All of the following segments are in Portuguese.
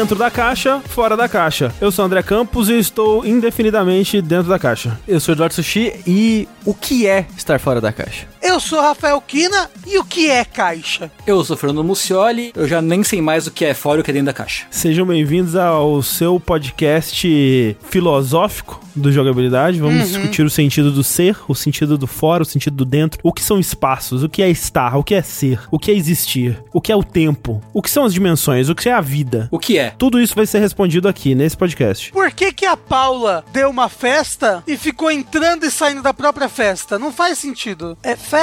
dentro da caixa, fora da caixa. Eu sou André Campos e estou indefinidamente dentro da caixa. Eu sou Eduardo Sushi e o que é estar fora da caixa? Eu sou Rafael Kina e o que é caixa? Eu sou Fernando Mucioli, eu já nem sei mais o que é fora e o que é dentro da caixa. Sejam bem-vindos ao seu podcast filosófico do jogabilidade. Vamos Uhum. discutir o sentido do ser, o sentido do fora, o sentido do dentro, o que são espaços, o que é estar, o que é ser, o que é existir, o que é o tempo, o que são as dimensões, o que é a vida. O que é? Tudo isso vai ser respondido aqui nesse podcast. Por que que a Paula deu uma festa e ficou entrando e saindo da própria festa? Não faz sentido. É festa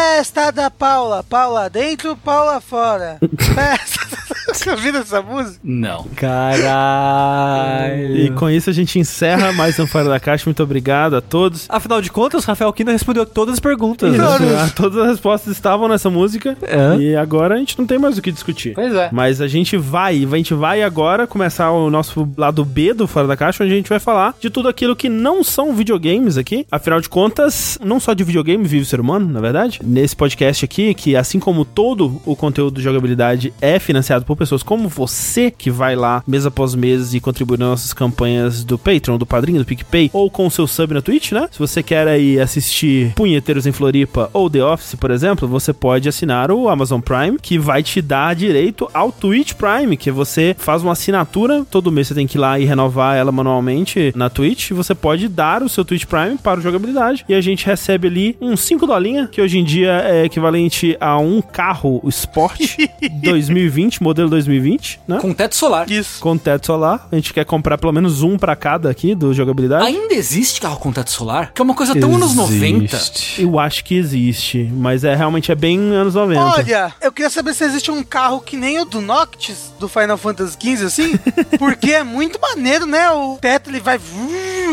da Paula. Paula dentro, Paula fora. festa. Você ouviu essa música? Não. Caralho. E com isso a gente encerra mais um Fora da Caixa. Muito obrigado a todos. Afinal de contas, Rafael Kina respondeu todas as perguntas. Isso, Todas as respostas estavam nessa música. É. E agora a gente não tem mais o que discutir. Pois é. Mas a gente vai, a gente vai agora começar o nosso lado B do Fora da Caixa, onde a gente vai falar de tudo aquilo que não são videogames aqui. Afinal de contas, não só de videogame vive o ser humano, na verdade. Nesse podcast aqui, que assim como todo o conteúdo de jogabilidade é financiado por pessoas como você, que vai lá mês após mês e contribui nas nossas campanhas do Patreon, do Padrinho, do PicPay, ou com o seu sub na Twitch, né? Se você quer aí assistir Punheteiros em Floripa ou The Office, por exemplo, você pode assinar o Amazon Prime, que vai te dar direito ao Twitch Prime, que você faz uma assinatura, todo mês você tem que ir lá e renovar ela manualmente na Twitch, você pode dar o seu Twitch Prime para o jogabilidade, e a gente recebe ali uns 5 dolinha, que hoje em dia é equivalente a um carro Sport 2020, modelo 2020, né? Com teto solar. Isso. Com teto solar, a gente quer comprar pelo menos um pra cada aqui do jogabilidade. Ainda existe carro com teto solar? Que é uma coisa tão anos 90. Existe. Eu acho que existe, mas é realmente é bem anos 90. Olha, eu queria saber se existe um carro que nem o do Noctis, do Final Fantasy XV, assim, porque é muito maneiro, né? O teto, ele vai...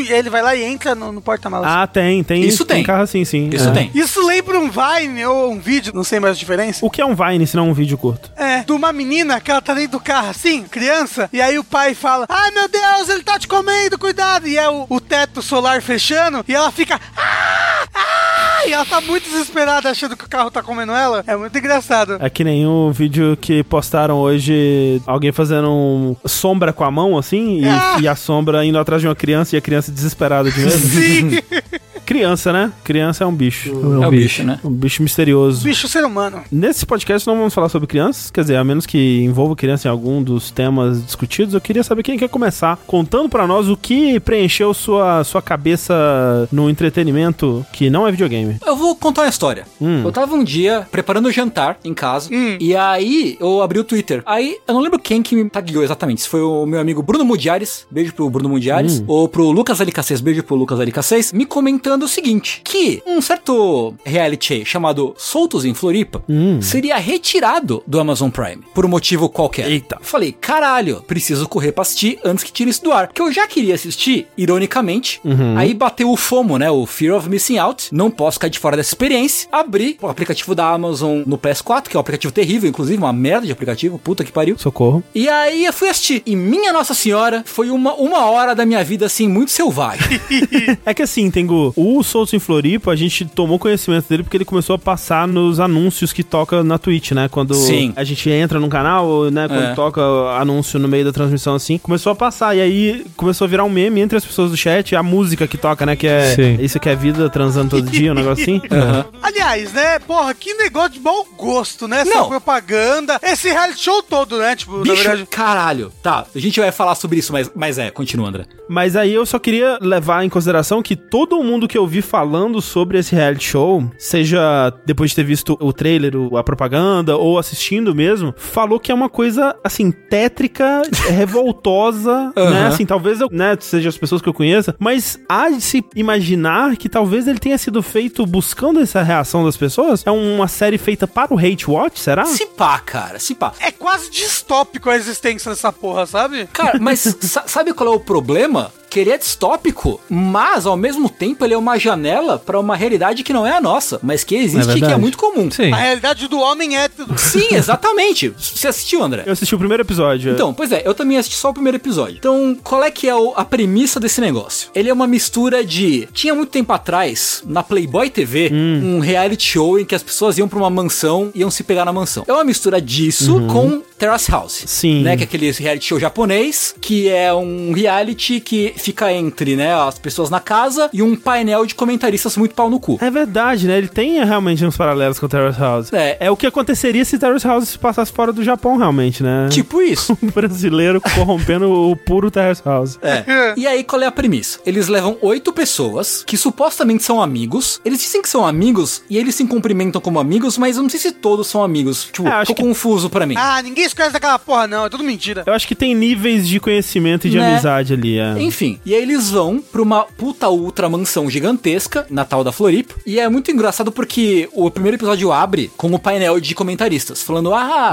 E aí ele vai lá e entra no, no porta-malas. Ah, tem, tem. Isso tem. carro assim, sim. Isso É. tem. Isso lembra um Vine ou um vídeo, não sei mais a diferença. O que é um Vine se não um vídeo curto? É, de uma menina que ela tá dentro do carro assim, criança, e aí o pai fala: Ai meu Deus, ele tá te comendo, cuidado! E é o, o teto solar fechando, e ela fica. Ah! Ah! E ela tá muito desesperada achando que o carro tá comendo ela. É muito engraçado. É que nem o vídeo que postaram hoje, alguém fazendo um sombra com a mão, assim, e, Ah. e a sombra indo atrás de uma criança e a criança desesperada de medo. Sim! criança, né? Criança é um bicho. É o bicho, né? Um bicho misterioso. Bicho ser humano. Nesse podcast não vamos falar sobre crianças, quer dizer, a menos que envolva criança em algum dos temas discutidos, eu queria saber quem quer começar contando pra nós o que preencheu sua, sua cabeça no entretenimento que não é videogame. Eu vou contar uma história. Hum. Eu tava um dia preparando o jantar em casa. Hum. E aí eu abri o Twitter. Aí eu não lembro quem que me tagueou exatamente. Se foi o meu amigo Bruno Mudiares. Beijo pro Bruno Mudiares. Hum. Ou pro Lucas LK6. Beijo pro Lucas LK6. Me comentando o seguinte: que um certo reality chamado Soltos em Floripa Hum. seria retirado do Amazon Prime. Por um motivo qualquer. Eita. Falei, caralho, preciso correr pra assistir antes que tire isso do ar. Que eu já queria assistir, ironicamente. Uhum. Aí bateu o FOMO, né? O Fear of Missing Out. Não posso ficar de fora dessa experiência. Abri o aplicativo da Amazon no PS4, que é um aplicativo terrível, inclusive, uma merda de aplicativo. Puta que pariu. Socorro. E aí eu fui assistir. E minha Nossa Senhora, foi uma, uma hora da minha vida, assim, muito selvagem. É que assim, Tengu, o Souls em Floripa, a gente tomou conhecimento dele porque ele começou a passar nos anúncios que toca na Twitch, né? Quando Sim. a gente entra num canal, né? Quando É. toca anúncio no meio da transmissão assim, começou a passar. E aí começou a virar um meme entre as pessoas do chat, a música que toca, né? Que é Sim. Isso que é vida, transando todo dia, um negócio assim. Aham. Aliás, né? Porra, que negócio de mau gosto, né? Essa Não. propaganda. Esse reality show todo, né? Tipo, na Bicho, verdade. caralho. Tá, a gente vai falar sobre isso, mas, mas é, continua, André. Mas aí eu só queria levar em consideração que todo mundo que eu vi falando sobre esse reality show, seja depois de ter visto o trailer, a propaganda, ou assistindo mesmo, falou que é uma coisa, assim, tétrica, revoltosa, né? Aham. Assim, talvez eu, né, seja as pessoas que eu conheça, mas há de se imaginar que talvez ele tenha sido feito buscando essa reação das pessoas. É uma série feita para o hate watch, será? Se pá, cara, se pá. É quase distópico a existência dessa porra, sabe? Cara, mas sa- sabe qual é o problema? que ele é distópico, mas ao mesmo tempo ele é uma janela pra uma realidade que não é a nossa, mas que existe e que é muito comum. Sim. A realidade do homem hétero. Sim, exatamente. Você assistiu, André? Eu assisti o primeiro episódio. Então, pois é, eu também assisti só o primeiro episódio. Então, qual é que é a premissa desse negócio? Ele é uma mistura de. Tinha muito tempo atrás, na Playboy TV, um reality show em que as pessoas iam pra uma mansão e iam se pegar na mansão. É uma mistura disso com Terrace House. Sim. Né, que é aquele reality show japonês, que é um reality que fica entre, né, as pessoas na casa e um painel de comentaristas muito pau no cu. É verdade, né? Ele tem realmente uns paralelos com o Terrace House. É. É o que aconteceria se Terrace House se passasse fora do Japão, realmente, né? Tipo isso. um brasileiro corrompendo o puro Terrace House. É. E aí, qual é a premissa? Eles levam oito pessoas que supostamente são amigos. Eles dizem que são amigos e eles se cumprimentam como amigos, mas eu não sei se todos são amigos. Tipo, É, acho ficou que- confuso pra mim. Ah, ninguém esquece daquela porra, não. É tudo mentira. Eu acho que tem níveis de conhecimento e de Né? amizade ali. É. Enfim, e aí eles vão pra uma puta ultra mansão gigantesca, Natal da Floripa. E é muito engraçado porque o primeiro episódio abre com o painel de comentaristas, falando: Ah,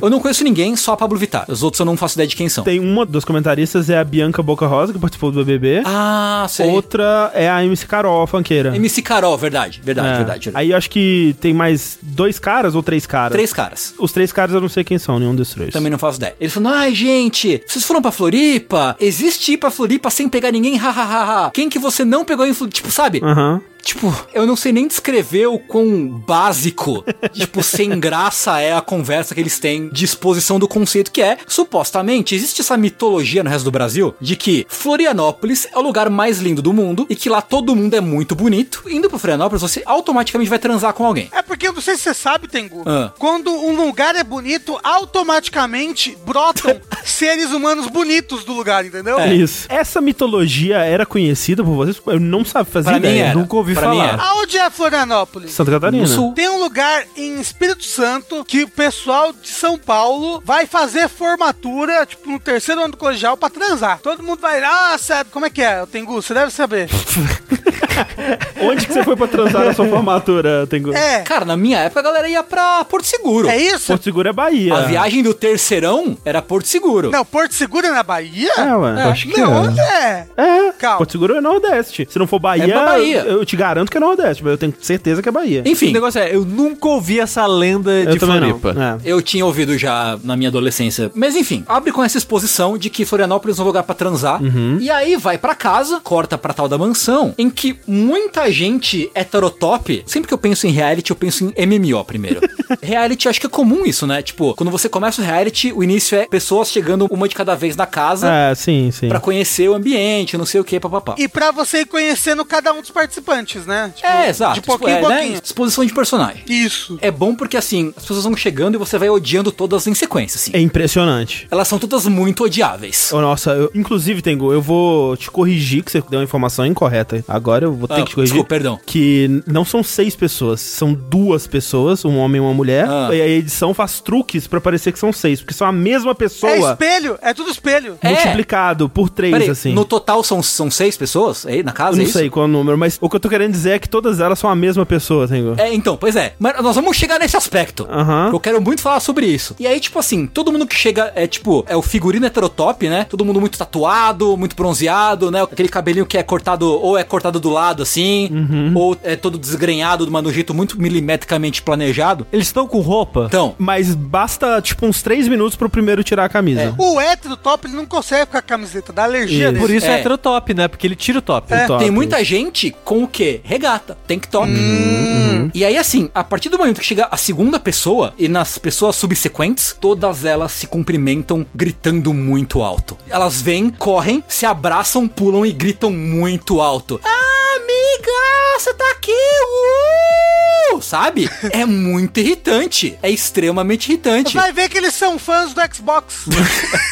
eu não conheço ninguém, só a Pablo Vittar. Os outros eu não faço ideia de quem são. Tem uma dos comentaristas é a Bianca Boca Rosa, que participou do BBB. Ah, sei. Outra é a MC Carol, a funkeira. MC Carol, verdade, verdade, É. verdade. verdade. Aí eu acho que tem mais dois caras ou três caras? Três caras. Os três caras eu não sei quem são, nenhum dos três. Também não faço ideia. Eles falam, ai, gente, vocês foram pra Floripa? Existe ir pra Floripa sem pegar ninguém? Hahaha. Quem que você não pegou em Floripa? Tipo, sabe? Aham. Tipo, eu não sei nem descrever o quão básico, tipo, sem graça é a conversa que eles têm de exposição do conceito que é, supostamente, existe essa mitologia no resto do Brasil de que Florianópolis é o lugar mais lindo do mundo e que lá todo mundo é muito bonito. Indo pra Florianópolis, você automaticamente vai transar com alguém. É porque eu não sei se você sabe, Tengu. Ah. Quando um lugar é bonito, automaticamente brotam seres humanos bonitos do lugar, entendeu? É. Isso. Essa mitologia era conhecida por vocês? Eu não sabia fazer Pra mim ideia. era. nunca ouvi Pra mim falar. era. Aonde é Florianópolis? Santa Catarina. No sul. Tem um lugar em Espírito Santo que o pessoal de São Paulo vai fazer formatura, tipo, no terceiro ano do colegial pra transar. Todo mundo vai, ah, sabe, como é que é? Tengu, você deve saber. Onde que você foi pra transar na sua formatura, Tengu? É, Cara, na minha época a galera ia pra Porto Seguro. é isso? Porto Seguro é Bahia. A viagem do terceirão era Porto Seguro. Não, Porto Seguro é na Bahia? É, ué. É. Acho que Não, é. onde é? É, Calma. Porto Seguro é Nordeste. Se não for Bahia, É Bahia. eu te garanto que é Nordeste, mas eu tenho certeza que é Bahia. O Enfim, negócio é, eu nunca ouvi essa lenda eu de Floripa. É. eu tinha ouvido já na minha adolescência. Mas enfim, abre com essa exposição de que Florianópolis é um lugar pra transar. Uhum. E aí vai pra casa, corta pra tal da mansão, em que muita gente heterotop. Sempre que eu penso em reality, eu penso em MMO primeiro. reality, acho que é comum isso, né? Tipo, quando você começa o reality, o início é pessoas chegando uma de cada vez na casa É, sim, sim. pra conhecer o ambiente, não sei o que, papapá. E pra você ir conhecendo cada um dos participantes, né? Tipo, É, exato. De pouquinho tipo, em é, pouquinho. Né? Exposição de personagem. Isso. É bom porque assim, as pessoas vão chegando e você vai odiando todas em sequência, assim. É impressionante. Elas são todas muito odiáveis. Ô, nossa, eu- inclusive, Tengu, eu vou te corrigir que você deu uma informação incorreta. Agora eu vou ter Ah, que te corrigir. desculpa, perdão. Que não são seis pessoas, são duas pessoas, um homem e uma mulher. Ah. E a edição faz truques pra parecer que são seis, porque são a mesma É pessoa espelho, é tudo espelho. É. multiplicado por três, Peraí, assim. no total são, são seis pessoas aí na casa? Eu não é isso? sei qual é o número, mas o que eu tô querendo dizer é que todas elas são a mesma pessoa, Tengu. É, então, pois é. Mas nós vamos chegar nesse aspecto. Eu quero muito falar sobre isso. E aí, tipo assim, todo mundo que chega é tipo, é o figurino heterotop, né? Todo mundo muito tatuado, muito bronzeado, né? Aquele cabelinho que é cortado, ou é cortado do lado, assim, Uhum. ou é todo desgrenhado, de um jeito muito milimetricamente planejado. Eles estão com roupa? Então, Mas basta, tipo, uns três minutos pro primeiro tirar a camisa. O hétero top, ele não consegue com a camiseta, dá alergia Isso. Por isso é, É. heterotop, né? Porque ele tira o top. É. Top. tem muita gente com o quê? Regata, tank top. Uhum. E aí, assim, a partir do momento que chega a segunda pessoa e nas pessoas subsequentes, todas elas se cumprimentam gritando muito alto. Elas vêm, correm, se abraçam, pulam e gritam muito alto. Ah, amiga, você tá aqui, uh! Sabe? É muito irritante. É extremamente irritante. Vai ver que eles são fãs do Xbox.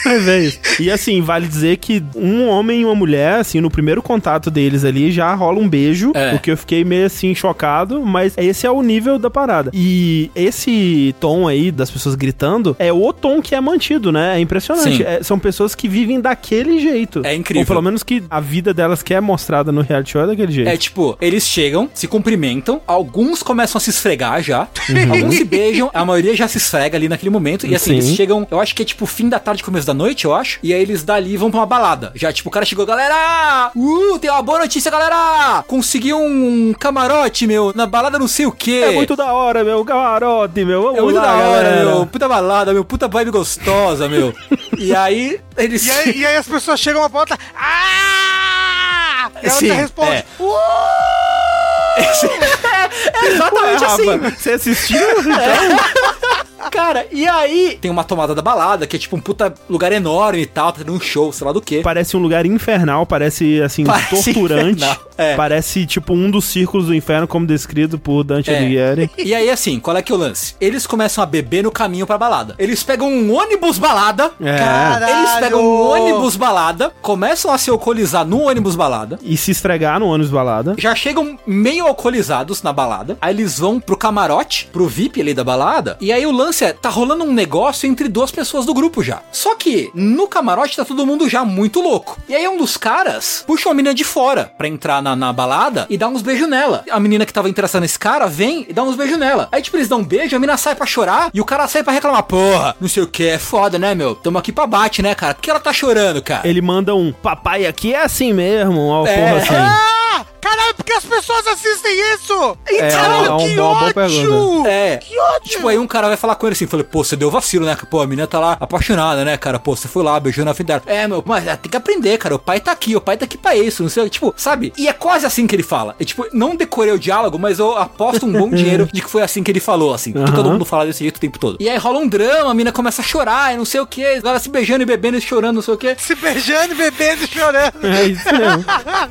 Vai ver isso. E assim, vale dizer que um homem e uma mulher, assim, no primeiro contato deles ali, já rola um beijo, É. o que eu fiquei meio assim chocado, mas esse é o nível da parada. E esse tom aí das pessoas gritando é o tom que é mantido, né? É impressionante. É- são pessoas que vivem daquele jeito. É incrível. Ou pelo menos que a vida delas que é mostrada no reality show é daquele jeito. É tipo, eles chegam, se cumprimentam, alguns começam a se esfregar já, Uhum. alguns se beijam, a maioria já se esfrega ali naquele momento, e assim, Sim. eles chegam, eu acho que é tipo fim da tarde, começo da noite, eu acho, e aí eles dali vão pra uma balada. Já, tipo, o cara chegou, galera! Uh, tem uma boa notícia, galera! Consegui um camarote, meu, na balada não sei o quê. É muito da hora, meu. Camarote, meu. Vamos É muito lá, da hora, galera. meu. Puta balada, meu. Puta vibe gostosa, meu. e aí, eles. E aí, e aí as pessoas chegam uma porta. Ah! E a Sim, responde. é. "Uh!" É exatamente Ué, assim. Você assistiu? Então, Cara, e aí tem uma tomada da balada, que é tipo um puta lugar enorme e tal, tá tendo um show, sei lá do que. Parece um lugar infernal, parece assim, Parece torturante. é. Parece tipo um dos círculos do inferno, como descrito por Dante É. Alighieri. E aí, assim, qual é que é o lance? Eles começam a beber no caminho pra balada. Eles pegam um ônibus balada. É. Caralho! Eles pegam um ônibus balada, começam a se alcoolizar no ônibus balada. E se esfregar no ônibus balada. Já chegam meio alcoolizados na balada. Aí eles vão pro camarote, pro VIP ali da balada. E aí o lance é, tá rolando um negócio entre duas pessoas do grupo já. Só que no camarote tá todo mundo já muito louco. E aí um dos caras puxa uma menina de fora pra entrar na, na balada e dá uns beijos nela. A menina que tava interessada nesse cara vem e dá uns beijos nela. Aí tipo, eles dão um beijo, a menina sai pra chorar e o cara sai pra reclamar. Porra, não sei o que, é foda, né, meu? Tamo aqui pra bate, né, cara? Por que ela tá chorando, cara? Ele manda um papai aqui é assim mesmo, uma É. porra assim. Ah! Caralho, por que as pessoas assistem isso? É, Caralho, é um- que boa ódio! É. Que ódio! Tipo, aí um cara vai falar com ele assim, falei, pô, você deu vacilo, né? Pô, a menina tá lá apaixonada, né, cara? Pô, você foi lá, beijou na frente dela. É, meu, mas é, tem que aprender, cara. O pai tá aqui, o pai tá aqui pra isso, não sei, tipo, sabe? E é quase assim que ele fala. É, tipo, não decorei o diálogo, mas eu aposto um bom dinheiro de que foi assim que ele falou, assim. Porque Aham. todo mundo fala desse jeito o tempo todo. E aí rola um drama, a menina começa a chorar, e não sei o que, ela se beijando e bebendo e chorando, não sei o que. Se beijando, bebendo e chorando. É isso mesmo.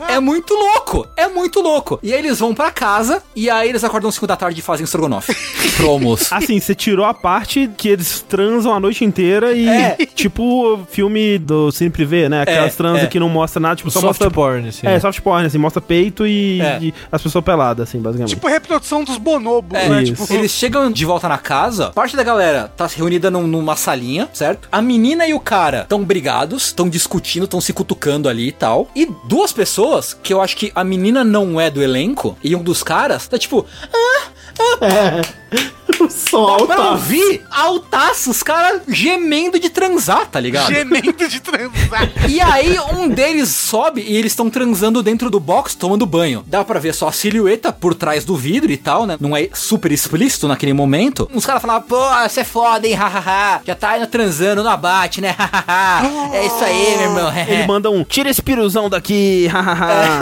É muito louco, é muito louco. E aí eles vão pra casa, e aí eles acordam 5 da tarde e fazem estrogonofe. Pro almoço. Assim, você tirou a parte que eles transam a noite inteira e. É. Tipo o filme do Cine Privé, né? Aquelas É, transas é. que não mostra nada, tipo, só Soft mostra. porn, assim. É, soft porn, assim, mostra peito e, É. e as pessoas peladas, assim, basicamente. Tipo reprodução dos bonobos, É, né? isso. Tipo, Eles chegam de volta na casa, parte da galera tá reunida num- numa salinha, certo? A menina e o cara estão brigados, estão discutindo, estão se cutucando ali e tal. E duas pessoas, que eu acho que a menina não é do elenco, e um dos caras tá tipo, o som dá pra ouvir altaço, os caras gemendo de transar, tá ligado? gemendo de transar. E aí, um deles sobe e eles estão transando dentro do box, tomando banho. Dá pra ver só a silhueta por trás do vidro e tal, né? Não é super explícito naquele momento. Os caras falavam, pô, você é foda, hein, hahaha. Já tá indo transando no abate, né, hahaha. É isso aí, meu irmão. Ele manda um tira esse piruzão daqui, hahaha.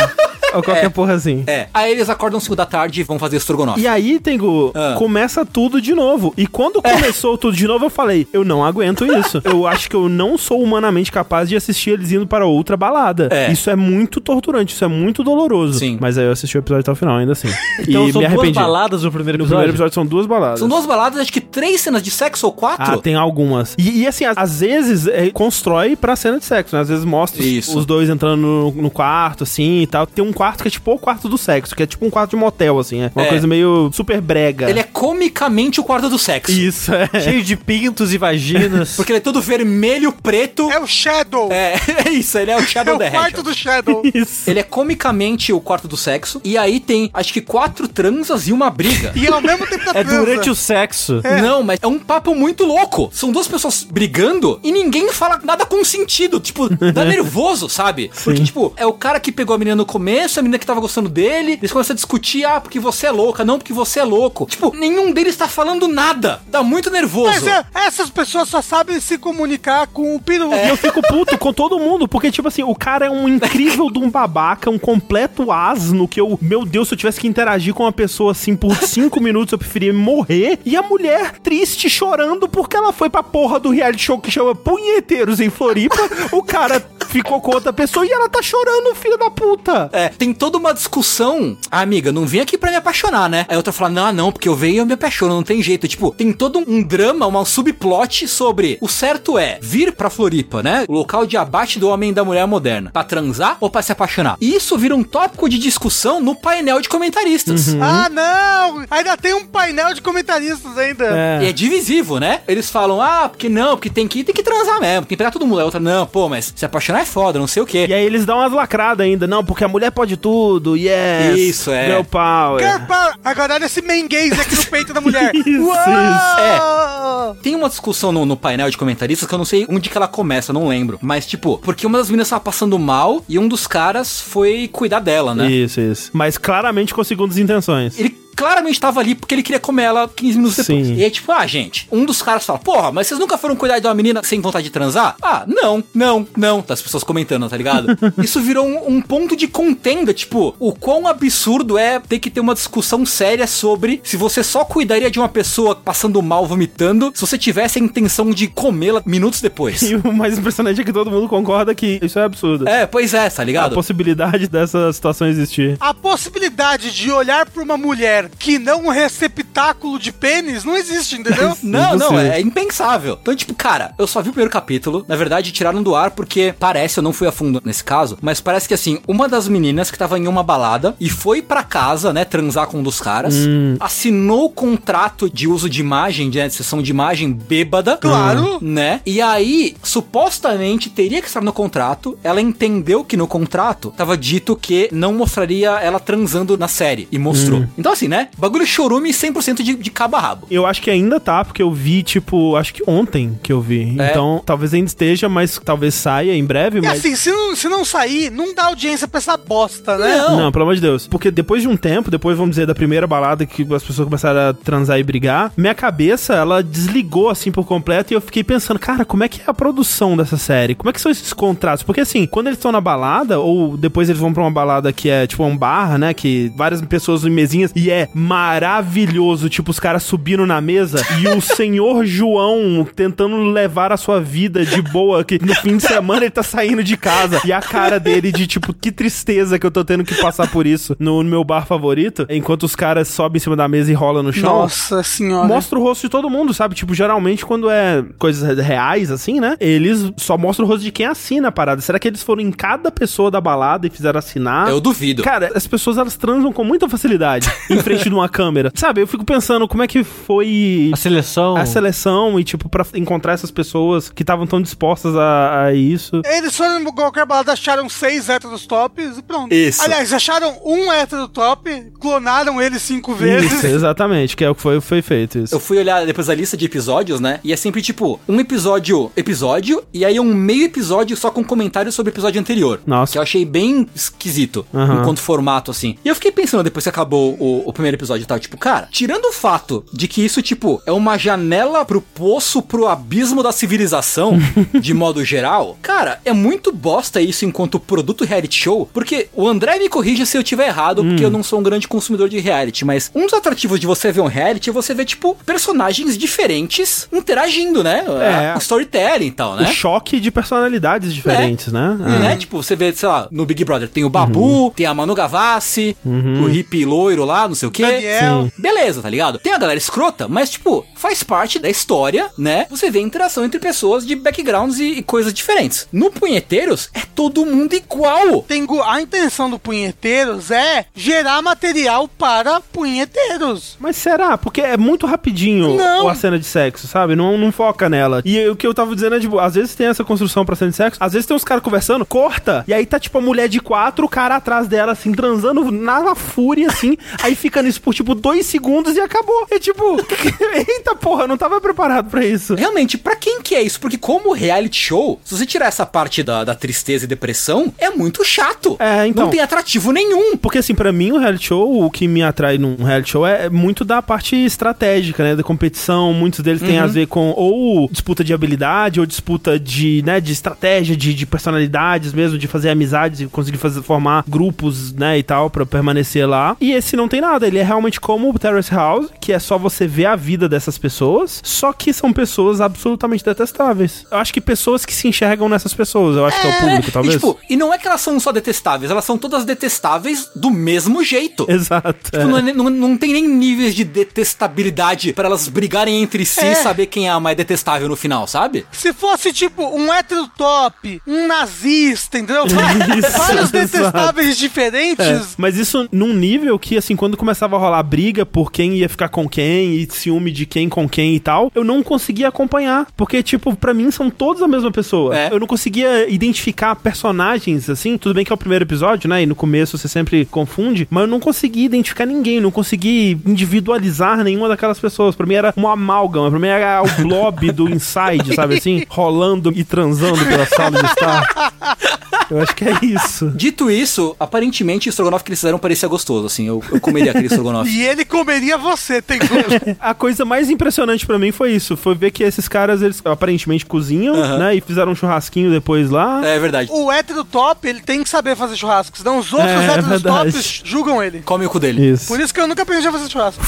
Ou qualquer porra assim. É. Aí eles acordam 5 da tarde e vão fazer estrogonofe. E aí, Tengu, Ah. começa tudo de novo. E quando começou tudo de novo, eu falei, eu não aguento isso. eu acho que eu não sou humanamente capaz de assistir eles indo para outra balada. É. Isso é muito torturante, isso é muito doloroso. Sim. Mas aí eu assisti o episódio até o final, ainda assim. Então e são me duas arrependi. baladas no primeiro No episódio. primeiro episódio são duas baladas. São duas baladas, acho que três cenas de sexo ou quatro. Ah, tem algumas. E, e, assim, às, vezes é, constrói pra cena de sexo, né? Às vezes mostra os, os dois entrando no, no quarto, assim e tal. Tem um quarto que é tipo o quarto do sexo, que é tipo um quarto de motel, assim. É uma É. coisa meio super brega. Ele é comicamente o quarto do sexo. Isso, é. Cheio de pintos e vaginas. Porque ele é todo vermelho, preto. É o Shadow. É, é isso, ele é o É Shadow o the quarto Hedgehog. do Shadow. Isso. Ele é comicamente o quarto do sexo. E aí tem, acho que quatro transas e uma briga. E ao mesmo tempo da É transa. durante o sexo. Não, mas é um papo muito louco. São duas pessoas brigando e ninguém fala nada com sentido. Tipo, dá nervoso, sabe? Porque, tipo, é o cara que pegou a menina no começo, a menina que tava gostando dele, eles começam a discutir, ah, porque você é louca, não porque você é louco. Tipo, nenhum deles tá falando nada. Dá muito nervoso. Mas é, essas pessoas só sabem se comunicar com o peru. E eu fico puto com todo mundo, porque, tipo assim, o cara é um incrível de um babaca, um completo asno, que eu, meu Deus, se eu tivesse que interagir com uma pessoa assim por cinco minutos, eu preferia morrer. E a mulher triste, chorando, porque ela foi pra porra do reality show que chama Punheteiros em Floripa. o cara ficou com outra pessoa e ela tá chorando, filho da puta. É, tem toda uma discussão. Ah, amiga, não vim aqui pra me apaixonar, né? Aí a outra fala, não, não, porque eu venho e eu me apaixono, não tem jeito. Tipo, tem todo um drama, uma subplot sobre o certo é vir pra Floripa, né? O local de abate do homem e da mulher moderna. Pra transar ou pra se apaixonar? E isso vira um tópico de discussão no painel de comentaristas. Ah, não! Ainda tem um painel de comentaristas ainda. É. E é divisivo, né? Eles falam, ah, porque não, porque tem que ir, tem que transar mesmo, tem que pegar todo mundo. A outra, não, pô, mas se apaixonar é foda, não sei o quê. E aí eles dão umas lacradas ainda, não, porque a mulher pode tudo, yes. Isso, é. Meu pau, é. Agora olha esse menguês aqui no peito da mulher. Isso, Uau! Tem uma discussão no, no painel de comentaristas que eu não sei onde que ela começa, não lembro. Mas, tipo, porque uma das meninas tava passando mal e um dos caras foi cuidar dela, né? Isso, isso. Mas claramente com segundas intenções. Ele claramente tava ali porque ele queria comer ela 15 minutos depois. Sim. E aí, tipo, ah, gente, um dos caras fala, porra, mas vocês nunca foram cuidar de uma menina sem vontade de transar? Ah, não, não, não. Das pessoas comentando, tá ligado? Isso virou um, um ponto de contenda, tipo, o quão absurdo é ter que ter uma discussão séria sobre se você só cuidaria de uma pessoa passando mal, vomitando, se você tivesse a intenção de comê-la minutos depois. E o mais impressionante é que todo mundo concorda que isso é absurdo. É, pois é, tá A ligado? possibilidade dessa situação existir. A possibilidade de olhar pra uma mulher que não um receptáculo de pênis não existe, entendeu? Não, não, Impossível. é impensável. Então, tipo, cara, eu só vi o primeiro capítulo. Na verdade, tiraram do ar porque parece, eu não fui a fundo nesse caso, mas parece que assim, uma das meninas que tava em uma balada e foi pra casa, né, transar com um dos caras, assinou o contrato de uso de imagem, de, né, de sessão de imagem bêbada. Claro. Né? E aí, supostamente teria que estar no contrato. Ela entendeu que no contrato tava dito que não mostraria ela transando na série. E mostrou. Então, assim, né? Bagulho chorume 100% de, de cabo a rabo. Eu acho que ainda tá, porque eu vi, tipo, acho que ontem que eu vi. É. Então, talvez ainda esteja, mas talvez saia em breve, E mas. assim, se não, se não sair, não dá audiência pra essa bosta, né? Não. Não, pelo amor de Deus. Porque depois de um tempo, depois, vamos dizer, da primeira balada que as pessoas começaram a transar e brigar, minha cabeça, ela desligou, assim, por completo, e eu fiquei pensando, cara, como é que é a produção dessa série? Como é que são esses contratos? Porque, assim, quando eles estão na balada, ou depois eles vão pra uma balada que é, tipo, um bar, né, que várias pessoas em mesinhas, e é maravilhoso, tipo, os caras subindo na mesa, e o senhor João tentando levar a sua vida de boa, que no fim de semana ele tá saindo de casa, e a cara dele de, tipo, que tristeza que eu tô tendo que passar por isso no, no meu bar favorito, enquanto os caras sobem em cima da mesa e rolam no chão. Nossa senhora. Mostra o rosto de todo mundo, sabe? Tipo, geralmente quando é coisas reais, assim, né? Eles só mostram o rosto de quem assina a parada. Será que eles foram em cada pessoa da balada e fizeram assinar? Eu duvido. Cara, as pessoas elas transam com muita facilidade em frente de uma câmera. Sabe, eu fico pensando como é que foi A seleção. a seleção e, tipo, pra encontrar essas pessoas que estavam tão dispostas a, a isso. Eles foram em qualquer balada, acharam seis héteros tops e pronto. Isso. Aliás, acharam um hétero top, clonaram ele cinco vezes. Isso, exatamente, que é o que foi, foi feito isso. Eu fui olhar depois a lista de episódios, né? E é sempre tipo, um episódio, episódio, e aí um meio episódio só com comentários sobre o episódio anterior. Nossa. Que eu achei bem esquisito, Aham. enquanto formato, assim. E eu fiquei pensando depois que acabou o, o primeiro episódio e tal, tipo, cara, tirando o fato de que isso, tipo, é uma janela pro poço, pro abismo da civilização, de modo geral, cara, é muito bosta isso enquanto produto reality show, porque o André me corrija se eu tiver errado, porque eu não sou um grande consumidor de reality, mas um dos atrativos de você ver um reality é você ver, tipo, personagens diferentes interagindo, né? É. O storytelling e tal, O né? choque de personalidades diferentes, né? É. Né? Tipo, você vê, sei lá, no Big Brother tem o Babu, tem a Manu Gavassi, o hippie loiro lá, não sei o quê. Daniel. Beleza, tá ligado? Tem a galera escrota, mas, tipo, faz parte da história, né? Você vê a interação entre pessoas de backgrounds e, e coisas diferentes. No Punheteiros, é todo mundo igual. Tem a intenção do Punheteiros é gerar material para punheteiros. Mas será? Porque é muito rapidinho Não. a cena de sexo, sabe? Não, não foca nela. E o que eu tava dizendo é, tipo, às vezes tem essa construção pra cena de sexo, às vezes tem uns caras conversando, corta, e aí tá, tipo, a mulher de quatro, o cara atrás dela, assim, transando na fúria, assim, aí fica nisso por, tipo, dois segundos e acabou. É tipo, eita porra, eu não tava preparado pra isso. Realmente, pra quem que é isso? Porque como reality show, se você tirar essa parte da, da tristeza e depressão, é muito chato. É, então. Não tem atrativo nenhum. Porque, assim, pra mim, o reality show, o que me atrai num reality show é muito da parte estratégica, né? Da competição. Muitos deles têm a ver com ou disputa de habilidade, ou disputa de, né, de estratégia, de, de personalidades mesmo, de fazer amizades e conseguir fazer, formar grupos, né, e tal, pra permanecer lá. E esse não tem nada. Ele é realmente como o Terrace House, que é só você ver a vida dessas pessoas, só que são pessoas absolutamente detestáveis. Eu acho que pessoas que se enxergam nessas pessoas, eu acho que é o público, talvez. E, tipo, e não é que elas são só detestáveis, elas são todas detestáveis do mesmo jeito. Exato. é. Tipo, não, é- não- não tem nem níveis de detestabilidade pra elas brigarem entre si É. e saber quem é a mais detestável no final, sabe? Se fosse tipo um hétero top, um nazista, entendeu? Isso, Vários exato. detestáveis É, diferentes. mas isso num nível que, assim, quando começava a rolar briga por quem ia ficar com quem e ciúme de quem com quem e tal, eu não conseguia acompanhar. Porque, tipo, pra mim são todos a mesma pessoa. É. Eu não conseguia identificar personagens, assim. Tudo bem que é o primeiro episódio, né? E no começo você sempre confunde, mas eu não conseguia identificar ninguém, não consegui individualizar nenhuma daquelas pessoas. Pra mim era uma amálgama, pra mim era o blob do Inside, sabe assim? Rolando e transando pela sala de estar. Eu acho que é isso. Dito isso, aparentemente o estrogonofe que eles fizeram parecia gostoso, assim. Eu, eu comeria aquele estrogonofe. E ele comeria você, tem gosto. A coisa mais impressionante pra mim foi isso. Foi ver que esses caras, eles aparentemente cozinham, né? E fizeram um churrasquinho depois lá. É verdade. o hétero top, ele tem que saber fazer churrasco, senão os outros É, é héteros verdade. tops julgam ele. Come o cu dele. Isso. Por isso que eu nunca aprendi a fazer churrasco.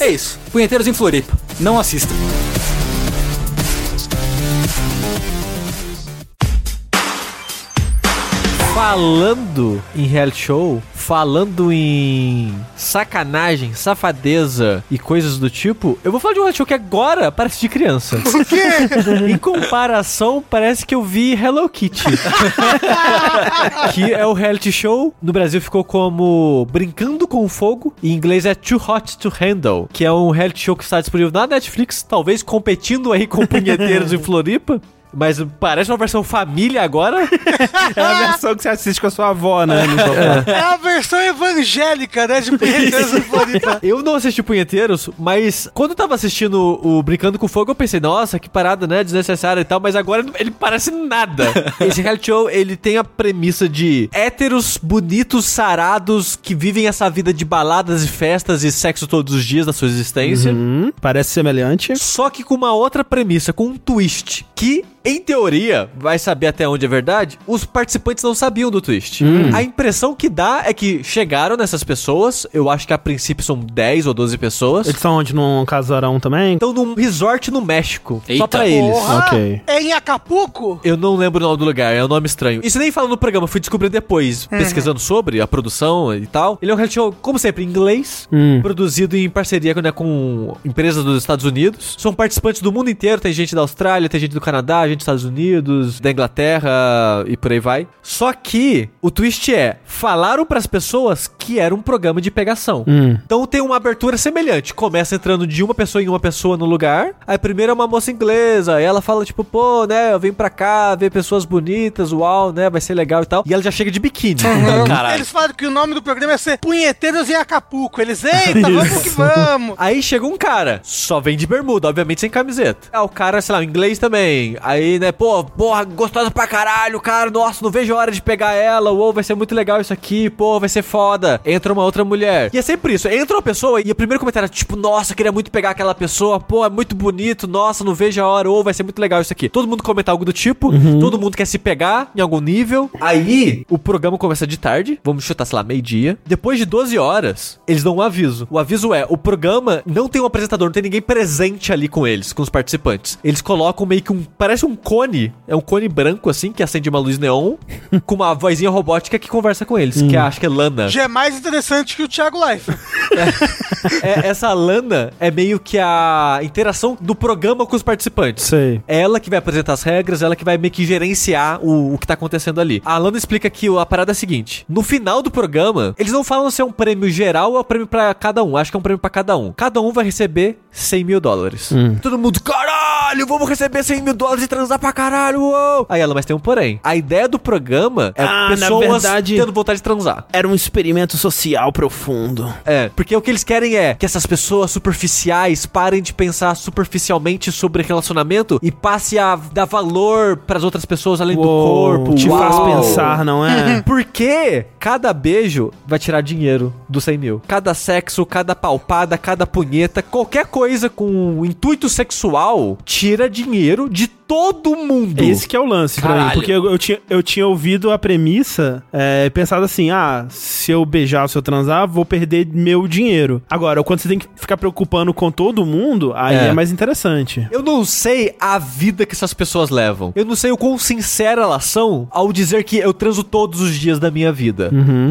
É isso. Punheteiros em Floripa. Não assista. Falando em reality show, falando em sacanagem, safadeza e coisas do tipo, eu vou falar de um reality show que agora parece de criança. Por quê? em comparação, parece que eu vi Hello Kitty. que é o reality show. No Brasil ficou como Brincando com Fogo. Em inglês é Too Hot to Handle. Que é um reality show que está disponível na Netflix. Talvez competindo aí com Punheteiros em Floripa. Mas parece uma versão família agora. É a versão que você assiste com a sua avó, né? no sofá. É a versão evangélica, né, de Punheteiros. Eu não assisti Punheteiros, mas quando eu tava assistindo o Brincando com Fogo, eu pensei, nossa, que parada, né? Desnecessária e tal, mas agora ele parece nada. Esse reality show, ele tem a premissa de héteros bonitos, sarados, que vivem essa vida de baladas e festas e sexo todos os dias da sua existência. Hum, parece semelhante. Só que com uma outra premissa, com um twist, que, em teoria, vai saber até onde é verdade, os participantes não sabiam do twist. A impressão que dá é que chegaram nessas pessoas, eu acho que a princípio são 10 ou 12 pessoas, Eles estão onde? Num casarão também? estão num resort no México, só Eita. pra eles. Porra, Ok. é em Acapulco? Eu não lembro o nome do lugar, é um nome estranho. Isso nem fala no programa, fui descobrir depois, pesquisando sobre a produção e tal. Ele é um reality show, como sempre, em inglês, Hum. produzido em parceria né, com empresas dos Estados Unidos. São participantes do mundo inteiro, tem gente da Austrália, tem gente do Canadá, gente dos Estados Unidos, da Inglaterra e por aí vai. Só que o twist é, falaram pras pessoas que era um programa de pegação. Hum. Então tem uma abertura semelhante. Começa entrando de uma pessoa em uma pessoa no lugar. Aí primeiro é uma moça inglesa. Aí ela fala, tipo, pô, né, eu venho pra cá ver pessoas bonitas, uau, né, vai ser legal e tal. E ela já chega de biquíni. Então, Caralho. Eles falaram que o nome do programa ia ser Punheteiros em Acapulco. Eles, eita, vamos que vamos. Aí chega um cara, só vem de bermuda, obviamente sem camiseta. Ah, o cara, sei lá, inglês também. Aí, né, pô, porra, gostosa pra caralho, cara, nossa, não vejo a hora de pegar ela, uou, vai ser muito legal isso aqui, pô, vai ser foda. Entra uma outra mulher. E é sempre isso, entra uma pessoa e o primeiro comentário é tipo, nossa, queria muito pegar aquela pessoa, pô, é muito bonito, nossa, não vejo a hora, ou vai ser muito legal isso aqui. Todo mundo comenta algo do tipo, todo mundo quer se pegar em algum nível. Aí, o programa começa de tarde, vamos chutar, sei lá, meio-dia. Depois de 12 horas, eles dão um aviso. O aviso é, o programa não tem um apresentador, não tem ninguém presente ali com eles, com os participantes. Eles colocam meio que um, parece um cone, é um cone branco assim, que acende uma luz neon, com uma vozinha robótica que conversa com eles, que acho que é Lana. Já é mais interessante que o Thiago Life. É, essa Lana é meio que a interação do programa com os participantes. Sei. É ela que vai apresentar as regras, ela que vai meio que gerenciar o, o que tá acontecendo ali. A Lana explica que o- a parada é a seguinte: no final do programa, eles não falam se é um prêmio geral ou é um prêmio pra cada um. Acho que é um prêmio pra cada um. Cada um vai receber 100 mil dólares. Todo mundo, caralho, vamos receber 100 mil dólares e transar pra caralho, uou. Aí ela, mas tem um porém. A ideia do programa é Ah, na pessoas verdade- tendo vontade de transar. Era um experimento social profundo. É, porque o que eles querem é que essas pessoas superficiais parem de pensar superficialmente sobre relacionamento e passe a dar valor pras outras pessoas além do Uou, corpo. Te faz Uau. pensar, não é? Porque cada beijo vai tirar dinheiro dos 100 mil. Cada sexo, cada palpada, cada punheta, qualquer coisa com intuito sexual tira dinheiro de todo mundo. Esse que é o lance pra mim, Caralho. porque eu, eu tinha, eu tinha ouvido a premissa é, pensado assim, ah, se eu beijar ou se eu transar, vou perder meu dinheiro. Agora, quando você tem que ficar preocupando com todo mundo, aí É. é, mais interessante. Eu não sei a vida que essas pessoas levam. Eu não sei o quão sincera elas são ao dizer que eu transo todos os dias da minha vida.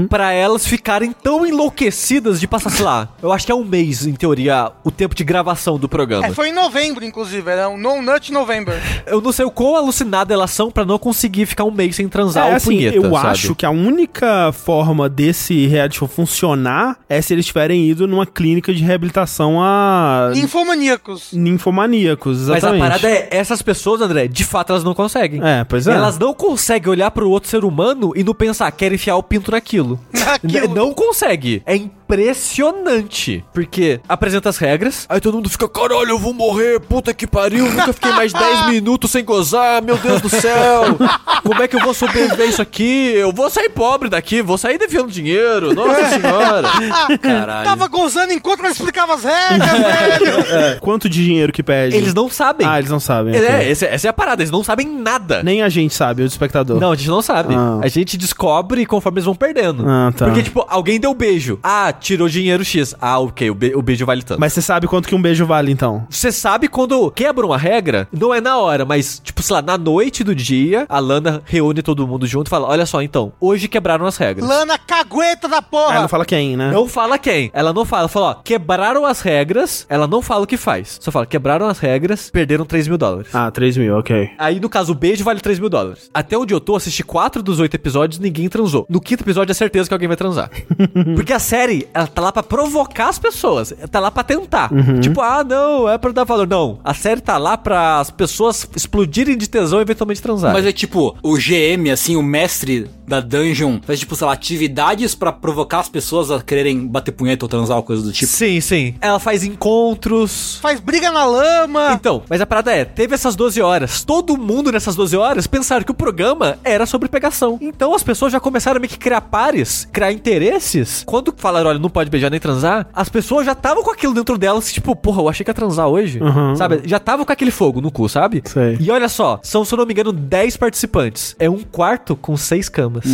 Pra elas ficarem tão enlouquecidas de passar, sei lá, eu acho que é um mês, em teoria, o tempo de gravação do programa. É, foi em novembro, inclusive. Era um No Nut November. Eu não sei o quão alucinada elas são pra não conseguir ficar um mês sem transar É, o assim, punheta, eu sabe? acho que a única forma desse reality show funcionar é se eles tiverem ido numa clínica de reabilitação a Infomaníacos. ninfomaníacos, Mas exatamente. a parada é, essas pessoas, André, de fato elas não conseguem. É, pois é. Elas não conseguem olhar pro outro ser humano e não pensar, quer enfiar o pinto naquilo. Naquilo. Não consegue. É impressionante. Porque apresenta as regras, aí todo mundo fica, caralho, eu vou morrer, puta que pariu, nunca fiquei mais 10 minutos sem gozar, meu Deus do céu. Como é que eu vou sobreviver isso aqui? Eu vou sair pobre daqui, vou sair devendo dinheiro, nossa senhora. Caralho. Tava gozando enquanto ela explicava as regras, velho. Quanto de dinheiro que pede? Eles não sabem. Ah, eles não sabem. É, ok. essa, essa é a parada, eles não sabem nada. Nem a gente sabe, o espectador. Não, a gente não sabe. Ah. A gente descobre conforme eles vão perdendo. Ah, tá. Porque, tipo, alguém deu beijo. Ah, tirou dinheiro X. Ah, ok, o, be- o beijo vale tanto. Mas você sabe quanto que um beijo vale, então? Você sabe quando quebra uma regra, não é na hora, mas, tipo, sei lá, na noite do dia, a Lana reúne todo mundo junto e fala: Olha só, então, hoje quebraram as regras. Lana cagueta da Ah, porra. não fala quem, né? Não fala quem. Ela não fala. Ela fala, ó, quebraram as regras. Ela não fala o que faz. Só fala, quebraram as regras, perderam 3 mil dólares. Ah, 3 mil, ok. Aí, no caso, o beijo vale 3 mil dólares. Até onde eu tô, assisti quatro dos oito episódios ninguém transou. No quinto episódio é certeza que alguém vai transar. Porque a série, ela tá lá pra provocar as pessoas. Tá lá pra tentar. Tipo, ah, não, é pra dar valor. Não, a série tá lá pra as pessoas explodirem de tesão e eventualmente transar. Mas é tipo, o GM, assim, o mestre da dungeon, faz tipo, sei lá, atividades pra provocar as pessoas a quererem bater punheta ou transar ou coisa do tipo. Sim, sim. Ela faz encontros. Faz briga na lama. Então, mas a parada é, teve essas 12 horas. Todo mundo nessas 12 horas pensaram que o programa era sobre pegação. Então as pessoas já começaram a meio que criar pares, criar interesses. Quando falaram, olha, não pode beijar nem transar, as pessoas já estavam com aquilo dentro delas, tipo, porra, eu achei que ia transar hoje. Uhum. Sabe? Já estavam com aquele fogo no cu, sabe? Sei. E olha só, são, se eu não me engano, 10 participantes. É um quarto com seis camas.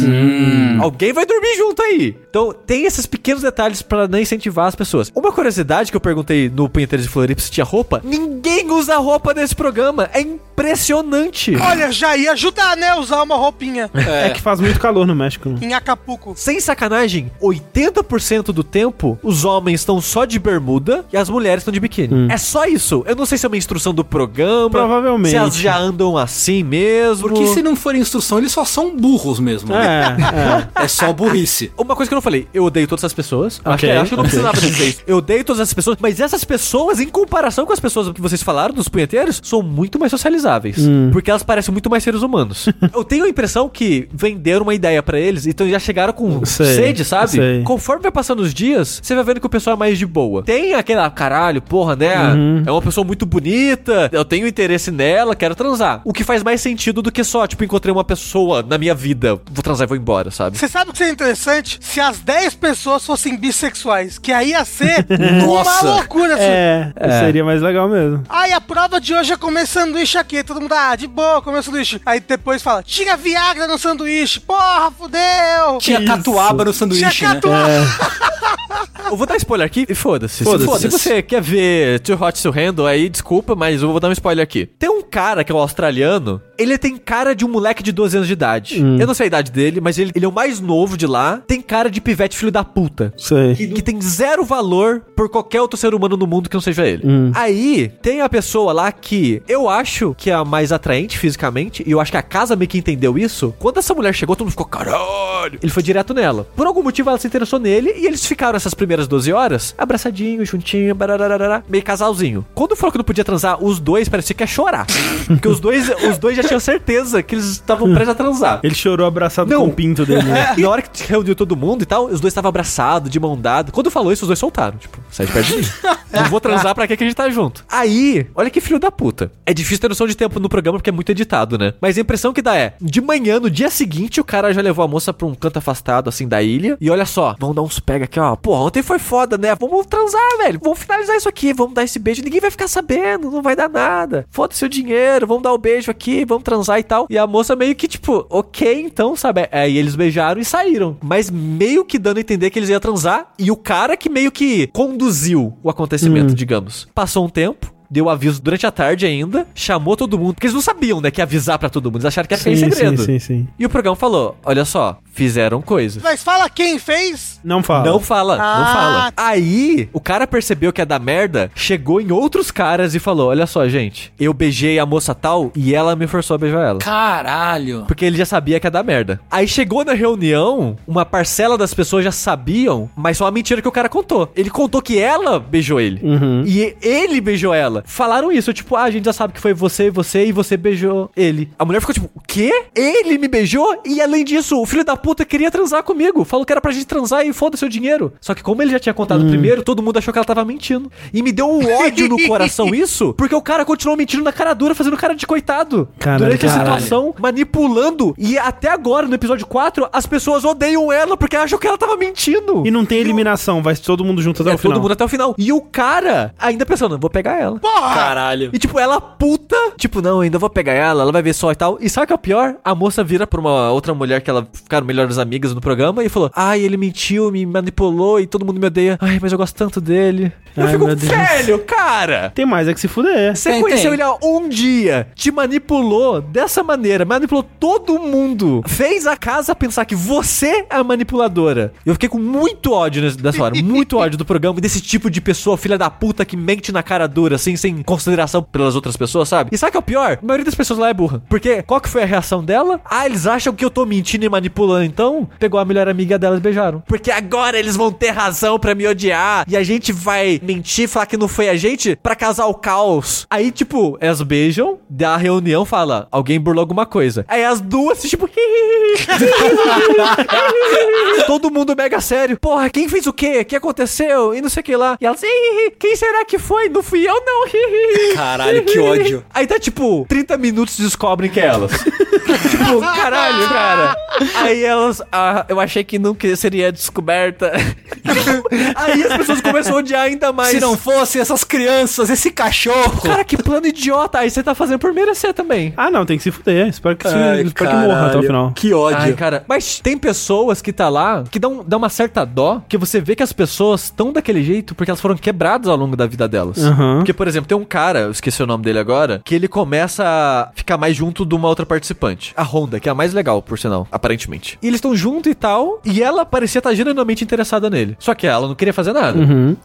Alguém vai dormir junto aí. Então, tem esses pequenos detalhes pra não incentivar as pessoas. Uma curiosidade que eu perguntei no Punheteiros de Floripa se tinha roupa. Ninguém usa roupa nesse programa. É impressionante. Olha, já ia ajudar, né? Usar uma roupinha É. que faz muito calor no México. né? em Acapulco. Sem sacanagem, 80% do tempo os homens estão só de bermuda e as mulheres estão de biquíni. É só isso. Eu não sei se é uma instrução do programa. Provavelmente. Elas já andam assim mesmo. Porque se não for instrução, eles só são burros mesmo. né? É, é. É só burrice. Uma coisa que eu não falei, eu odeio todas as pessoas. acho, Ok, que, acho que eu não ok. precisava dizer isso. Eu odeio todas essas pessoas, mas essas pessoas, em comparação com as pessoas que vocês falaram, dos punheteiros, são muito mais socializáveis. Hum. Porque elas parecem muito mais seres humanos. eu tenho a impressão que venderam uma ideia pra eles, então já chegaram com Sei, sede, sabe? sei. Conforme vai passando os dias, você vai vendo que o pessoal é mais de boa. Tem aquela, caralho, porra, né? Uhum. É uma pessoa muito bonita, eu tenho interesse nela, quero transar. O que faz mais sentido do que só, tipo, encontrei uma pessoa na minha vida, vou transar e vou embora, sabe? Você sabe o que seria interessante? Se as 10 pessoas fossem bissexuais, que aí ia ser Nossa. uma loucura. assim. É, seria mais legal mesmo. Ai, a prova de hoje é comer sanduíche aqui. Todo mundo, ah, de boa, comer sanduíche. Aí depois fala, tinha Viagra no sanduíche. Porra, fudeu. Tinha Isso. catuaba no sanduíche, Tinha né? catuaba. Eu vou dar spoiler aqui e foda-se. Se, Foda-se. for- se você quer ver Too Hot to Handle, aí desculpa, mas eu vou dar um spoiler aqui. Tem um cara que é o australiano, ele tem cara de um moleque de 12 anos de idade. Eu não sei a idade dele, mas ele, ele é o mais novo de lá. Tem cara de pivete filho da puta. Sei. Que, que tem zero valor por qualquer outro ser humano no mundo que não seja ele. Aí, tem a pessoa lá que eu acho que é a mais atraente fisicamente, e eu acho que a casa meio que entendeu isso. Quando essa mulher chegou, todo mundo ficou, caralho. Ele foi direto nela. Por algum motivo, ela se interessou nele, e eles ficaram essas primeiras 12 horas abraçadinho, juntinho, meio casalzinho. Quando falou que não podia transar, os dois parecia que ia chorar. Porque os dois, os dois já tinham certeza que eles estavam prestes a transar. Ele chorou abraçado Não. com o pinto dele. né? E na hora que reuniu todo mundo e tal, os dois estavam abraçados, de mão dada. Quando falou isso, os dois soltaram. Tipo, sai de perto de mim. Não vou transar pra que que a gente tá junto. Aí, olha que filho da puta. É difícil ter noção de tempo no programa porque é muito editado, né? Mas a impressão que dá é, de manhã, no dia seguinte, o cara já levou a moça pra um canto afastado, assim, da ilha. E olha só, vamos dar uns pega aqui, ó. Pô, ontem foi foda, né? Vamos transar, velho. Vamos finalizar isso aqui. Vamos dar esse beijo. Ninguém vai ficar sabendo, não vai dar nada. Foda-se o dinheiro, vamos dar o beijo aqui, vamos transar e tal. E a moça meio que, tipo, ok, então, sabe? Aí eles beijaram e saíram. Mas meio que dando a entender que eles iam transar. E o cara que meio que conduziu o acontecimento, digamos. Passou um tempo. Deu aviso durante a tarde ainda, chamou todo mundo, porque eles não sabiam, né, que ia avisar pra todo mundo, eles acharam que ia ficar em Sim, segredo. sim, sim, sim. E o programa falou: olha só, fizeram coisas. Mas fala quem fez. Não fala. Não fala, não Ah. fala. Aí, o cara percebeu que ia dar merda, chegou em outros caras e falou: Olha só, gente, eu beijei a moça tal e ela me forçou a beijar ela. Caralho. Porque ele já sabia que ia dar merda. Aí chegou na reunião, uma parcela das pessoas já sabiam, mas só a mentira que o cara contou. Ele contou que ela beijou ele. Uhum. E ele beijou ela. Ela. Falaram isso, tipo, ah, a gente já sabe que foi você você e você beijou ele. A mulher ficou tipo, o quê? Ele me beijou? E além disso, o filho da puta queria transar comigo. Falou que era pra gente transar e foda seu dinheiro. Só que como ele já tinha contado primeiro, todo mundo achou que ela tava mentindo. E me deu um ódio no coração isso, porque o cara continuou mentindo na cara dura, fazendo cara de coitado. Caralho, durante a caralho. situação, manipulando. E até agora, no episódio 4, as pessoas odeiam ela porque acham que ela tava mentindo. E não tem eliminação, vai todo mundo junto até É o final. todo mundo até o final. E o cara ainda pensando, vou pegar ela. Porra! Caralho. E tipo, ela puta, tipo, não, ainda vou pegar ela, ela vai ver só e tal. E sabe o que é o pior? A moça vira pra uma outra mulher que ela ficaram melhores amigas no programa e falou: Ai, ele mentiu, me manipulou e todo mundo me odeia. Ai, mas eu gosto tanto dele. eu Ai, fico, meu Deus. velho, cara! Tem mais é que se fuder. Você Tem, conheceu tem. ele há um dia, te manipulou dessa maneira, manipulou todo mundo, fez a casa pensar que você é a manipuladora. Eu fiquei com muito ódio dessa hora, muito ódio do programa e desse tipo de pessoa, filha da puta, que mente na cara dura, assim, sem consideração pelas outras pessoas, sabe? E sabe o que é o pior? A maioria das pessoas lá é burra. Porque qual que foi a reação dela? Ah, eles acham que eu tô mentindo e manipulando, então pegou a melhor amiga dela e beijaram. Porque agora eles vão ter razão pra me odiar e a gente vai mentir, falar que não foi a gente pra causar o caos. Aí, tipo, elas beijam, da reunião fala, alguém burlou alguma coisa. Aí as duas, tipo, todo mundo mega sério. Porra, quem fez o quê? O que aconteceu? E não sei o que lá. E elas, "Ih, quem será que foi? Não fui eu, não. Caralho, que ódio. Aí tá tipo, 30 minutos e descobrem que é elas. tipo, caralho, cara. Aí elas, ah, eu achei que nunca seria descoberta. Aí as pessoas começam a odiar ainda mais. Se não fosse essas crianças, esse cachorro. Cara, que plano idiota. Aí você tá fazendo por merecer também. Ah, não, tem que se fuder. Espero que, se, Ai, espero que morra até o final. Que ódio. Ai, cara. Mas tem pessoas que tá lá que dão, dão uma certa dó, que você vê que as pessoas estão daquele jeito porque elas foram quebradas ao longo da vida delas. Aham. Porque, por exemplo, tem um cara, eu esqueci o nome dele agora, que ele começa a ficar mais junto de uma outra participante. A Honda, que é a mais legal, por sinal, aparentemente. E eles estão junto e tal, e ela parecia estar genuinamente interessada nele. Só que ela não queria fazer nada.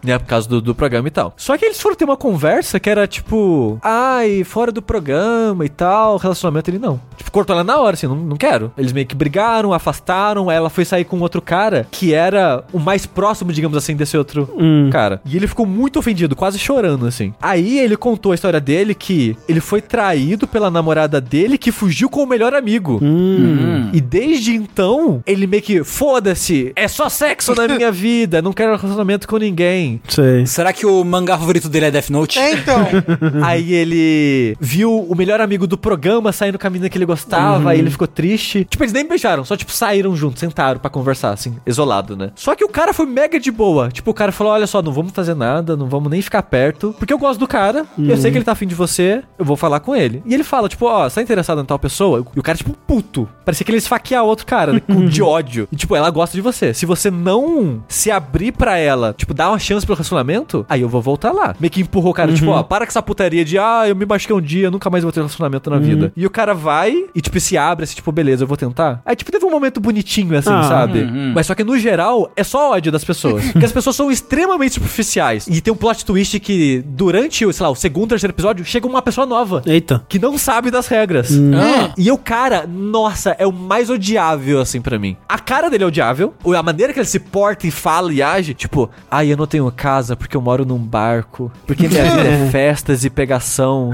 Né, por causa do, do programa e tal. Só que eles foram ter uma conversa que era tipo, ai, fora do programa e tal, relacionamento ele não. Tipo, cortou ela na hora, assim, não, não quero. Eles meio que brigaram, afastaram, aí ela foi sair com outro cara que era o mais próximo, digamos assim, desse outro Hum. cara. E ele ficou muito ofendido, quase chorando, assim. Aí ele contou a história dele que ele foi traído pela namorada dele que fugiu com o melhor amigo. Hum. E desde então, ele meio que, foda-se, é só sexo na minha vida, não quero relacionamento com ninguém. Sei. Será que o mangá favorito dele é Death Note? É, então. Aí ele viu o melhor amigo do programa saindo com a menina que ele gostava, aí ele ficou triste. Tipo, eles nem beijaram, só tipo saíram juntos, sentaram pra conversar, assim, isolado, né? Só que o cara foi mega de boa. Tipo, o cara falou: olha só, não vamos fazer nada, não vamos nem ficar perto, porque eu gosto do cara, eu sei que ele tá afim de você, eu vou falar com ele. E ele fala, tipo, ó, você tá interessado em tal pessoa? E o cara, tipo, puto. Parecia que ele ia esfaquear outro cara, né, com de ódio. E, tipo, ela gosta de você. Se você não se abrir pra ela, tipo, dar uma chance pro relacionamento, aí eu vou voltar lá. Meio que empurrou o cara, tipo, ó, para com essa putaria de, ah, eu me machuquei um dia, nunca mais vou ter relacionamento na vida. E o cara vai e, tipo, se abre, assim, tipo, beleza, eu vou tentar. Aí, tipo, teve um momento bonitinho, assim, Ah. sabe? Mas só que, no geral, é só ódio das pessoas. Porque as pessoas são extremamente superficiais. E tem um plot twist que, durante, sei lá, o segundo, terceiro episódio, chega uma pessoa nova. Eita. Que não sabe das regras. Ah. E o cara, nossa, é o mais odiável, assim, pra mim. A cara dele é odiável. A maneira que ele se porta e fala e age. Tipo, ai, eu não tenho casa porque eu moro num barco. Porque minha vida é festas e pegação.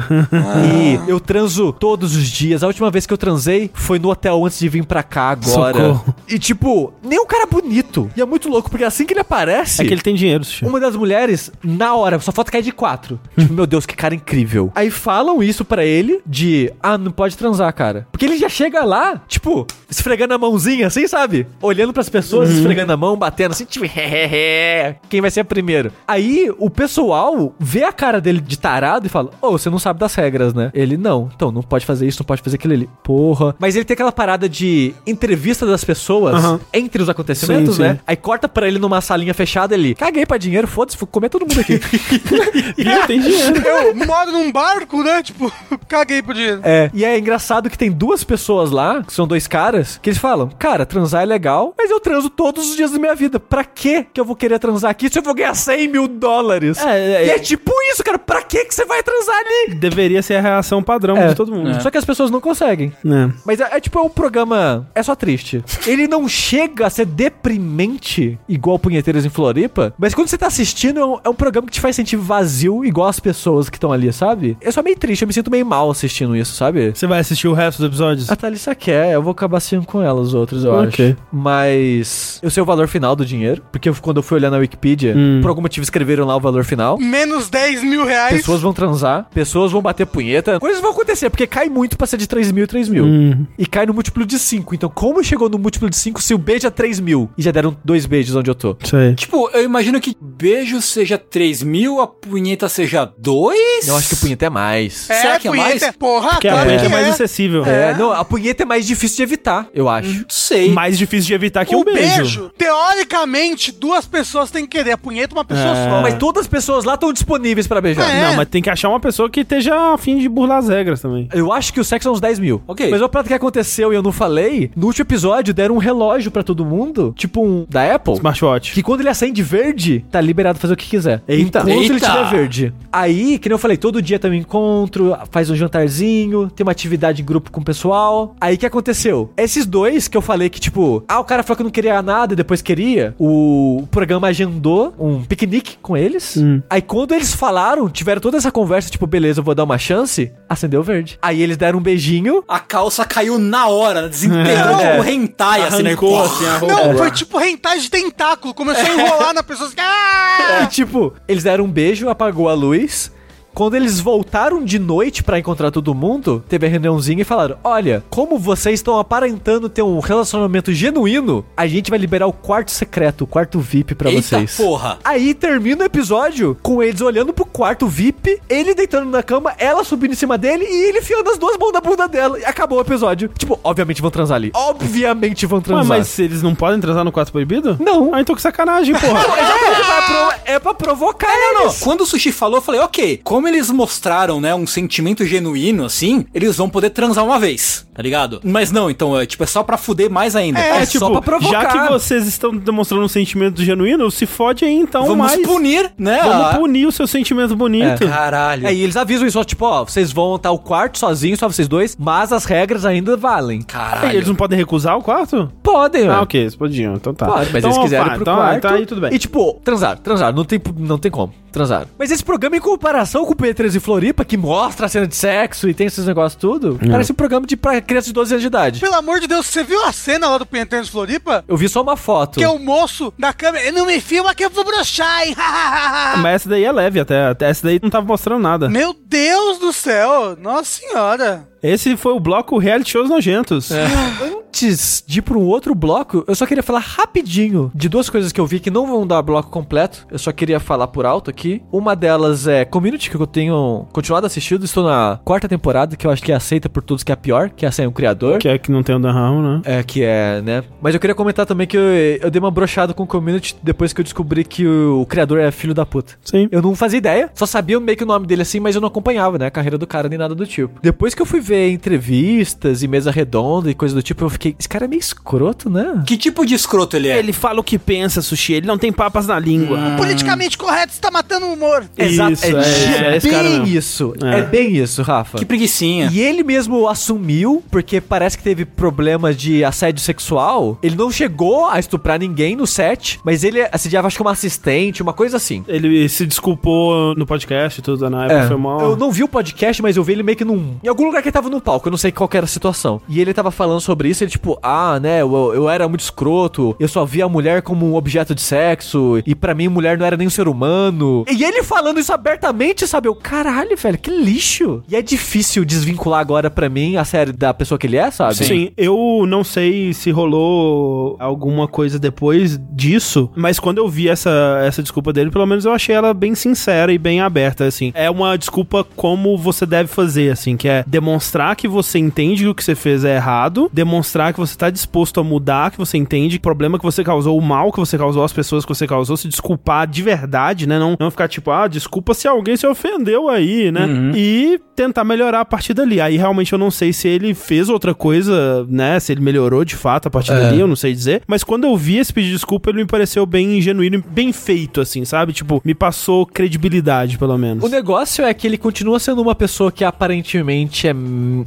E eu transo todos os dias. A última vez que eu transei foi no hotel antes de vir pra cá agora. Socorro. E, tipo, nem um cara bonito. E é muito louco, porque assim que ele aparece. É que ele tem dinheiro, Sushi. Uma das mulheres, na hora, só falta cair de quatro. Tipo, meu Deus, que cara incrível. Aí falam isso pra ele de, ah, não pode transar, cara. Porque ele já chega lá, tipo, esfregando a mãozinha, assim, sabe? Olhando pras pessoas, esfregando a mão, batendo assim, tipo, hehehe, quem vai ser primeiro? Aí o pessoal vê a cara dele de tarado e fala, ô, você não sabe das regras, né? Ele, não, então não pode fazer isso, não pode fazer aquilo ali. Porra. Mas ele tem aquela parada de entrevista das pessoas Aham. entre os acontecimentos, Sim, né? sim. Aí corta pra ele numa salinha fechada, ele, caguei pra dinheiro, foda-se, vou comer todo mundo aqui. Viu? Tem dinheiro. Eu moro num barco, né? Tipo, caguei pro dinheiro. É, e é engraçado que tem duas pessoas lá, que são dois caras, que eles falam: Cara, transar é legal, mas eu transo todos os dias da minha vida. Pra quê que eu vou querer transar aqui se eu vou ganhar 100 mil dólares? É, é, e é é. tipo isso, cara. Pra que que você vai transar ali? Deveria ser a reação padrão É. de todo mundo. Só que as pessoas não conseguem. É. Mas é, é tipo, é um programa. É só triste. Ele não chega a ser deprimente, igual Punheteiros em Floripa, mas quando você tá assistindo, é um, é um programa que te faz sentir vazio, igual as pessoas que estão ali, sabe? Eu sou meio triste, eu me sinto meio mal assistindo isso, sabe? Você vai assistir o resto dos episódios? A Thalissa quer, eu vou acabar assistindo com ela, os outros, eu Ok. acho. Mas eu sei o valor final do dinheiro, porque eu- quando eu fui olhar na Wikipedia, Hum. por algum motivo escreveram lá o valor final. Menos 10 mil reais. Pessoas vão transar, pessoas vão bater punheta, coisas vão acontecer, porque cai muito pra ser de 3 mil e 3 mil. Hum. E cai no múltiplo de 5. Então, como chegou no múltiplo de 5 se o beijo é 3 mil? E já deram dois beijos onde eu tô. Isso aí. Tipo, eu imagino que beijo seja 3 mil, a punheta seja 2? Eu acho que a punheta é mais. É, Será que é punheta, mais? Porra, Porque a claro punheta que é mais é. acessível. É, não, a punheta é mais difícil de evitar, eu acho. Não sei. Mais difícil de evitar que O um beijo. beijo, teoricamente, duas pessoas têm que querer. A punheta, uma pessoa É. só. Mas todas as pessoas lá estão disponíveis pra beijar. É. Não, mas tem que achar uma pessoa que esteja a fim de burlar as regras também. Eu acho que o sexo é uns 10 mil. Ok. Mas o prato que aconteceu e eu não falei, no último episódio deram um relógio pra todo mundo, tipo um da Apple. Smartwatch. Que quando ele acende verde, tá liberado fazer o que quiser. Eita. Enquanto ele Eita. estiver verde. Aí, que nem eu falei, todo dia tem um encontro, faz um jantarzinho, tem uma atividade em grupo com o pessoal. Aí o que aconteceu? Esses dois que eu falei que, tipo, ah, o cara falou que não queria nada e depois queria, o programa agendou um piquenique com eles. Hum. Aí quando eles falaram, tiveram toda essa conversa, tipo, beleza, eu vou dar uma chance, acendeu verde. Aí eles deram um beijinho. A calça caiu na hora, desintegrou É. tipo hentai, assim, né? Assim. Não, foi tipo rentar de tentáculo. Começou a enrolar na pessoa. assim, Ah! E tipo, eles deram um beijo, apagou a luz. depois Quando eles voltaram de noite pra encontrar todo mundo, teve a reuniãozinha e falaram: Olha, como vocês estão aparentando ter um relacionamento genuíno, a gente vai liberar o quarto secreto, o quarto VIP pra Eita vocês. porra. Aí termina o episódio com eles olhando pro quarto VIP, ele deitando na cama, ela subindo em cima dele e ele enfiando as duas mãos na bunda dela. E acabou o episódio. Tipo, obviamente vão transar ali. Obviamente vão Ué, transar. mas eles não podem transar no quarto proibido? Não. Ah, então que sacanagem, porra. É, pra é pra provocar eles. Quando o Sushi falou, eu falei, ok, como eles mostraram, né, um sentimento genuíno, assim, eles vão poder transar uma vez, tá ligado? Mas não, então, é, tipo, é só pra fuder mais ainda. É, É tipo, só pra provocar. já que vocês estão demonstrando um sentimento genuíno, se fode aí então Vamos mais. punir, né? Vamos a- punir o seu sentimento bonito. Caralho. É, e eles avisam isso, ó, tipo, ó, vocês vão estar o quarto sozinhos, só vocês dois, mas as regras ainda valem. Caralho. E eles não podem recusar o quarto? Podem, Ah, mano. ok, eles podiam, então tá. Pode, mas então, eles quiserem ir pro então, quarto. Então aí tudo bem. E tipo, transar, transar, não tem, não tem como. Transar. Mas esse programa, em comparação com o P3 e Floripa, que mostra a cena de sexo e tem esses negócios tudo, parece um programa de pra criança de 12 anos de idade. Pelo amor de Deus, você viu a cena lá do Pinheiros de Floripa? Eu vi só uma foto. Que é o moço da câmera. Não me filma que eu vou broxar, hein? Mas essa daí é leve até. até Essa daí não tava mostrando nada. Meu Deus do céu! Nossa senhora! Esse foi o bloco Reality Shows Nojentos. É. Antes de ir para um outro bloco, eu só queria falar rapidinho de duas coisas que eu vi que não vão dar bloco completo. Eu só queria falar por alto aqui. Uma delas é Community, que eu tenho continuado assistindo. Estou na quarta temporada, que eu acho que é aceita por todos que é a pior, que é sem o criador. Que é que não tem o Dan Harmon, né? É, que é, né? Mas eu queria comentar também que eu, eu dei uma brochada com o Community depois que eu descobri que o, o criador é filho da puta. Sim. Eu não fazia ideia, só sabia meio que o nome dele assim, mas eu não acompanhava, né? A carreira do cara nem nada do tipo. Depois que eu fui ver entrevistas e mesa redonda e coisa do tipo, eu fiquei, esse cara é meio escroto, né? Que tipo de escroto ele é? Ele fala o que pensa, Sushi. Ele não tem papas na língua. Politicamente correto, você tá matando o humor. Exato, Isso, é, é, é esse cara bem mesmo. isso. É. É. bem isso, Rafa. Que preguicinha. E ele mesmo assumiu, porque parece que teve problemas de assédio sexual. Ele não chegou a estuprar ninguém no set, mas ele assediava, acho que uma assistente, uma coisa assim. Ele se desculpou no podcast e tudo, na época É, foi mal. Eu não vi o podcast, mas eu vi ele meio que num. Em algum lugar que ele tava no palco, eu não sei qual que era a situação. E ele tava falando sobre isso, ele tipo, ah, né, eu, eu era muito escroto, eu só via a mulher como um objeto de sexo, e pra mim mulher não era nem um ser humano. E ele falando isso abertamente, sabe? Eu, caralho, velho, que lixo. E é difícil desvincular agora pra mim a série da pessoa que ele é, sabe? Sim. eu não sei se rolou alguma coisa depois disso, mas quando eu vi essa, essa desculpa dele, pelo menos eu achei ela bem sincera e bem aberta, assim. É uma desculpa como você deve fazer, assim, que é demonstrar que você entende que o que você fez é errado, demonstrar que você tá disposto a mudar, que você entende o problema que você causou, o mal que você causou, as pessoas que você causou, se desculpar de verdade, né? Não, não ficar tipo, ah, desculpa se alguém se ofendeu aí, né? Uhum. E tentar melhorar a partir dali. Aí realmente eu não sei se ele fez outra coisa, né? Se ele melhorou de fato a partir É. dali, eu não sei dizer. Mas quando eu vi esse pedido de desculpa, ele me pareceu bem genuíno e bem feito, assim, sabe? Tipo, me passou credibilidade, pelo menos. O negócio é que ele continua sendo uma pessoa que aparentemente é hum,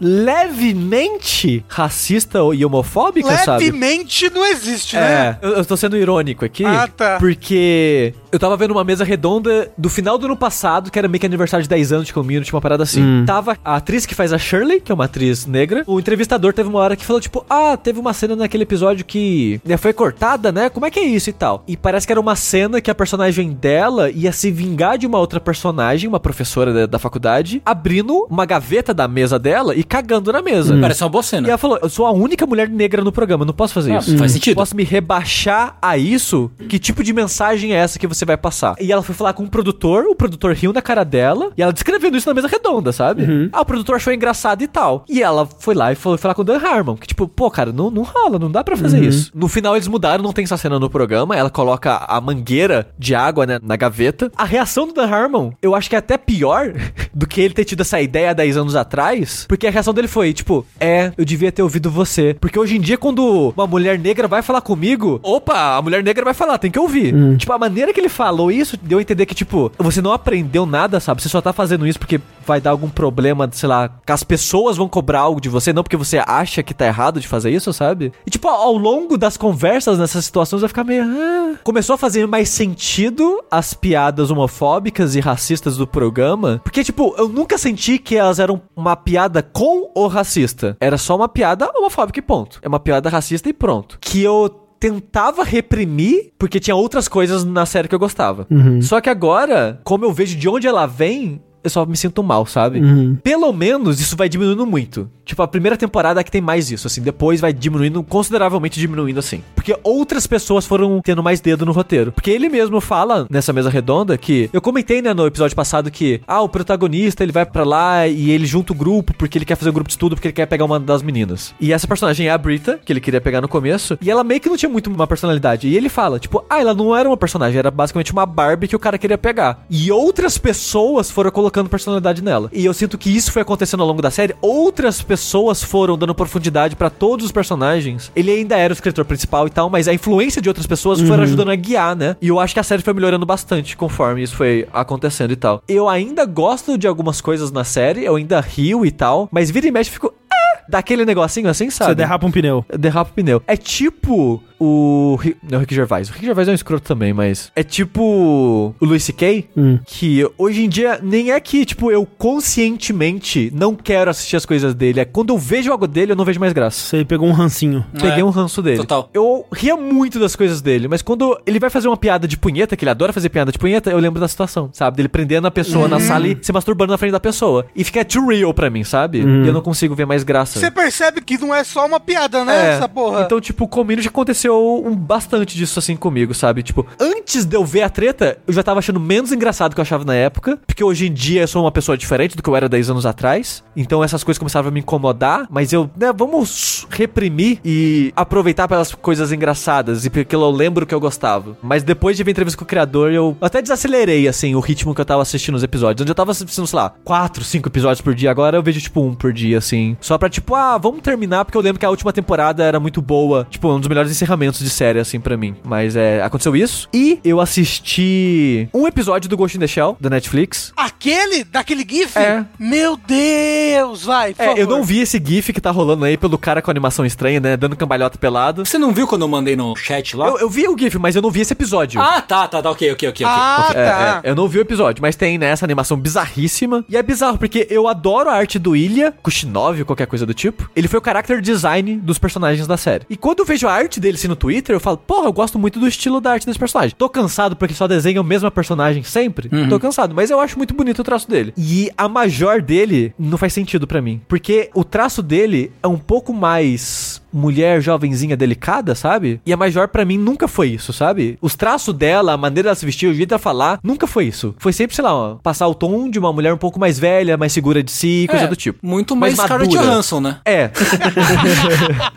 levemente racista e homofóbica, sabe? Levemente não existe, né? É, eu, eu tô sendo irônico aqui. Ah, tá. Porque eu tava vendo uma mesa redonda do final do ano passado, que era meio que aniversário de 10 anos de community, uma parada assim. Hum. Tava a atriz que faz a Shirley, que é uma atriz negra. O entrevistador teve uma hora que falou, tipo, ah, teve uma cena naquele episódio que né, foi cortada, né? Como é que é isso e tal? E parece que era uma cena que a personagem dela ia se vingar de uma outra personagem, uma professora da, da faculdade, abrindo uma gaveta da mesa dela e cagando na mesa. Parece uma boa cena. E ela falou: Eu sou a única mulher negra no programa, não posso fazer Ah, isso. faz sentido. Posso me rebaixar a isso? Que tipo de mensagem é essa que você vai passar? E ela foi falar com o produtor, o produtor riu na cara dela, e ela descrevendo isso na mesa redonda, sabe? Ah, o produtor achou engraçado e tal. E ela foi lá e foi falar com o Dan Harmon, que tipo, pô, cara, não, não rola, não dá pra fazer isso. No final eles mudaram, não tem essa cena no programa, ela coloca a mangueira de água né, na gaveta. A reação do Dan Harmon, eu acho que é até pior do que ele ter tido essa ideia há 10 anos atrás, porque a reação dele foi, tipo, é, eu devia ter ouvido você. Porque hoje em dia, quando uma mulher negra vai falar comigo, opa, a mulher negra vai falar, tem que ouvir. Tipo, a maneira que ele falou isso deu a entender que, tipo, você não aprendeu nada, sabe? Você só tá fazendo isso porque vai dar algum problema, sei lá, que as pessoas vão cobrar algo de você, não porque você acha que tá errado de fazer isso, sabe? E, tipo, ao longo das conversas nessas situações vai ficar meio. "Ah". Começou a fazer mais sentido as piadas homofóbicas e racistas do programa, porque, tipo, eu nunca senti que elas eram uma piada com o racista. Era só uma piada homofóbica e ponto. É uma piada racista e pronto. Que eu tentava reprimir porque tinha outras coisas na série que eu gostava. Só que agora, como eu vejo de onde ela vem, eu só me sinto mal, sabe? Pelo menos isso vai diminuindo muito. Tipo, a primeira temporada é que tem mais isso, assim. Depois vai diminuindo, consideravelmente diminuindo, assim. Porque outras pessoas foram tendo mais dedo no roteiro. Porque ele mesmo fala nessa mesa redonda que. Eu comentei, né, no episódio passado que. Ah, o protagonista ele vai pra lá e ele junta o grupo porque ele quer fazer um grupo de estudo porque ele quer pegar uma das meninas. E essa personagem é a Brita, que ele queria pegar no começo. E ela meio que não tinha muito uma personalidade. E ele fala, tipo, ah, ela não era uma personagem, era basicamente uma Barbie que o cara queria pegar. E outras pessoas foram colocando personalidade nela. E eu sinto que isso foi acontecendo ao longo da série. Outras pessoas foram dando profundidade pra todos os personagens. Ele ainda era o escritor principal e tal, mas a influência de outras pessoas foram ajudando a guiar, né? E eu acho que a série foi melhorando bastante conforme isso foi acontecendo e tal. Eu ainda gosto de algumas coisas na série, eu ainda rio e tal, mas vira e mexe eu fico. "Ah", Daquele negocinho assim, sabe? Você derrapa um pneu. Derrapa o pneu. É tipo o. Não, o Rick Gervais. O Rick Gervais é um escroto também, mas. É tipo o Louis C.K. Hum. Que hoje em dia nem é que, tipo, eu conscientemente não quero assistir as coisas dele. É quando eu vejo algo dele, eu não vejo mais graça. Você pegou um rancinho. Peguei É, um ranço dele. total. Eu ria muito das coisas dele, mas quando ele vai fazer uma piada de punheta, que ele adora fazer piada de punheta, eu lembro da situação, sabe? Dele prendendo a pessoa na sala e se masturbando na frente da pessoa. E fica too real pra mim, sabe? E eu não consigo ver mais graça. Você percebe que não é só uma piada, né? É, Essa porra. Então, tipo, comigo já aconteceu um, bastante disso assim comigo, sabe? Tipo, antes de eu ver a treta, eu já tava achando menos engraçado do que eu achava na época. Porque hoje em dia eu sou uma pessoa diferente do que eu era 10 anos atrás. Então essas coisas começaram a me incomodar. Mas eu, né, vamos reprimir e aproveitar pelas coisas engraçadas. E porque eu lembro que eu gostava. Mas depois de ver entrevista com o criador, eu até desacelerei, assim, o ritmo que eu tava assistindo os episódios. Onde eu tava assistindo, sei lá, 4, 5 episódios por dia. Agora eu vejo, tipo, um por dia, assim. Só pra, tipo, ah, vamos terminar, porque eu lembro que a última temporada era muito boa. Tipo, um dos melhores encerramentos de série, assim, pra mim. Mas é, aconteceu isso. E eu assisti um episódio do Ghost in the Shell, da Netflix. Aquele, daquele GIF? É. Meu Deus, vai, por É, eu favor. não vi esse GIF que tá rolando aí pelo cara com animação estranha, né? Dando cambalhota pelado. Você não viu quando eu mandei no chat lá? Eu, eu vi o GIF, mas eu não vi esse episódio. Ah, tá, tá, tá, ok, ok, ok, ok. Ah, É, tá. é, eu não vi o episódio, mas tem né, essa animação bizarríssima. E é bizarro, porque eu adoro a arte do Ilya, Kushinov ou qualquer coisa do tipo. Ele foi o character design dos personagens da série. E quando eu vejo a arte dele assim no Twitter, eu falo, porra, eu gosto muito do estilo da arte desse personagem. Tô cansado porque só desenha a mesma personagem sempre. Tô cansado, mas eu acho muito bonito o traço dele. E a major dele não faz sentido pra mim. Porque o traço dele é um pouco mais mulher jovenzinha delicada, sabe? E a Major pra mim nunca foi isso, sabe? Os traços dela, a maneira dela se vestir, o jeito dela falar, nunca foi isso. Foi sempre, sei lá, ó, passar o tom de uma mulher um pouco mais velha, mais segura de si, coisa É, do tipo. Muito mais, Mais Scarlett. Johansson, né? É.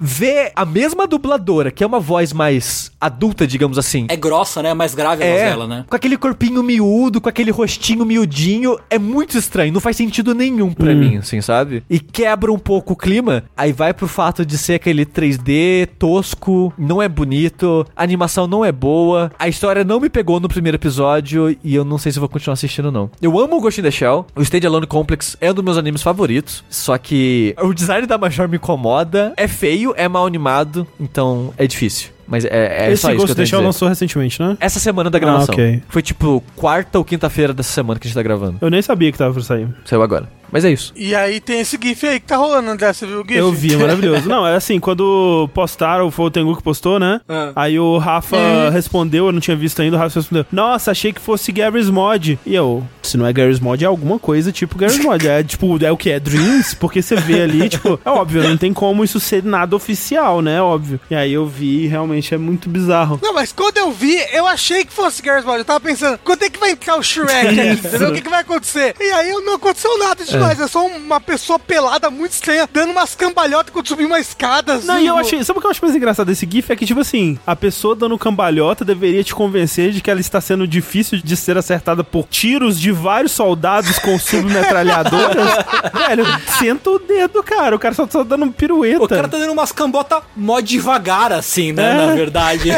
Ver a mesma dubladora, que é uma voz mais adulta, digamos assim. É grossa, né? É mais grave a voz dela, né? Com aquele corpinho miúdo, com aquele rostinho miudinho, é muito estranho, não faz sentido nenhum pra mim, assim, sabe? E quebra um pouco o clima, aí vai pro fato de ser aquele 3D tosco, não é bonito, a animação não é boa, a história não me pegou no primeiro episódio e eu não sei se eu vou continuar assistindo não. Eu amo o Ghost in the Shell, o Stage Alone Complex é um dos meus animes favoritos, só que o design da Major me incomoda, é feio, é mal animado, então é difícil. Mas é, é Esse só isso que Ghost eu of the Shell lançou recentemente, né? Essa semana da gravação. ok. Foi tipo quarta ou quinta-feira dessa semana que a gente tá gravando. Eu nem sabia que tava pra sair. Saiu agora. Mas é isso. E aí tem esse GIF aí que tá rolando, André. Você viu o GIF? Eu vi, é maravilhoso. Não, é assim, quando postaram, foi o Tengu que postou, né? Ah. Aí o Rafa respondeu, eu não tinha visto ainda, o Rafa respondeu, nossa, achei que fosse Gary's Mod. E eu, se não é Gary's Mod, é alguma coisa tipo Gary's Mod. É tipo, é o que? É Dreams? Porque você vê ali, tipo, é óbvio, não tem como isso ser nada oficial, né? Óbvio. E aí eu vi, e realmente é muito bizarro. Não, mas quando eu vi, eu achei que fosse Garry's Mod. Eu tava pensando, quando é que vai entrar o Shrek aqui? Entendeu? O que, que vai acontecer? E aí não aconteceu nada demais. É, só uma pessoa pelada muito estranha, dando umas cambalhotas quando subiu uma escada. Não, assim, e eu achei. Sabe o que eu acho mais engraçado desse GIF? É que, tipo assim, a pessoa dando cambalhota deveria te convencer de que ela está sendo difícil de ser acertada por tiros de vários soldados com submetralhadoras. Velho, senta o dedo, cara. O cara só tá dando pirueta. O cara tá dando umas cambotas mó devagar, assim, né? É. Na verdade.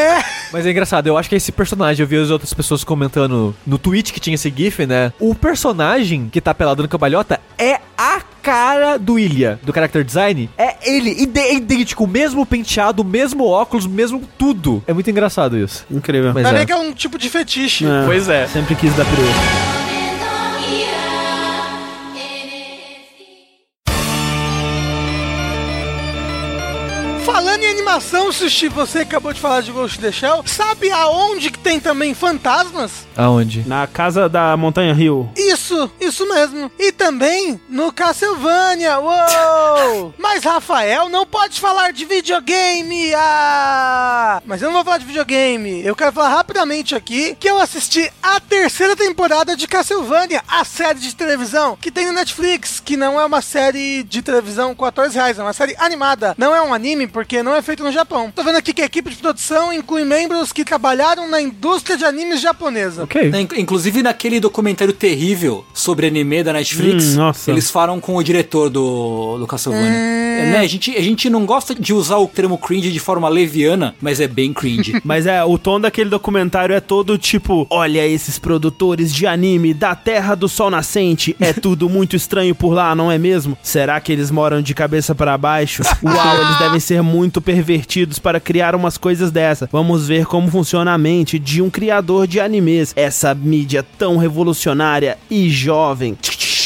Mas é engraçado, eu acho que esse personagem, eu vi as outras pessoas comentando no tweet que tinha esse GIF, né? O personagem que tá pelado no cambalhota é a cara do Ilha, do character design. É ele, é idêntico, o mesmo penteado, o mesmo óculos, o mesmo tudo. É muito engraçado isso. Incrível. Mas é. ver que é um tipo de fetiche. É, Pois é. Sempre quis dar pirueta. Animação, Sushi, você acabou de falar de Ghost in the Shell. Sabe aonde que tem também fantasmas? Aonde? Na casa da Montanha Rio. Isso, isso mesmo. E também no Castlevania. Uou! Mas Rafael não pode falar de videogame. Ah! Mas eu não vou falar de videogame. Eu quero falar rapidamente aqui que eu assisti a terceira temporada de Castlevania, a série de televisão que tem no Netflix, que não é uma série de televisão com atores reais, é uma série animada. Não é um anime porque não é feito no Japão. Tô vendo aqui que a equipe de produção inclui membros que trabalharam na indústria de animes japonesa. Ok. Inc- Inclusive naquele documentário terrível sobre anime da Netflix, Hum, nossa. eles falam com o diretor do, do Castlevania. É, né, a, gente, a gente não gosta de usar o termo cringe de forma leviana, mas é bem cringe. Mas é, o tom daquele documentário é todo tipo: olha esses produtores de anime da Terra do Sol Nascente, é tudo muito estranho por lá, não é mesmo? Será que eles moram de cabeça para baixo? Uau, eles devem ser muito pervertidos para criar umas coisas dessa. Vamos ver como funciona a mente de um criador de animes. Essa mídia tão revolucionária e jovem.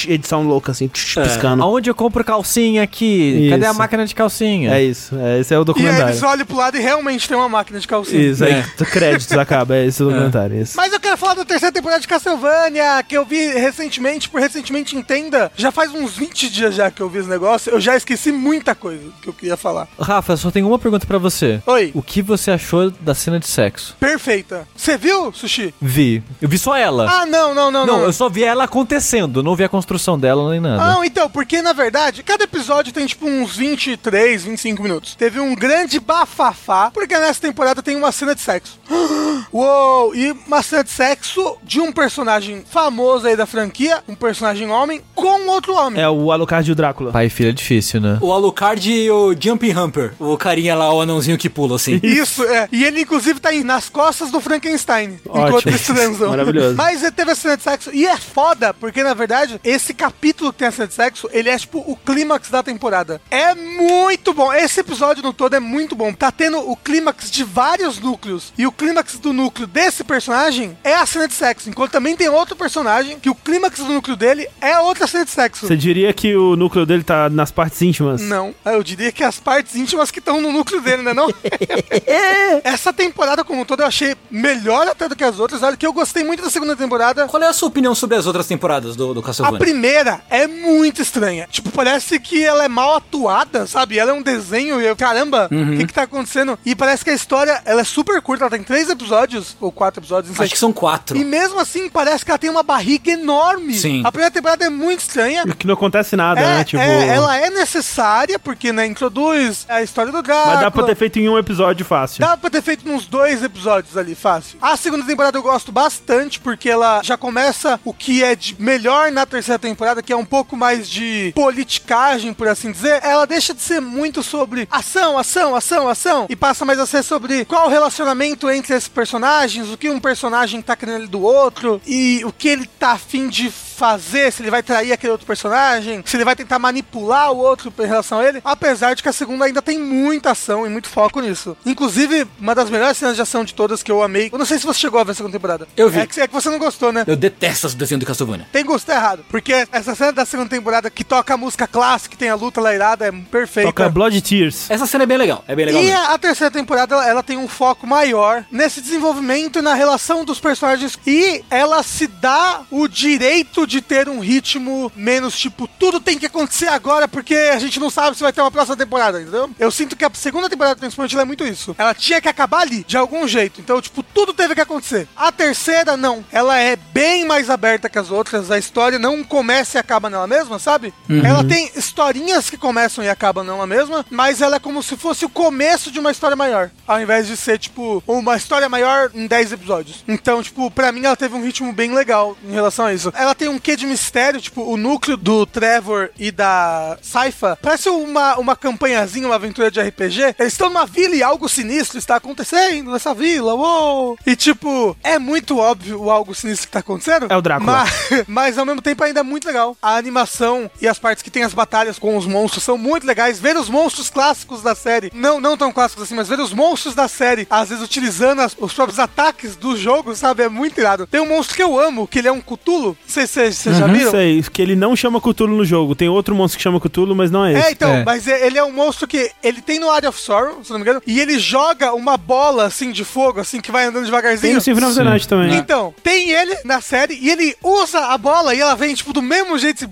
Edição louca assim, piscando. Aonde eu compro calcinha aqui? Cadê a Isso. máquina de calcinha? É isso, é, esse é o E aí documentário. eles olham pro lado e realmente tem uma máquina de calcinha. Isso, aí É. créditos acaba, é esse o documentário. Isso. Mas eu quero falar da terceira temporada de Castlevania, que eu vi recentemente, por recentemente entenda. Já faz uns 20 dias já que eu vi esse negócio, eu já esqueci muita coisa que eu queria falar. Rafa, só tenho uma pergunta pra você. Oi. O que você achou da cena de sexo? Perfeita. Você viu, Sushi? Vi. Eu vi só ela. Ah, não, não, não, não, não. eu só vi ela acontecendo, não vi a construção dela nem nada. Não, então, porque na verdade, cada episódio tem tipo uns 23, 25 minutos. Teve um grande bafafá, porque nessa temporada tem uma cena de sexo. Uou! E uma cena de sexo de um personagem famoso aí da franquia, um personagem homem, com outro homem. É o Alucard e o Drácula. Pai e filho é difícil, né? o Alucard e o Jumping Humper. O carinha lá, o anãozinho que pula, assim. Isso, é. E ele, inclusive, tá aí nas costas do Frankenstein. Enquanto Ótimo. eles transam. Maravilhoso. Mas ele teve a cena de sexo. E é foda, porque, na verdade, esse capítulo que tem a cena de sexo, ele é, tipo, o clímax da temporada. É muito bom. Esse episódio no todo é muito bom. Tá tendo o clímax de vários núcleos. E o clímax do núcleo desse personagem é a cena de sexo. Enquanto também tem outro personagem que o clímax do núcleo dele é outra cena de sexo. Você diria que o núcleo dele tá nas partes íntimas? Não, eu diria que as partes íntimas que estão no núcleo dele, né não? Essa temporada como um todo eu achei melhor até do que as outras. Olha que eu gostei muito da segunda temporada. Qual é a sua opinião sobre as outras temporadas do, do A Castlevania? Primeira é muito estranha. Tipo, parece que ela é mal atuada, sabe? Ela é um desenho e eu, caramba, o que que tá acontecendo? E parece que a história, ela é super curta, ela tem três episódios, ou quatro episódios, não sei. Acho que são quatro. E mesmo assim, parece que ela tem uma barriga enorme. Sim. A primeira temporada é muito estranha. Que não acontece nada, É, né? Tipo. é, ela é necessária, porque, né, introduz a história do Drácula. Mas dá pra ter feito em um episódio fácil. Dá pra ter feito uns dois episódios ali, fácil. A segunda temporada eu gosto bastante, porque ela já começa o que é de melhor na terceira temporada, que é um pouco mais de politicagem, por assim dizer. Ela deixa de ser muito sobre ação, ação, ação, ação, e passa mais a ser sobre qual o relacionamento entre esses personagens, o que um personagem tá querendo do outro, e o que ele tá afim de fazer, se ele vai trair aquele outro personagem, se ele vai tentar manipular o outro em relação a ele, apesar de que a segunda ainda tem muita ação e muito foco nisso. Inclusive, uma das melhores cenas de ação de todas que eu amei, eu não sei se você chegou a ver a segunda temporada. Eu vi. É que, é que você não gostou, né? Eu detesto as desenhos do Castlevania. Tem gosto errado, porque essa cena da segunda temporada que toca a música clássica, que tem a luta lairada, é perfeita. Toca Blood Tears. Essa cena é bem legal. É bem legal E mesmo. a, a terceira temporada, ela, ela tem um foco maior nesse desenvolvimento e na relação dos personagens. E ela se dá o direito de ter um ritmo menos, tipo, tudo tem que acontecer agora porque a gente não sabe se vai ter uma próxima temporada, entendeu? Eu sinto que a segunda temporada, principalmente, é muito isso. Ela tinha que acabar ali, de algum jeito. Então, tipo, tudo teve que acontecer. A terceira, não. Ela é bem mais aberta que as outras. A história não começa e acaba nela mesma, sabe? Ela tem historinhas que começam e acabam nela mesma, mas ela é como se fosse o começo de uma história maior. Ao invés de ser, tipo, uma história maior em 10 episódios. Então, tipo, pra mim ela teve um ritmo bem legal em relação a isso. Ela tem um quê de mistério, tipo, o núcleo do Trevor e da Saifa parece uma, uma campanhazinha, uma aventura de RPG. Eles estão numa vila e algo sinistro está acontecendo nessa vila, uou! E, tipo, é muito óbvio o algo sinistro que tá acontecendo. É o Drácula. Mas, mas ao mesmo tempo ainda é muito legal. A animação e as partes que tem as batalhas com os monstros são muito legais. Ver os monstros clássicos da série, não, não tão clássicos assim, mas ver os monstros da série, às vezes utilizando as- os próprios ataques do jogo, sabe? É muito irado. Tem um monstro que eu amo, que ele é um Cthulhu. Não sei se vocês vocês já Não viram. sei, que ele não chama Cthulhu no jogo. Tem outro monstro que chama Cthulhu, mas não é esse. É, então, É. mas é- ele é um monstro que ele tem no Area of Sorrow, se não me engano, e ele joga uma bola assim de fogo, assim, que vai andando Tem devagarzinho. no Symphony of the Sim. Night também. Então, tem ele na série e ele usa a bola e ela vem, tipo, do mesmo jeito.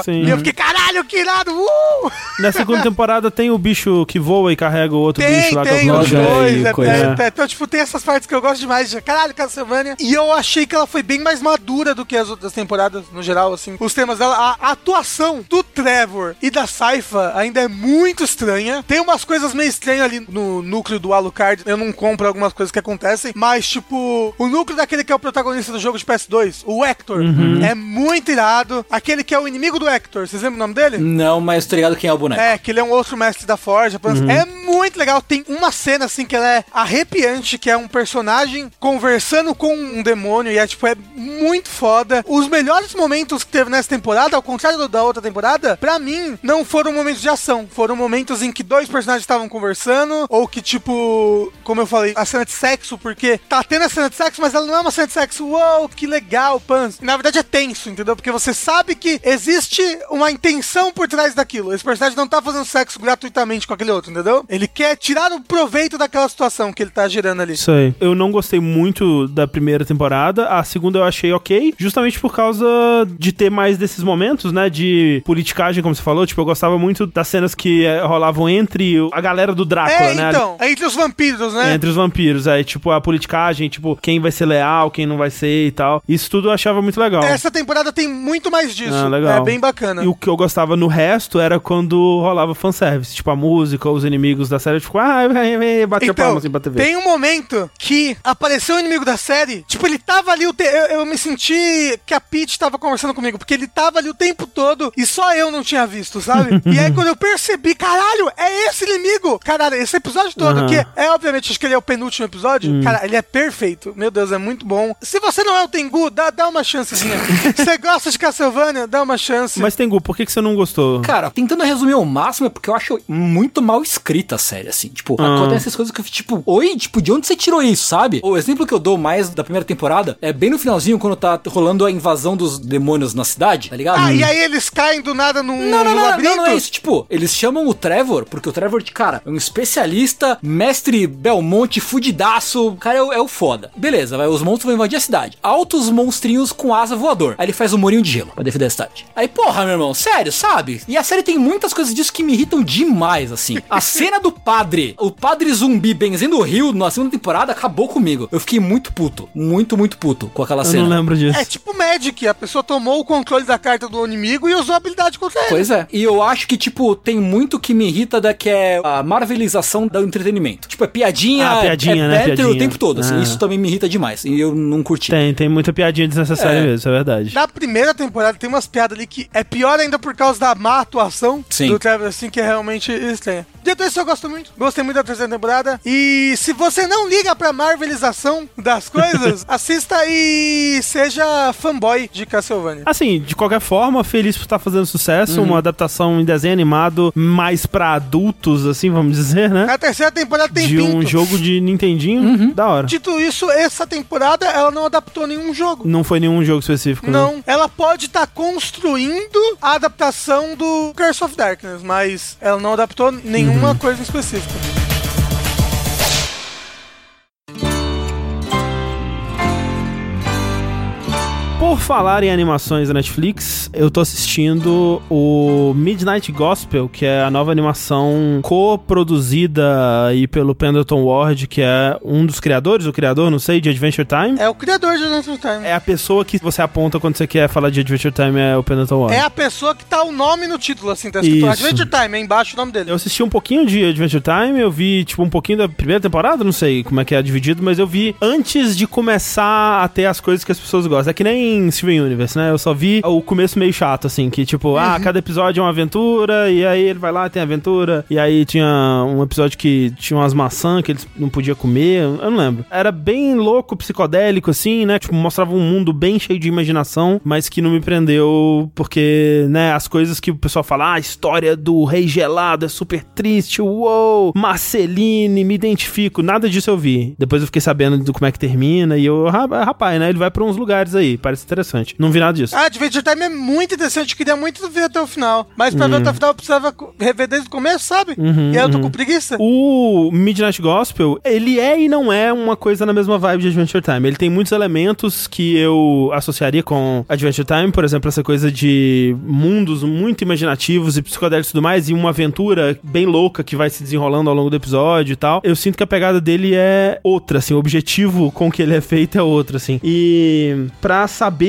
Assim. E eu fiquei, caralho, que irado! Uh! Na segunda temporada tem o bicho que voa e carrega o outro Tem, bicho lá tem com os dois. É, é, é, então, tipo, tem essas partes que eu gosto demais. De, caralho, Castlevania. E eu achei que ela foi bem mais madura do que as outras temporadas, no geral, assim. Os temas dela, a, a atuação do Trevor e da Saifa ainda é muito estranha. Tem umas coisas meio estranhas ali no núcleo do Alucard. Eu não compro algumas coisas que acontecem, mas, tipo, o núcleo daquele que é o protagonista do jogo de PS2, o Hector, é muito irado. Aquele que é o inimigo do Hector, vocês lembram o nome dele? Não, mas tô ligado quem é o boneco. É, que ele é um outro mestre da Forja. É muito legal. Tem uma cena, assim, que ela é arrepiante, que é um personagem conversando com um demônio. E é, tipo, é muito foda. Os melhores momentos que teve nessa temporada, ao contrário da outra temporada, pra mim, não foram momentos de ação. Foram momentos em que dois personagens estavam conversando, ou que, tipo, como eu falei, a cena de sexo, porque tá tendo a cena de sexo, mas ela não é uma cena de sexo. Uou, que legal, Pans. Na verdade é tenso, entendeu? Porque você sabe que existe uma intenção por trás daquilo. Esse personagem não tá fazendo sexo gratuitamente com aquele outro, entendeu? Ele quer tirar o proveito daquela situação que ele tá gerando ali. Isso aí. Eu não gostei muito da primeira temporada. A segunda eu achei ok, justamente por causa de ter mais desses momentos, né? De politicagem, como você falou. Tipo, eu gostava muito das cenas que eh, rolavam entre a galera do Drácula, É, né? então, é entre os vampiros, né? Entre os vampiros, aí, tipo, a politicagem, tipo, quem vai ser leal, quem não vai ser e tal. Isso tudo eu achava muito legal. Essa temporada tem muito mais disso. Ah, legal. É bem bacana. E o que eu gostava no resto era quando rolava fanservice, tipo a música, os inimigos da série, tipo, ah, bater palma assim pra TV. Tem um momento que apareceu o inimigo da série, tipo, ele tava ali, eu, eu me senti que a Peach Pete tava conversando comigo, porque ele tava ali o tempo todo e só eu não tinha visto, sabe? e aí quando eu percebi, caralho, é esse inimigo! Caralho, esse episódio todo, Aham. que é obviamente, acho que ele é o penúltimo episódio, cara, ele é perfeito. Meu Deus, é muito bom. Se você não é o Tengu, dá, dá uma chancezinha. você gosta de Castlevania, dá uma chance. Mas Tengu, por que, que você não gostou? Cara, tentando resumir ao máximo, é porque eu acho muito mal escrita a série, assim. Tipo, Ah. acontecem essas coisas que eu fico, tipo, oi, tipo, de onde você tirou isso, sabe? O exemplo que eu dou mais da primeira temporada é bem no finalzinho, quando tá rolando a invasão dos demônios na cidade, tá ligado? Ah, e aí eles caem do nada num, Não, não, no não, não, não é isso. Tipo, eles chamam o Trevor, porque o Trevor, cara, é um especialista, mestre Belmonte, fudidaço. O cara é o, é o foda. Beleza, vai, os monstros vão invadir a cidade. Altos monstrinhos com asa voador. Aí ele faz um murinho de gelo pra defender a cidade. Aí, porra, meu irmão, sério, sabe? E a série tem muitas coisas disso que me irritam demais, assim. A cena do padre, o padre zumbi benzendo o rio na segunda temporada, acabou comigo. Eu fiquei muito puto. Muito, muito puto com aquela Eu cena. não lembro disso. É tipo Magic, a pessoa tomou o controle da carta do inimigo e usou a habilidade contra ele. Pois é. E eu acho que, tipo, tem muito que me irrita da que é a marvelização do entretenimento. Tipo, é piadinha, Ah, piadinha, é né? Piadinha. o tempo todo. assim. Ah. Isso também me irrita demais. E eu não curti. Tem, tem muita piadinha desnecessária É. mesmo, isso é verdade. Na primeira temporada tem umas piadas ali que é pior ainda por causa da má atuação Sim. do Trevor, assim, que é realmente estranha. Dito isso, eu gosto muito. Gostei muito da terceira temporada. E se você não liga pra marvelização das coisas, assista e seja fanboy de Castlevania. Assim, de qualquer forma, feliz por estar fazendo sucesso, uma adaptação em desenho animado mais pra adultos, assim, vamos dizer, né? A terceira temporada tem De pinto. um jogo de Nintendinho, da hora. Dito isso, essa temporada ela não adaptou nenhum jogo. Não foi nenhum jogo específico, né? Não, ela pode estar construindo a adaptação do Curse of Darkness, mas ela não adaptou nenhuma Uhum. coisa específica. Por falar em animações da Netflix, eu tô assistindo o Midnight Gospel, que é a nova animação co-produzida aí pelo Pendleton Ward, que é um dos criadores, o criador, não sei, de Adventure Time. É o criador de Adventure Time. É a pessoa que você aponta quando você quer falar de Adventure Time, é o Pendleton Ward. É a pessoa que tá o nome no título, assim, tá escrito Isso. Adventure Time, é embaixo o nome dele. Eu assisti um pouquinho de Adventure Time, eu vi, tipo, um pouquinho da primeira temporada, não sei como é que é dividido, mas eu vi antes de começar a ter as coisas que as pessoas gostam. É que nem Steven Universe, né? Eu só vi o começo meio chato, assim, que tipo, ah, cada episódio é uma aventura, e aí ele vai lá, tem aventura, e aí tinha um episódio que tinha umas maçãs que eles não podiam comer, eu não lembro. Era bem louco, psicodélico, assim, né? Tipo, mostrava um mundo bem cheio de imaginação, mas que não me prendeu, porque, né, as coisas que o pessoal fala, ah, a história do Rei Gelado é super triste, uou, Marceline, me identifico, nada disso eu vi. Depois eu fiquei sabendo do como é que termina, e eu, "Ra- rapaz, né, ele vai pra uns lugares aí, parece interessante. Não vi nada disso. Ah, Adventure Time é muito interessante, queria muito ver até o final. Mas Hum. pra ver até o final eu precisava rever desde o começo, sabe? Uhum, e aí eu tô com preguiça. O Midnight Gospel, ele é e não é uma coisa na mesma vibe de Adventure Time. Ele tem muitos elementos que eu associaria com Adventure Time, por exemplo, essa coisa de mundos muito imaginativos e psicodélicos e tudo mais, e uma aventura bem louca que vai se desenrolando ao longo do episódio e tal. Eu sinto que a pegada dele é outra, assim, o objetivo com que ele é feito é outro, assim. E pra saber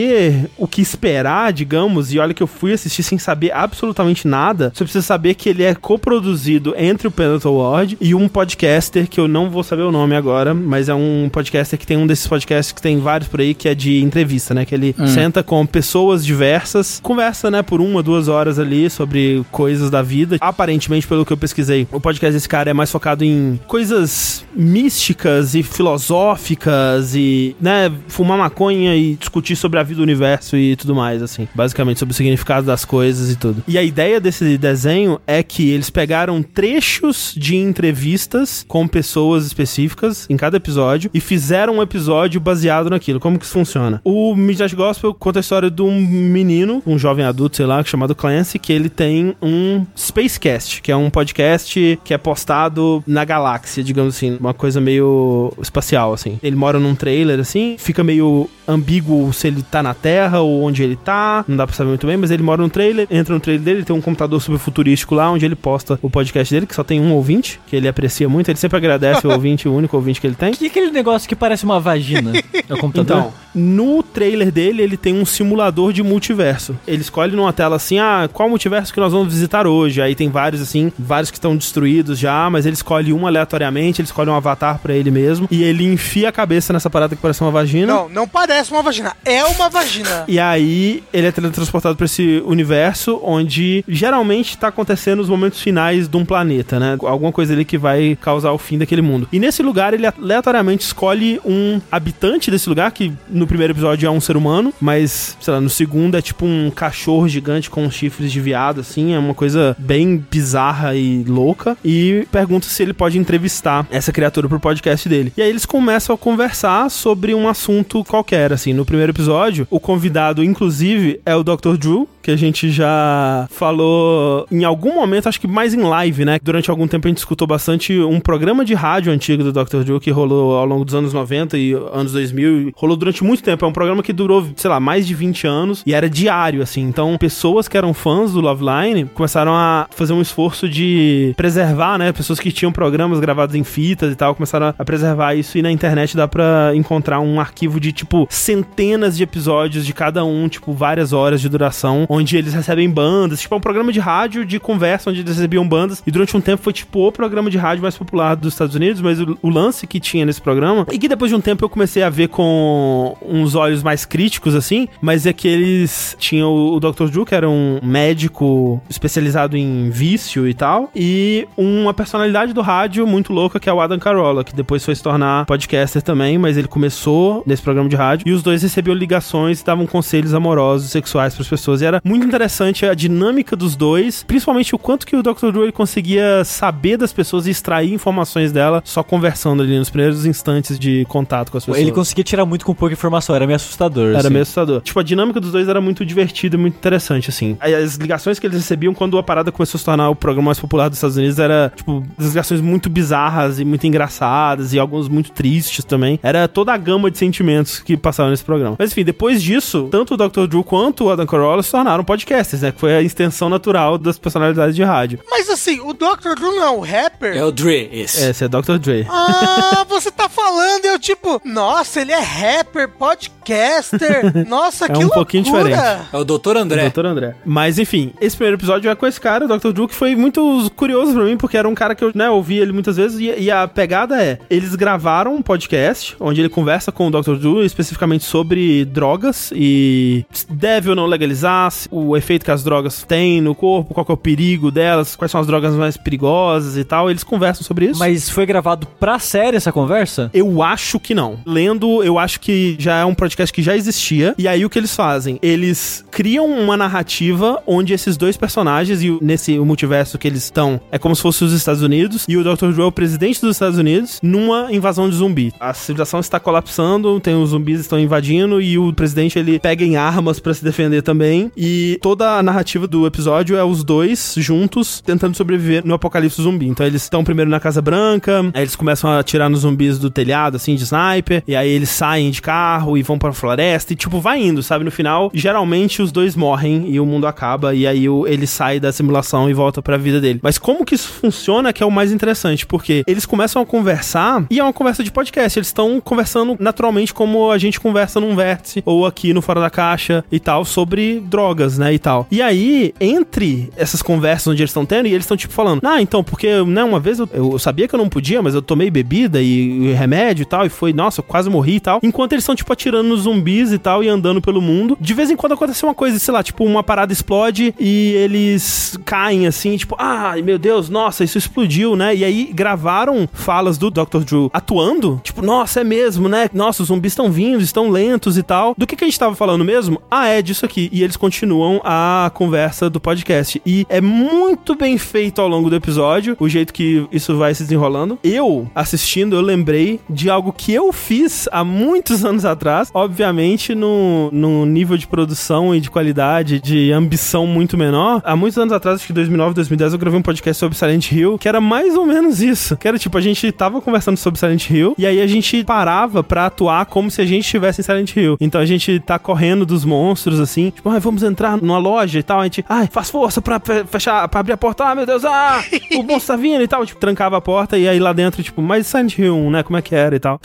o que esperar, digamos, e olha que eu fui assistir sem saber absolutamente nada, você precisa saber que ele é coproduzido entre o Pendleton Ward e um podcaster que eu não vou saber o nome agora, mas é um podcaster que tem um desses podcasts que tem vários por aí que é de entrevista, né? Que ele senta com pessoas diversas, conversa, né, por uma, duas horas ali sobre coisas da vida. Aparentemente, pelo que eu pesquisei, o podcast desse cara é mais focado em coisas místicas e filosóficas e, né, fumar maconha e discutir sobre a vida do universo e tudo mais, assim. Basicamente, sobre o significado das coisas e tudo. E a ideia desse desenho é que eles pegaram trechos de entrevistas com pessoas específicas em cada episódio e fizeram um episódio baseado naquilo. Como que isso funciona? O Midnight Gospel conta a história de um menino, um jovem adulto, sei lá, chamado Clancy, que ele tem um Spacecast, que é um podcast que é postado na galáxia, digamos assim, uma coisa meio espacial, assim. Ele mora num trailer, assim, fica meio ambíguo se ele tá na Terra ou onde ele tá, não dá pra saber muito bem, mas ele mora num trailer, entra no trailer dele, tem um computador super futurístico lá, onde ele posta o podcast dele, que só tem um ouvinte, que ele aprecia muito, ele sempre agradece o ouvinte, o único ouvinte que ele tem. Que é aquele negócio que parece uma vagina? É o computador? Então, no trailer dele, ele tem um simulador de multiverso. Ele escolhe numa tela assim, ah, qual multiverso que nós vamos visitar hoje? Aí tem vários assim, vários que estão destruídos já, mas ele escolhe um aleatoriamente, ele escolhe um avatar pra ele mesmo, e ele enfia a cabeça nessa parada que parece uma vagina. Não, não parece uma vagina. É uma vagina. E aí ele é teletransportado pra esse universo onde geralmente tá acontecendo os momentos finais de um planeta, né? Alguma coisa ali que vai causar o fim daquele mundo. E nesse lugar ele aleatoriamente escolhe um habitante desse lugar, que no primeiro episódio é um ser humano, mas, sei lá, no segundo é tipo um cachorro gigante com chifres de viado, assim, é uma coisa bem bizarra e louca. E pergunta se ele pode entrevistar essa criatura pro podcast dele. E aí eles começam a conversar sobre um assunto qualquer, assim. No primeiro episódio, o convidado, inclusive, é o Dr. Drew, que a gente já falou em algum momento, acho que mais em live, né? Durante algum tempo a gente escutou bastante um programa de rádio antigo do Dr. Drew que rolou ao longo dos anos 90 e anos 2000. Rolou durante muito tempo. É um programa que durou, sei lá, mais de 20 anos e era diário, assim. Então, pessoas que eram fãs do Love Line começaram a fazer um esforço de preservar, né? Pessoas que tinham programas gravados em fitas e tal, começaram a preservar isso e na internet dá pra encontrar um arquivo de, tipo, centenas de episódios de cada um, tipo, várias horas de duração, onde eles recebem bandas. Tipo, é um programa de rádio de conversa onde eles recebiam bandas. E durante um tempo foi, tipo, o programa de rádio mais popular dos Estados Unidos. Mas o, o lance que tinha nesse programa, e que depois de um tempo eu comecei a ver com uns olhos mais críticos, assim, mas é que eles tinham o, o Dr. Drew, que era um médico especializado em vício e tal, e uma personalidade do rádio muito louca, que é o Adam Carolla, que depois foi se tornar podcaster também, mas ele começou nesse programa de rádio, e os dois recebiam ligações e davam conselhos amorosos, sexuais para as pessoas. E era muito interessante a dinâmica dos dois, principalmente o quanto que o Dr. Drew ele conseguia saber das pessoas e extrair informações dela só conversando ali nos primeiros instantes de contato com as pessoas. Ele conseguia tirar muito com pouca informação, era meio assustador. Era assim. meio assustador. Tipo, a dinâmica dos dois era muito divertida e muito interessante, assim. As ligações que eles recebiam quando a parada começou a se tornar o programa mais popular dos Estados Unidos era, tipo, ligações muito bizarras e muito engraçadas e algumas muito tristes também. Era toda a gama de sentimentos que passavam nesse programa. Mas enfim, depois disso, tanto o Dr. Drew quanto o Adam Carolla se tornaram podcasters, né? Que foi a extensão natural das personalidades de rádio. Mas assim, o Dr. Drew não é um rapper? É o Dre, esse. Esse é Dr. Dre. Ah, você tá falando, eu tipo, nossa, ele é rapper, podcaster. Nossa, É que um loucura. pouquinho diferente. É o Dr. André. Doutor André. Mas enfim, esse primeiro episódio é com esse cara, o Dr. Drew, que foi muito curioso pra mim, porque era um cara que eu né, ouvi ele muitas vezes. E, e a pegada é: eles gravaram um podcast onde ele conversa com o Dr. Drew especificamente sobre drogas e se deve ou não legalizar, o efeito que as drogas têm no corpo, qual é o perigo delas, quais são as drogas mais perigosas e tal. Eles conversam sobre isso. Mas foi gravado pra série essa conversa? Eu acho que não. Lendo, eu acho que já é um podcast que já existia. E aí o que eles fazem? Eles criam uma narrativa onde esses dois personagens, e nesse multiverso que eles estão, é como se fosse os Estados Unidos, e o Dr. Drew é o presidente dos Estados Unidos, numa invasão de zumbi. A civilização está colapsando, tem os zumbis estão invadindo, e o presidente ele pega em armas pra se defender também. E toda a narrativa do episódio é os dois juntos tentando sobreviver no apocalipse zumbi. Então eles estão primeiro na Casa Branca, aí eles começam a atirar nos zumbis do telhado, assim, de sniper, e aí eles saem de carro e vão pra floresta, e tipo, vai indo, sabe? No final, geralmente os dois morrem e o mundo acaba, e aí ele sai da simulação e volta pra vida dele. Mas como que isso funciona que é o mais interessante, porque eles começam a conversar, e é uma conversa de podcast, eles estão conversando naturalmente como a gente conversa num vértice, ou aqui no Fora da Caixa e tal, sobre drogas, né, e tal. E aí, entre essas conversas onde eles estão tendo, e eles estão tipo falando, ah, então, porque, né, uma vez eu, eu sabia que eu não podia, mas eu tomei bebida e, e remédio e tal, e foi, nossa, eu quase morri e tal. Enquanto eles estão, tipo, atirando nos zumbis e tal, e andando pelo mundo, de vez em quando acontece uma coisa, sei lá, tipo, uma parada explode e eles caem assim, tipo, ai meu Deus, nossa, isso explodiu, né? E aí gravaram falas do Dr. Drew atuando, tipo, nossa, é mesmo, né? Nossa, os zumbis estão vindo, estão lentos e tal. Do que, que a gente tava falando mesmo? Ah, é disso aqui. E eles continuam a conversa do podcast. E é muito bem feito ao longo do episódio, o jeito que isso vai se desenrolando. Eu, assistindo, eu lembrei de algo que eu fiz há muitos anos atrás, obviamente no, no nível de produção e de qualidade, de ambição muito menor. Há muitos anos atrás, acho que 2009, 2010, eu gravei um podcast sobre Silent Hill, que era mais ou menos isso. Que era tipo, a gente tava conversando sobre Silent Hill, e aí a gente parava pra atuar como se a gente estivesse em Silent Hill. Então a gente tá correndo dos monstros, assim, tipo, ah, vamos entrar entrar numa loja e tal, a gente, ai, faz força pra fechar, pra abrir a porta, ah, meu Deus, ah, o monstro tá vindo e tal. Tipo, trancava a porta e aí lá dentro, tipo, mas Silent Hill 1, né? Como é que era e tal.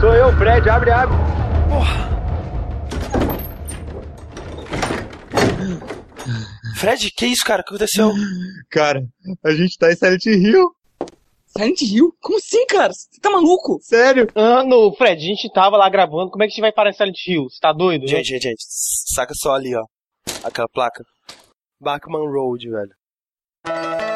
Sou eu, Fred, abre, abre. Porra. Fred, que isso, cara? O que aconteceu? Cara, a gente tá em Silent Hill. Silent Hill? Como assim, cara? Você tá maluco? Sério? Ah, no, Fred, a gente tava lá gravando. Como é que a gente vai parar em Silent Hill? Você tá doido? Gente, gente, gente, saca só ali, ó. Aquela placa. Bachman Road, velho.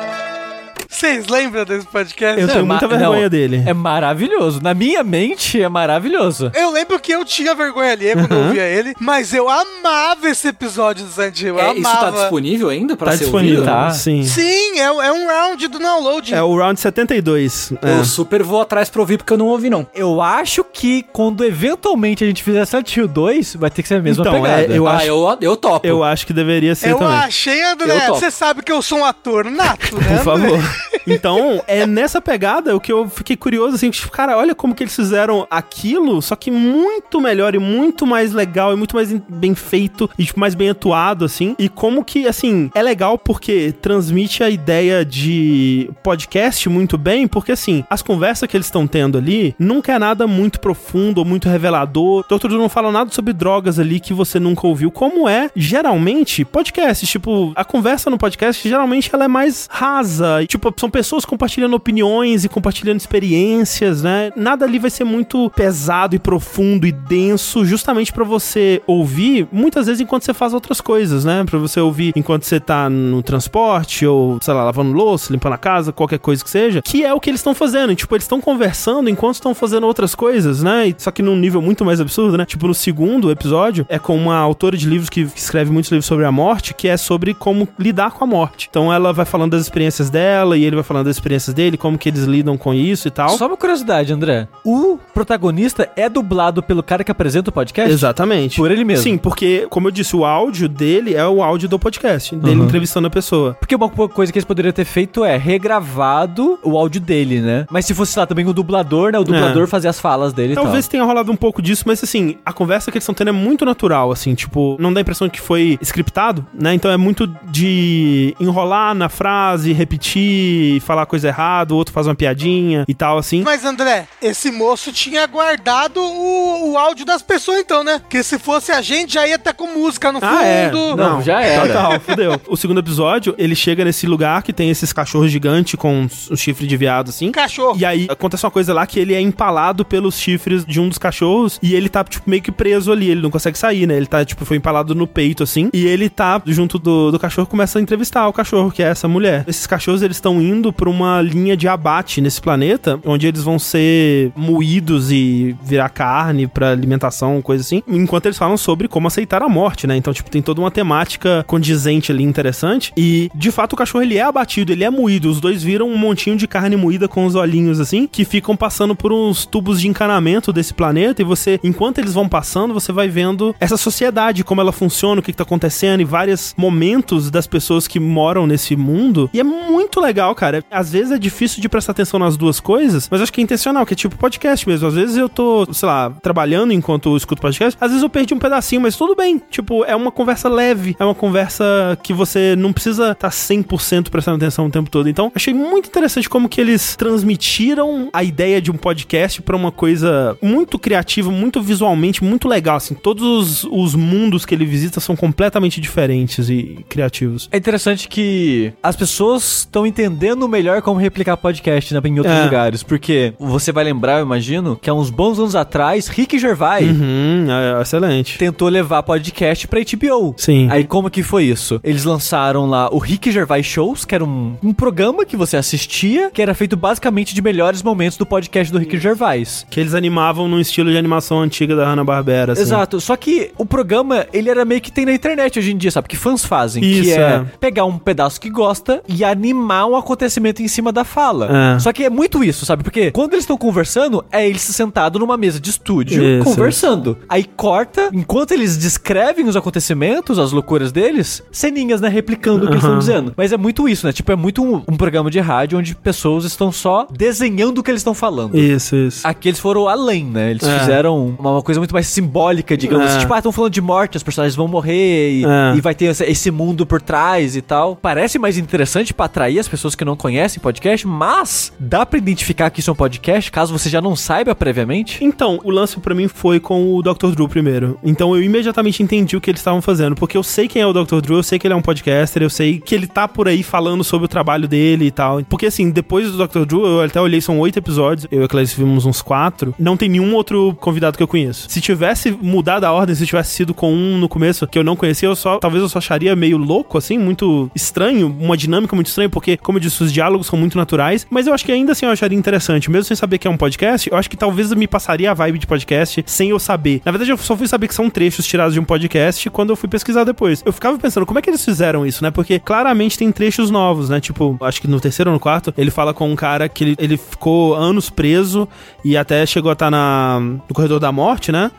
Vocês lembram desse podcast? Eu Não, tenho ma- muita vergonha não, dele. É maravilhoso. Na minha mente é maravilhoso. Eu lembro que eu tinha vergonha ali quando eu ouvia ele, mas eu amava esse episódio do Silent Hill. Eu É, isso tá disponível ainda pra Tá ser disponível, ouvido? Tá. sim. Sim, é, é um round do download. É o round 72. Eu É. super vou atrás pra ouvir porque eu não ouvi, não. Eu acho que quando eventualmente a gente fizer Silent Hill 2, vai ter que ser a mesma Então, pegada. é, eu ah, acho- eu, eu topo. Eu acho que deveria ser eu também. achei, André. Eu. Você sabe que eu sou um ator nato, né? Por favor. Então, é nessa pegada o que eu fiquei curioso, assim, tipo, cara, olha como que eles fizeram aquilo, só que muito melhor e muito mais legal e muito mais bem feito e tipo, mais bem atuado, assim. E como que, assim, é legal porque transmite a ideia de podcast muito bem, porque, assim, as conversas que eles estão tendo ali nunca é nada muito profundo ou muito revelador. Doutor não fala nada sobre drogas ali que você nunca ouviu, como é, geralmente, podcast. Tipo, a conversa no podcast, geralmente, ela é mais rasa. E, tipo, são pessoas compartilhando opiniões e compartilhando experiências, né? Nada ali vai ser muito pesado e profundo e denso, justamente pra você ouvir, muitas vezes enquanto você faz outras coisas, né? Pra você ouvir enquanto você tá no transporte ou, sei lá, lavando louça, limpando a casa, qualquer coisa que seja, que é o que eles estão fazendo. E, tipo, eles estão conversando enquanto estão fazendo outras coisas, né? Só que num nível muito mais absurdo, né? Tipo, no segundo episódio, é com uma autora de livros que escreve muitos livros sobre a morte, que é sobre como lidar com a morte. Então ela vai falando das experiências dela e ele vai falando das experiências dele, como que eles lidam com isso e tal. Só uma curiosidade, André. O protagonista é dublado pelo cara que apresenta o podcast? Exatamente. Por ele mesmo. Sim, porque, como eu disse, o áudio dele é o áudio do podcast, dele Uhum. entrevistando a pessoa. Porque uma co- coisa que eles poderiam ter feito é regravado o áudio dele, né? Mas se fosse lá também o dublador, né? O dublador É. fazer as falas dele e Talvez tal. tenha rolado um pouco disso, mas assim, a conversa que eles estão tendo é muito natural, assim, tipo, não dá a impressão que foi scriptado, né? Então é muito de enrolar na frase, repetir, falar coisa errada, o outro faz uma piadinha e tal, assim. Mas, André, esse moço tinha guardado o, o áudio das pessoas, então, né? Que se fosse a gente, já ia estar com música no fundo. Ah, é. Não, já era. Total, fudeu. O segundo episódio, ele chega nesse lugar que tem esses cachorros gigantes com os os chifres de viado, assim. Cachorro. E aí acontece uma coisa lá que ele é empalado pelos chifres de um dos cachorros e ele tá, tipo, meio que preso ali. Ele não consegue sair, né? Ele tá, tipo, foi empalado no peito, assim. E ele tá junto do, do cachorro começa a entrevistar o cachorro, que é essa mulher. Esses cachorros, eles estão indo pra uma linha de abate nesse planeta, onde eles vão ser moídos e virar carne pra alimentação, coisa assim. Enquanto eles falam sobre como aceitar a morte, né? Então, tipo, tem toda uma temática condizente ali interessante. E, de fato, o cachorro, ele é abatido, ele é moído. Os dois viram um montinho de carne moída com os olhinhos, assim, que ficam passando por uns tubos de encanamento desse planeta. E você, enquanto eles vão passando, você vai vendo essa sociedade, como ela funciona, o que, que tá acontecendo, e vários momentos das pessoas que moram nesse mundo. E é muito legal, cara. Às vezes é difícil de prestar atenção nas duas coisas, mas acho que é intencional, que é tipo podcast mesmo. Às vezes eu tô, sei lá, trabalhando enquanto eu escuto podcast, às vezes eu perdi um pedacinho, mas tudo bem. Tipo, é uma conversa leve, é uma conversa que você não precisa estar tá 100% prestando atenção o tempo todo. Então, achei muito interessante como que eles transmitiram a ideia de um podcast pra uma coisa muito criativa, muito visualmente, muito legal, assim. Todos os, os mundos que ele visita são completamente diferentes e criativos. É interessante que as pessoas estão entendendo melhor como replicar podcast né, em outros É. lugares. Porque você vai lembrar, eu imagino, que há uns bons anos atrás, Rick Gervais Uhum, é, excelente. tentou levar podcast pra HBO. Sim. Aí como que foi isso? Eles lançaram lá o Rick Gervais Shows, que era um, um programa que você assistia, que era feito basicamente de melhores momentos do podcast do Rick Gervais. Que eles animavam num estilo de animação antiga da Hanna-Barbera, assim. Exato, só que o programa, ele era meio que tem na internet hoje em dia, sabe? Que fãs fazem, que Isso, é, é. pegar um pedaço que gosta e animar um acontecimento em cima da fala. É. Só que é muito isso, sabe? Porque quando eles estão conversando, é eles sentados numa mesa de estúdio, Isso. conversando. Aí corta, enquanto eles descrevem os acontecimentos, as loucuras deles, ceninhas, né? Replicando o que eles estão dizendo. Mas é muito isso, né? Tipo, é muito um, um programa de rádio onde pessoas estão só desenhando o que eles estão falando. Isso, isso. Aqui eles foram além, né? Eles É. fizeram uma, uma coisa muito mais simbólica, digamos É. assim. Tipo, ah, estão falando de morte, os personagens vão morrer e, É. e vai ter esse, esse mundo por trás e tal. Parece mais interessante pra atrair as pessoas que não conhecem podcast, mas dá pra identificar que isso é um podcast, caso você já não saiba previamente? Então, o lance pra mim foi com o Dr. Drew primeiro. Então eu imediatamente entendi o que eles estavam fazendo, porque eu sei quem é o Dr. Drew, eu sei que ele é um podcaster, eu sei que ele tá por aí falando sobre o trabalho dele e tal. Porque assim, depois do Dr. Drew, eu até olhei, são oito episódios, eu e a Clarice vimos uns quatro, não tem nenhum outro convidado que eu conheço. Se tivesse mudado a ordem, se tivesse sido com um no começo que eu não conhecia, eu só, talvez eu só acharia meio louco, assim, muito estranho, uma dinâmica muito estranha, porque, como eu disse, os diálogos são muito naturais, mas eu acho que ainda assim eu acharia interessante, mesmo sem saber que é um podcast, eu acho que talvez me passaria a vibe de podcast sem eu saber. Na verdade, eu só fui saber que são trechos tirados de um podcast quando eu fui pesquisar depois. Eu ficava pensando, como é que eles fizeram isso, né? Porque claramente tem trechos novos, né? Tipo, acho que no terceiro ou no quarto, ele fala com um cara que ele, ele ficou anos preso e até chegou a estar na, no corredor da morte, né?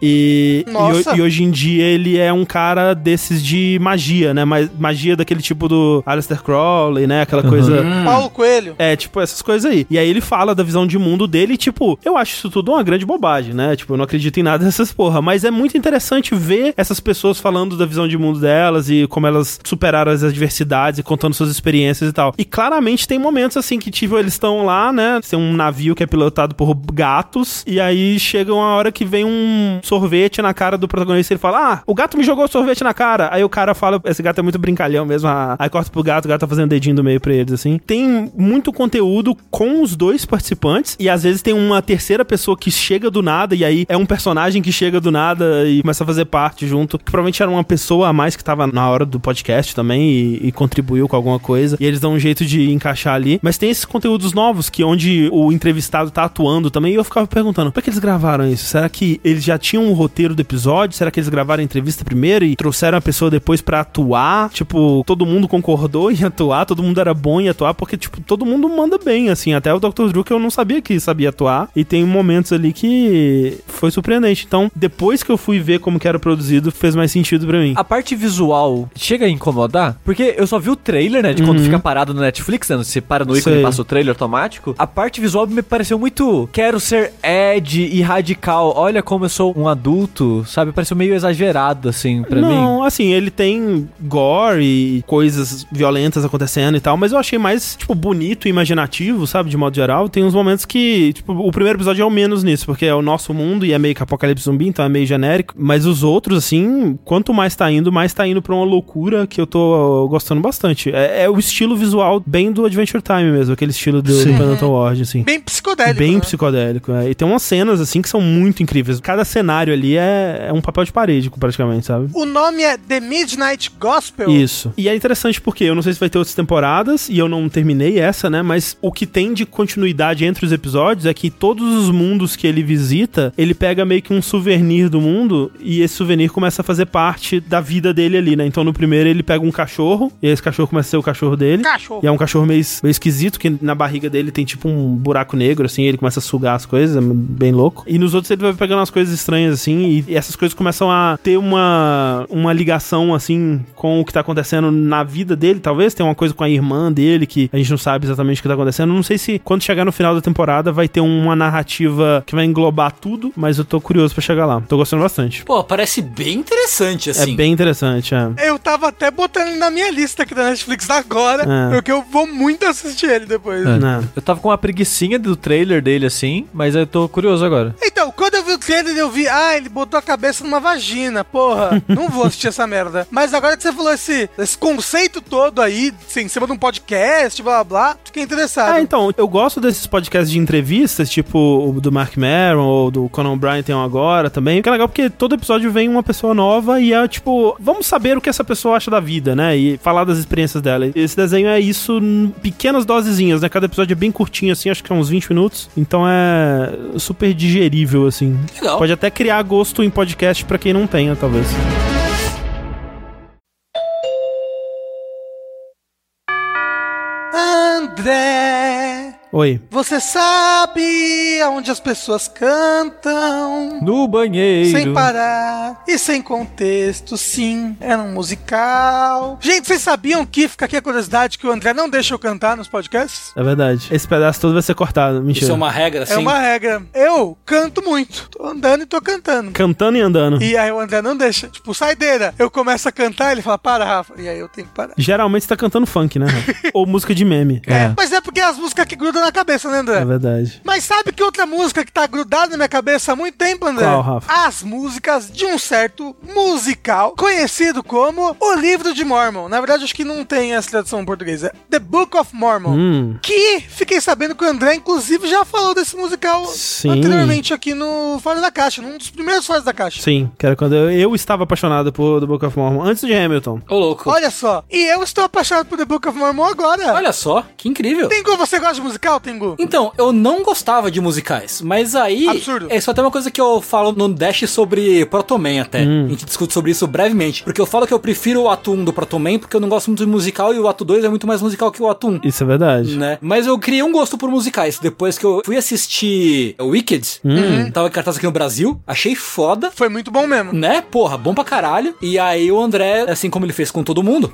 E, e, e hoje em dia ele é um cara desses de magia, né? Mas magia daquele tipo do Aleister Crowley, né? Aquela coisa. Paulo Coelho. É, tipo, essas coisas aí. E aí ele fala da visão de mundo dele, e, tipo, eu acho isso tudo uma grande bobagem, né? Tipo, eu não acredito em nada dessas porra. Mas é muito interessante ver essas pessoas falando da visão de mundo delas e como elas superaram as adversidades e contando suas experiências e tal. E claramente tem momentos assim que, tipo, eles estão lá, né? Tem um navio que é pilotado por gatos, e aí chega uma hora que vem um sorvete na cara do protagonista e ele fala: Ah, o gato me jogou sorvete na cara. Aí o cara fala: Esse gato é muito brincalhão mesmo. ah. Aí corta pro gato, o gato tá fazendo dedinho do meio pra eles, assim. Tem muito conteúdo com os dois participantes, e às vezes tem uma terceira pessoa que chega do nada, e aí é um personagem que chega do nada e começa a fazer parte junto. Que provavelmente era uma pessoa a mais que tava na hora do podcast também e, e contribuiu com alguma coisa. E eles dão um jeito de encaixar ali. Mas tem esses conteúdos novos que onde o entrevistado tá atuando também. E eu ficava perguntando: é que eles gravaram isso? Será que eles já tinham um roteiro do episódio? Será que eles gravaram a entrevista primeiro e trouxeram a pessoa depois pra atuar? Tipo, todo mundo concordou em atuar, todo mundo era bom em atuar, porque, tipo, todo mundo manda bem, assim. Até o Dr. Drew, que eu não sabia que sabia atuar. E tem momentos ali que foi surpreendente. Então, depois que eu fui ver como que era produzido, fez mais sentido pra mim. A parte visual chega a incomodar? Porque eu só vi o trailer, né? De quando fica parado no Netflix, né? Você para no ícone Sei. e passa o trailer automático. A parte visual me pareceu muito. Quero ser Ed e radical. Olha como eu sou um adulto, sabe? Pareceu meio exagerado, assim, pra mim. não, assim, ele tem gore e coisas violentas acontecendo e tal, mas eu achei mais, tipo, bonito e imaginativo, sabe? De modo geral. Tem uns momentos que, tipo, o primeiro episódio é o menos nisso, porque é o nosso mundo e é meio que apocalipse zumbi, então é meio genérico. Mas os outros, assim, quanto mais tá indo, mais tá indo pra uma loucura que eu tô gostando bastante. É, é o estilo visual bem do Adventure Time mesmo, aquele estilo do, do Pendleton Ward, assim. Bem psicodélico. Bem né? psicodélico. é. E tem umas cenas, assim, que são muito incríveis. Cada cenário ali é, é um papel de parede, praticamente, sabe? O nome é The Midnight Gospel. Isso. E é interessante porque eu não sei se vai ter outras temporadas e eu não terminei essa, né? Mas o que tem de continuidade entre os episódios é que todos os mundos que ele visita, ele pega meio que um souvenir do mundo e esse souvenir começa a fazer parte da vida dele ali, né? Então no primeiro ele pega um cachorro e esse cachorro começa a ser o cachorro dele. Cachorro. E é um cachorro meio, meio esquisito, que na barriga dele tem tipo um buraco negro, assim, ele começa a sugar as coisas, é bem louco. E nos outros ele vai pegando umas coisas estranhas, assim, e essas coisas começam a ter uma, uma ligação, assim, com o que tá acontecendo na vida dele, talvez. Tem uma coisa com a irmã dele que a gente não sabe exatamente o que tá acontecendo. Não sei se quando chegar no final da temporada vai ter uma narrativa que vai englobar tudo, mas eu tô curioso pra chegar lá. Tô gostando bastante. Pô, parece bem interessante, assim. É bem interessante, é. Eu tava até botando ele na minha lista aqui da Netflix agora, É. porque eu vou muito assistir ele depois. Né? Eu tava com uma preguiçinha do trailer dele, assim, mas eu tô curioso agora. Então, quando eu vi o trailer, eu vi, ah, ele botou a cabeça numa vagina, porra, não vou assistir essa merda. Mas agora que você falou esse, esse conceito todo aí, assim, em cima de um podcast, blá blá blá, fiquei interessado. Ah, então, eu gosto desses podcasts de entrevistas, tipo o do Mark Maron ou do Conan O'Brien tem um agora também, que é legal porque todo episódio vem uma pessoa nova e é tipo, vamos saber o que essa pessoa acha da vida, né? E falar das experiências dela. Esse desenho é isso em pequenas dosezinhas, né? Cada episódio é bem curtinho, assim, acho que é uns 20 minutos. Então é super digerível, assim. Legal. Pode até criar gosto em podcast pra quem não tenha, talvez. André, Oi. Você sabe aonde as pessoas cantam. No banheiro. Sem parar e sem contexto, sim, era um musical. Gente, vocês sabiam que, fica aqui a curiosidade, que o André não deixa eu cantar nos podcasts? É verdade. Esse pedaço todo vai ser cortado. Mentira. Isso é uma regra, assim. É uma regra. Eu canto muito. Tô andando e tô cantando. Cantando e andando. E aí o André não deixa. Tipo, saideira. Eu começo a cantar, ele fala, para, Rafa. E aí eu tenho que parar. Geralmente você tá cantando funk, né? Rafa? Ou música de meme. É. Mas é porque é as músicas que grudam na cabeça, né, André? É verdade. Mas sabe que outra música que tá grudada na minha cabeça há muito tempo, André? Qual, Rafa? As músicas de um certo musical conhecido como O Livro de Mormon. Na verdade, acho que não tem essa tradução em português. É The Book of Mormon. Hum. Que fiquei sabendo que o André, inclusive, já falou desse musical Sim. anteriormente aqui no Fora da Caixa, num dos primeiros Fora da Caixa. Sim, que era quando eu, eu estava apaixonado por The Book of Mormon, antes de Hamilton. Ô, louco. Olha só, e eu estou apaixonado por The Book of Mormon agora. Olha só, que incrível. Tengu, você gosta de musical, Tengu? Então, eu não gostava de musicais, mas aí. Absurdo. É só até uma coisa que eu falo no Dash sobre Protoman até. A gente discute sobre isso brevemente. Porque eu falo que eu prefiro o ato 1 do Protoman, porque eu não gosto muito de musical e o ato 2 é muito mais musical que o ato 1. Isso é verdade. Né? Mas eu criei um gosto por musicais. Depois que eu fui assistir Wicked, tava em cartaz aqui no Brasil, achei foda. Foi muito bom mesmo. Né? Porra, bom pra caralho. E aí o André, assim como ele fez com todo mundo,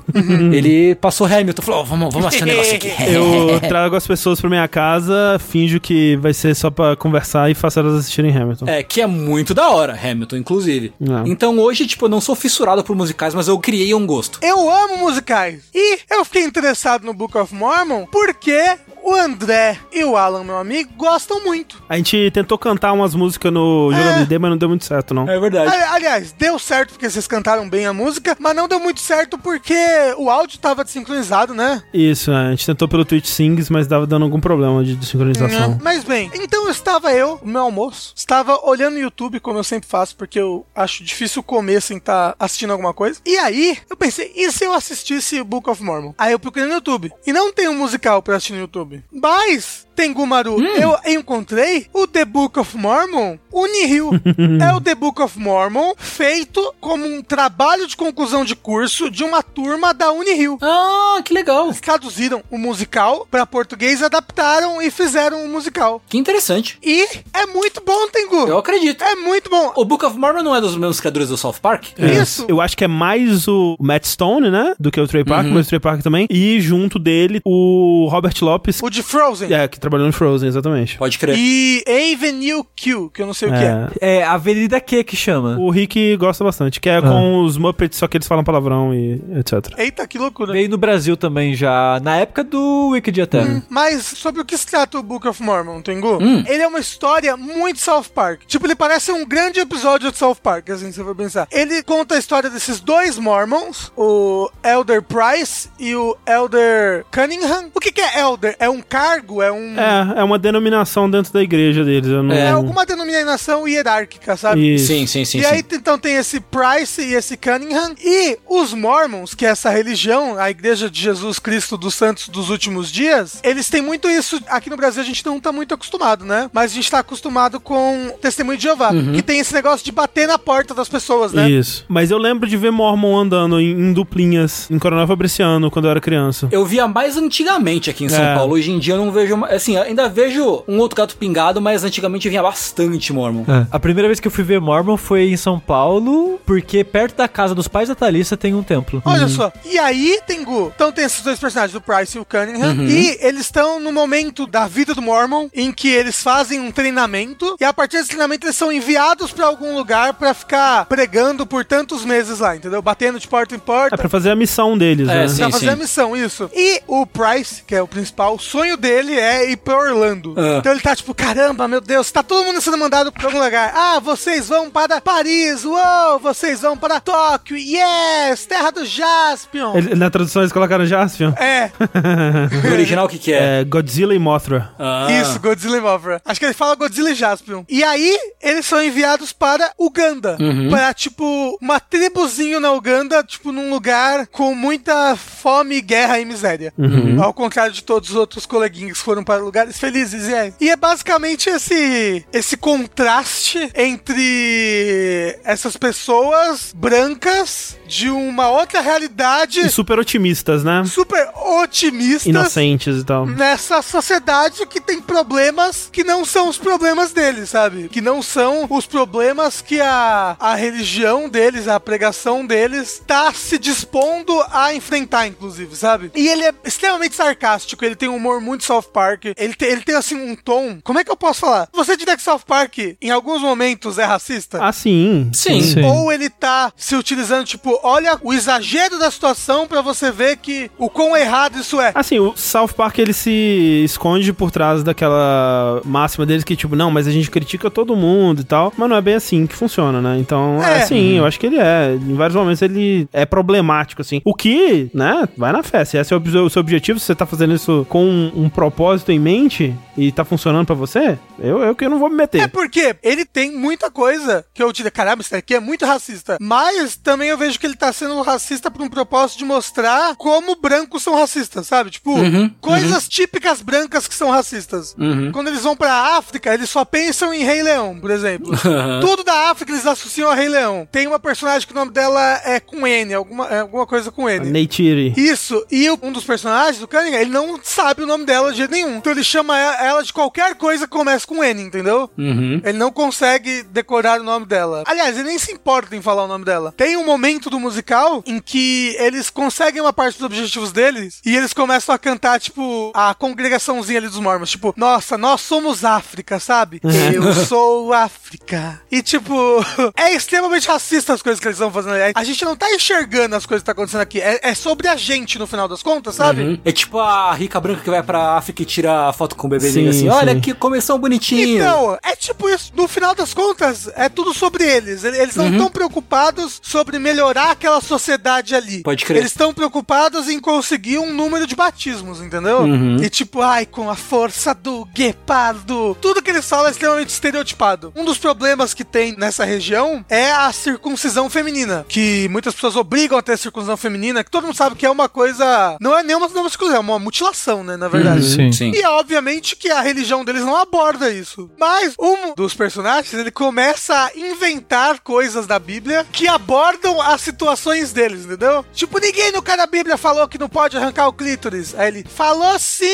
ele passou Hamilton. Falou, "Ó, vamos, vamos assistir um negócio aqui. Eu trago as pessoas pra minha casa, finjo que vai ser só pra conversar e faço elas assistirem Hamilton. É, que é muito da hora, Hamilton, inclusive. É. Então hoje, tipo, eu não sou fissurado por musicais, mas eu criei um gosto. Eu amo musicais. E eu fiquei interessado no Book of Mormon porque o André e o Alan, meu amigo, gostam muito. A gente tentou cantar umas músicas no É. Jogabilidade, mas não deu muito certo, não. É verdade. Ali- Aliás, deu certo porque vocês cantaram bem a música, mas não deu muito certo porque o áudio tava desincronizado, né? Isso, é, a gente tentou pelo Twitch Sings, mas dava dando algum problema de desincronização. É, Mas bem, então estava eu, no meu almoço, estava olhando o YouTube, como eu sempre faço, porque eu acho difícil comer sem estar assistindo alguma coisa. E aí, eu pensei, e se eu assistisse Book of Mormon? Aí eu procurei no YouTube. E não tem um musical pra assistir no YouTube. Mas, Tengumaru, eu encontrei o The Book of Mormon Unihil. é o The Book of Mormon feito como um trabalho de conclusão de curso de uma turma da Unirio. Ah, que legal. Eles traduziram o musical para português, adaptaram e fizeram o musical. Que interessante. E é muito bom, Tengu. Eu acredito. É muito bom. O Book of Mormon não é dos mesmos criadores do South Park? É. Isso. Eu acho que é mais o Matt Stone, né? Do que o Trey Uhum. Parker, mas o Trey Parker também. E junto dele, o Robert Lopes, O de Frozen. é, que trabalhou no Frozen, exatamente. Pode crer. E Avenue Q, que eu não sei o que é. É, É Avenida Q que chama. o Rick gosta bastante, que é com os Muppets, só que eles falam palavrão e etc. Eita, que loucura. Veio no Brasil também já, na época do Wicked até. Hum, Mas sobre o que se trata o Book of Mormon, Tengu? Hum. Ele é uma história muito South Park. Tipo, ele parece um grande episódio de South Park, assim, se você for pensar. Ele conta a história desses dois Mormons, o Elder Price e o Elder Cunningham. O que, que é Elder? É um cargo? É um... É, é uma denominação dentro da igreja deles. Eu não... É alguma denominação hierárquica, sabe? Isso. Sim, sim, sim. e sim. aí, então, tem esse Price e esse Cunningham. E os Mormons, que é essa religião, a Igreja de Jesus Cristo dos Santos dos Últimos Dias, eles têm muito isso. Aqui no Brasil a gente não tá muito acostumado, né? Mas a gente tá acostumado com Testemunho de Jeová, que tem esse negócio de bater na porta das pessoas, né? Isso. Mas eu lembro de ver Mormon andando em, em duplinhas em Coronel Fabriciano quando eu era criança. Eu via mais antigamente aqui em São É. Paulo. Hoje em dia eu não vejo. ma- Assim, ainda vejo um outro gato pingado, mas antigamente vinha bastante Mormon. É. A primeira vez que eu fui ver Mormon foi em São Paulo, porque perto da casa dos pais da Thalissa tem um templo. Olha só. E aí, Tengu, então tem esses dois personagens, o Price e o Cunningham, e eles estão no momento da vida do Mormon em que eles fazem um treinamento, e a partir desse treinamento eles são enviados pra algum lugar pra ficar pregando por tantos meses lá, entendeu? Batendo de porta em porta. É pra fazer a missão deles, É, né? sim. Pra fazer a missão, isso. E o Price, que é o principal, o sonho dele é ir pra Orlando. Ah. Então ele tá tipo, caramba, meu Deus, tá todo mundo sendo mandado pra algum lugar. Ah, vocês vão para Paris, uou, vocês vão para Tóquio, yes, terra do Jaspion. Ele- na tradução eles colocaram Jaspion. É, No original, o que que é? É Godzilla e Mothra. Ah. isso, Godzilla e Mothra. Acho que ele fala Godzilla e Jaspion. E aí, eles são enviados para Uganda. Para, tipo, uma tribuzinho na Uganda, tipo, num lugar com muita fome, guerra e miséria. Ao contrário de todos os outros coleguinhas que foram para lugares felizes. E é, e é basicamente esse, esse contraste entre essas pessoas brancas de uma outra realidade E super otimistas, né? super otimistas Inocentes e tal. nessa sociedade que tem problemas que não são os problemas deles, sabe? Que não são os problemas que a, a religião deles, a pregação deles, tá se dispondo a enfrentar, inclusive, sabe? E ele é extremamente sarcástico, ele tem um humor muito South Park, ele tem, ele tem assim um tom. Como é que eu posso falar? Você diria que South Park, em alguns momentos, é racista? Ah, sim. Sim. Ou ele tá se utilizando, tipo, olha o exagero da situação pra você ver que o quão errado isso é. Assim, o South Park ele se esconde por trás daquela máxima deles que, tipo, não, mas a gente critica todo mundo e tal. Mas não é bem assim que funciona, né? Então, é, É. assim, eu acho que ele é. Em vários momentos ele é problemático, assim. O que, né, vai na fé. Se esse é o, seu objetivo, se você tá fazendo isso com um, um propósito em mente e tá funcionando pra você, eu, eu que não vou me meter. É porque ele tem muita coisa que eu diria, caramba, isso daqui é muito racista. Mas também eu vejo que ele tá sendo racista por um propósito de mostrar como brancos são racistas, sabe? Tipo, Uhum, coisas típicas brancas que são racistas. Uhum. Quando eles vão pra África, eles só pensam em Rei Leão, por exemplo. Tudo da África eles associam a Rei Leão. Tem uma personagem que o nome dela é com N, alguma, é alguma coisa com N. Neytiri. Isso, e um dos personagens, o Cunningham, ele não sabe o nome dela de jeito nenhum. Então ele chama ela de qualquer coisa que começa com N, entendeu? Uhum. Ele não consegue decorar o nome dela. Aliás, ele nem se importa em falar o nome dela. Tem um momento do musical em que eles conseguem uma parte dos objetivos deles e eles começam a cantar, tipo, a congregaçãozinha ali dos mormons. Tipo, nossa, nós somos África, sabe? Eu sou África. E, tipo, é extremamente racista as coisas que eles estão fazendo ali. A gente não tá enxergando as coisas que tá acontecendo aqui. É, é sobre a gente, no final das contas, sabe? Uhum. É tipo a rica branca que vai pra África e tira a foto com o bebezinho Sim, assim. Olha sim. que começou bonitinho. Então, é tipo isso. No final das contas, é tudo sobre eles. Ele- Eles não estão preocupados sobre melhorar aquela sociedade ali. Pode crer. Eles estão preocupados em conseguir um número de batismos, entendeu? Uhum. E tipo, ai, com a força do guepardo. Tudo que eles falam é extremamente estereotipado. Um dos problemas que tem nessa região é a circuncisão feminina. Que muitas pessoas obrigam a ter circuncisão feminina, que todo mundo sabe que é uma coisa. Não é nenhuma, nenhuma circuncisão, é uma mutilação, né? Na verdade. Sim. Sim. E é obviamente que a religião deles não aborda isso. Mas um dos personagens, ele começa a inventar coisas da Bíblia que abordam as situações deles, entendeu? Tipo, ninguém no cara da Bíblia falou que não pode arrancar o clítoris. Aí ele falou sim!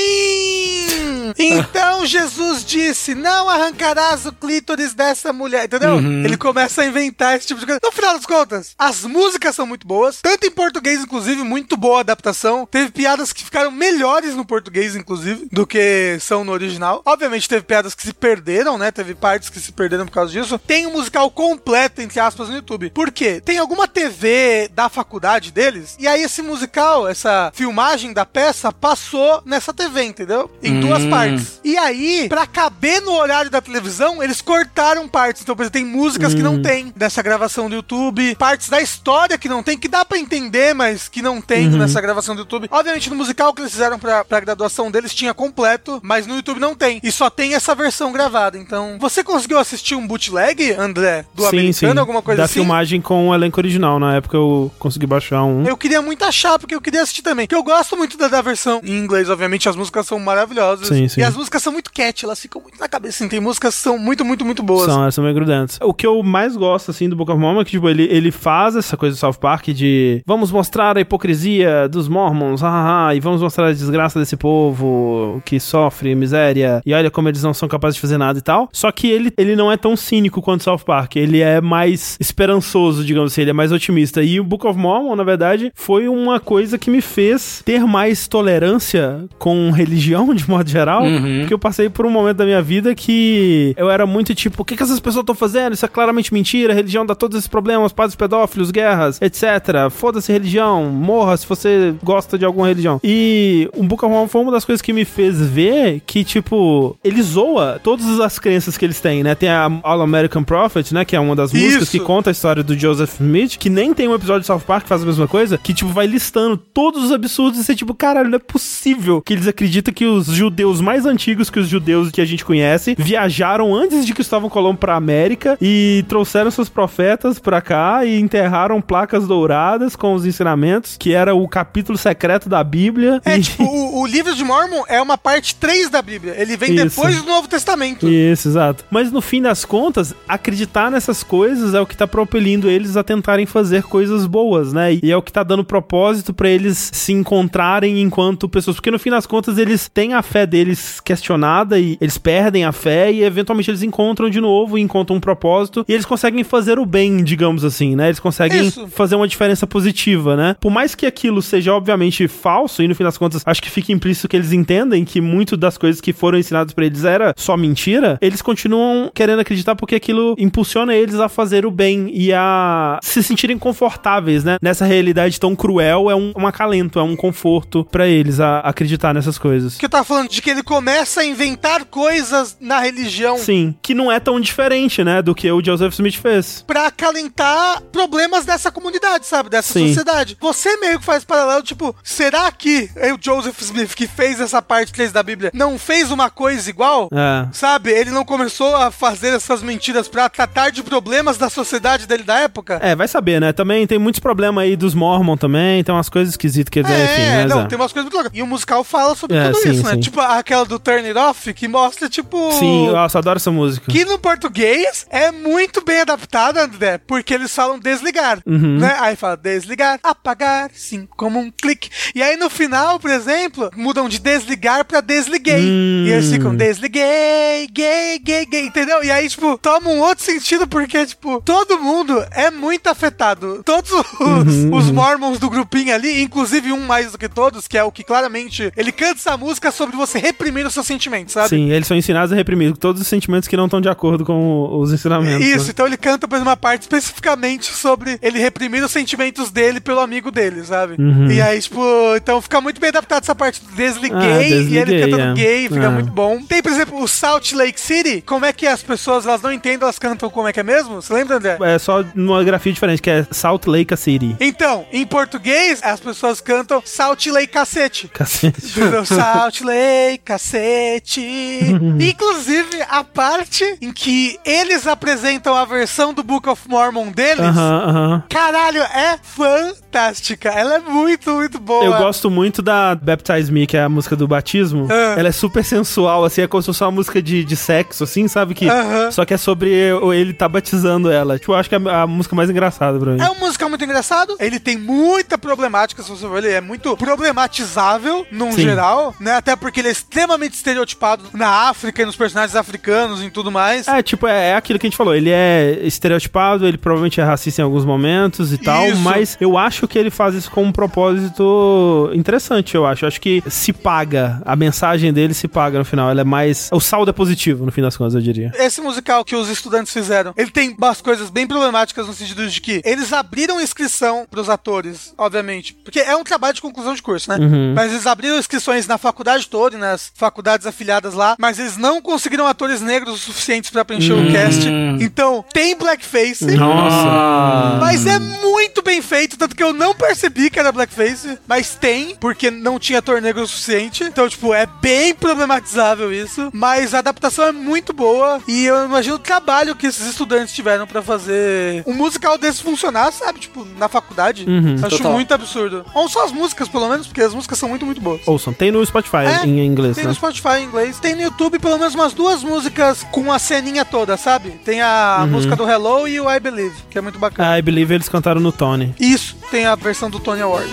Então Jesus disse: não arrancarás o clítoris dessa mulher, entendeu? Ele começa a inventar esse tipo de coisa. No final das contas, as músicas são muito boas, tanto em português, inclusive, muito boa a adaptação. Teve piadas que ficaram melhores no português, inclusive, do que são no original. Obviamente, teve piadas que se perderam, né? Teve partes que se perderam por causa disso. Tem um musical completo, entre aspas, no YouTube. Por quê? Tem alguma TV da faculdade deles, e aí esse musical, essa filmagem da peça, passou nessa TV, entendeu? Em duas partes. E aí, pra caber no horário da televisão, eles cortaram partes. Então, por exemplo, tem músicas que não tem dessa gravação do YouTube, partes da história que não tem, que dá pra entender, mas que não tem nessa gravação do YouTube. Obviamente, no musical que eles fizeram pra, pra graduação deles tinha completo, mas no YouTube não tem. E só tem essa versão gravada. Então, você conseguiu assistir um bootleg, André? Do americano, alguma coisa da assim? filmagem com o elenco original. Na época eu consegui baixar um. Eu queria muito achar, porque eu queria assistir também. Porque eu gosto muito da, da versão em inglês, obviamente, as músicas são maravilhosas. Sim, sim. E as músicas são muito cat, elas ficam muito na cabeça. Assim, tem músicas que são muito, muito, muito boas. São, elas são bem grudentas. O que eu mais gosto, assim, do Book of Mormon é que, tipo, ele, ele faz essa coisa do South Park de vamos mostrar a hipocrisia dos Mormons, hahaha, e vamos mostrar a desgraça desse povo que sofre miséria, e olha como eles não são capazes de fazer nada e tal. Só que ele, ele não é tão cínico quanto South Park, ele é mais esperançoso, digamos assim, ele é mais otimista. E o Book of Mormon, na verdade, foi uma coisa que me fez ter mais tolerância com religião, de modo geral, porque eu passei por um momento da minha vida que eu era muito tipo, o que, que essas pessoas estão fazendo? Isso é claramente mentira, a religião dá todos esses problemas, padres pedófilos, guerras, etc. Foda-se religião, morra se você gosta de alguma religião. E o Book of Mormon foi uma das coisas que me fez ver que, tipo, ele zoa todas as crenças que eles têm, né? Tem a All American Prophet, né? Que é uma das músicas Isso. que conta a história do Joseph Smith, que nem tem um episódio de South Park que faz a mesma coisa, que, tipo, vai listando todos os absurdos e você, tipo, caralho, não é possível que eles acreditam que os judeus mais antigos que os judeus que a gente conhece viajaram antes de Cristóvão Colombo pra América e trouxeram seus profetas pra cá e enterraram placas douradas com os ensinamentos, que era o capítulo secreto da Bíblia. É, E- tipo, o, o livro de Mormon é uma parte 3 da Bíblia. Ele vem Isso. depois do Novo Testamento. Isso, exato. Mas no fim das contas, acreditar nessas coisas é o que tá propelindo eles a tentarem fazer coisas boas, né? E é o que tá dando propósito pra eles se encontrarem enquanto pessoas. Porque no fim das contas, eles têm a fé deles questionada e eles perdem a fé e eventualmente eles encontram de novo e encontram um propósito e eles conseguem fazer o bem, digamos assim, né? Eles conseguem Isso. fazer uma diferença positiva, né? Por mais que aquilo seja obviamente falso e no fim das contas acho que fica implícito que eles entendem que muito das coisas que foram ensinadas pra eles era só mentira, eles continuam querendo acreditar porque aquilo impulsiona eles a fazer o bem e a se sentirem confortáveis, né? Nessa realidade tão cruel é um, um acalento, é um conforto pra eles a acreditar nessas coisas. Que eu tava falando de que ele começa a inventar coisas na religião Sim, que não é tão diferente, né, do que o Joseph Smith fez. pra acalentar problemas dessa comunidade, sabe? Dessa Sim. sociedade. Você meio que faz paralelo, tipo, será que o Joseph Smith, que fez essa parte 3 da Bíblia, não fez uma coisa igual? É. Sabe? Ele não começou a fazer essas mentiras pra tratar de problemas da sociedade dele da época? É, vai saber, né? Também tem muitos problemas aí dos Mormon também, tem umas coisas esquisitas que eles É, enfim, mas não, é. tem umas coisas muito loucas. E o musical fala sobre É, tudo sim, isso, né? sim. Tipo aquela do Turn It Off, que mostra, tipo. Sim, nossa, eu adoro essa música. Que no português é muito bem adaptado, André, porque eles falam desligar, Uhum. né? Aí fala desligar, apagar, sim, como um clique. E aí no final, por exemplo, mudam de desligar pra desliguei. Hum. E eles ficam desliguei, gay, gay, gay, entendeu? E aí, tipo, toma um outro sentido porque, tipo, todo mundo é muito afetado. Todos os, Uhum, os mormons do grupinho ali, inclusive um mais do que todos, que é o que claramente ele canta essa música sobre você reprimir os seus sentimentos, sabe? Sim, eles são ensinados a reprimir todos os sentimentos que não estão de acordo com os ensinamentos. Isso, né? então ele canta por uma parte especificamente sobre ele reprimir os sentimentos dele pelo amigo dele, sabe? Uhum. E aí, tipo, então fica muito bem adaptado essa parte do desliguei, Ah, e ele desliguei, cantando é. gay, fica É. muito bom. Tem, por exemplo, o Salt Lake City, como é que as pessoas, elas não entendem, elas cantam como é que é mesmo? Você lembra, André? É só numa grafia diferente, que é Salt Lake City. Então, em português, as pessoas cantam Salt Lake Cacete. Cacete. Salt Lake, cacete. Inclusive, a parte em que eles apresentam a versão do Book of Mormon deles. Aham, aham. Caralho, é fantástica. Ela é muito, muito boa. Eu gosto muito da Baptize Me, que é a música do batismo. Ah. Ela é super sensual, assim, é como se fosse uma música de, de sexo, assim, sabe? que. Só que é sobre ele tá batizando ela. Tipo, eu acho que é a, música mais engraçada pra mim. É um musical muito engraçado. Ele tem muita problemática, se você for. Ele é muito problematizável, num Sim. geral, né? Até porque ele é extremamente estereotipado na África e nos personagens africanos e tudo mais. É, tipo, é, é aquilo que a gente falou. Ele é estereotipado, ele provavelmente é racista em alguns momentos e tal, Isso. mas eu acho que ele faz isso com um propósito interessante, eu acho. Eu acho que se paga, a mensagem dele se paga no final. Ela é mais. O saldo é positivo, no fim das contas, eu diria. Esse musical que os estudantes fizeram, ele tem umas coisas bem problemáticas no sentido de que eles abriram inscrição pros atores, obviamente, porque é um trabalho de conclusão de curso, né? Uhum. Mas eles abriram inscrições na faculdade toda e nas faculdades afiliadas lá, mas eles não conseguiram atores negros o suficientes pra preencher o cast. Então, tem blackface. Nossa. Mas é muito bem feito, tanto que eu não percebi que era blackface, mas tem, porque não tinha ator negro o suficiente. Então, tipo, é bem problematizável isso. Mas a adaptação é muito boa e eu imagino o trabalho que esses estudantes tiveram pra fazer um musical desse funcionar, sabe? Tipo, na faculdade. Uhum. Acho Total. muito absurdo. Ou só as músicas, pelo menos, porque as músicas são muito, muito boas. Ouçam, tem no Spotify É, em inglês, Tem né? no Spotify em inglês. Tem no YouTube pelo menos umas duas músicas com a ceninha toda, sabe? Tem a Uhum. música do Hello e o I Believe, que é muito bacana. I Believe eles cantaram no Tony. Isso, tem a versão do Tony Award.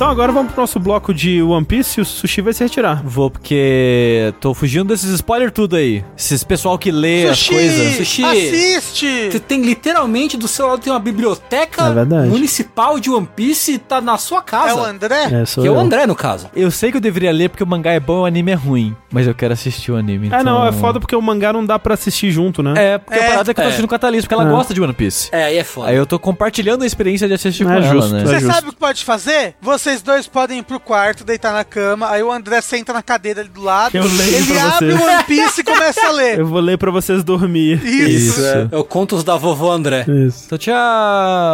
Então agora vamos pro nosso bloco de One Piece e o Sushi vai se retirar. Vou porque tô fugindo desses spoilers tudo aí. Esses pessoal que lê as Sushi, coisas. Sushi. assiste! Você tem literalmente do seu lado tem uma biblioteca É municipal de One Piece tá na sua casa. É o André? É, sou que é eu. o André, no caso. Eu sei que eu deveria ler porque o mangá é bom e o anime é ruim. Mas eu quero assistir o anime. É, não, é então- foda porque o mangá não dá pra assistir junto, né? É, porque É, a parada é que eu tô é. assistindo com a Thalys, porque ela É. gosta de One Piece. É, aí é foda. Aí eu tô compartilhando a experiência de assistir com É ela, justo, né? é Você justo. sabe o que pode fazer? Vocês dois podem ir pro quarto, deitar na cama, aí o André senta na cadeira ali do lado, Eu leio ele pra abre você. o One Piece e começa a ler. Eu vou ler pra vocês dormir. Isso. Isso. É o Contos da Vovó André. Isso. Então, tchau.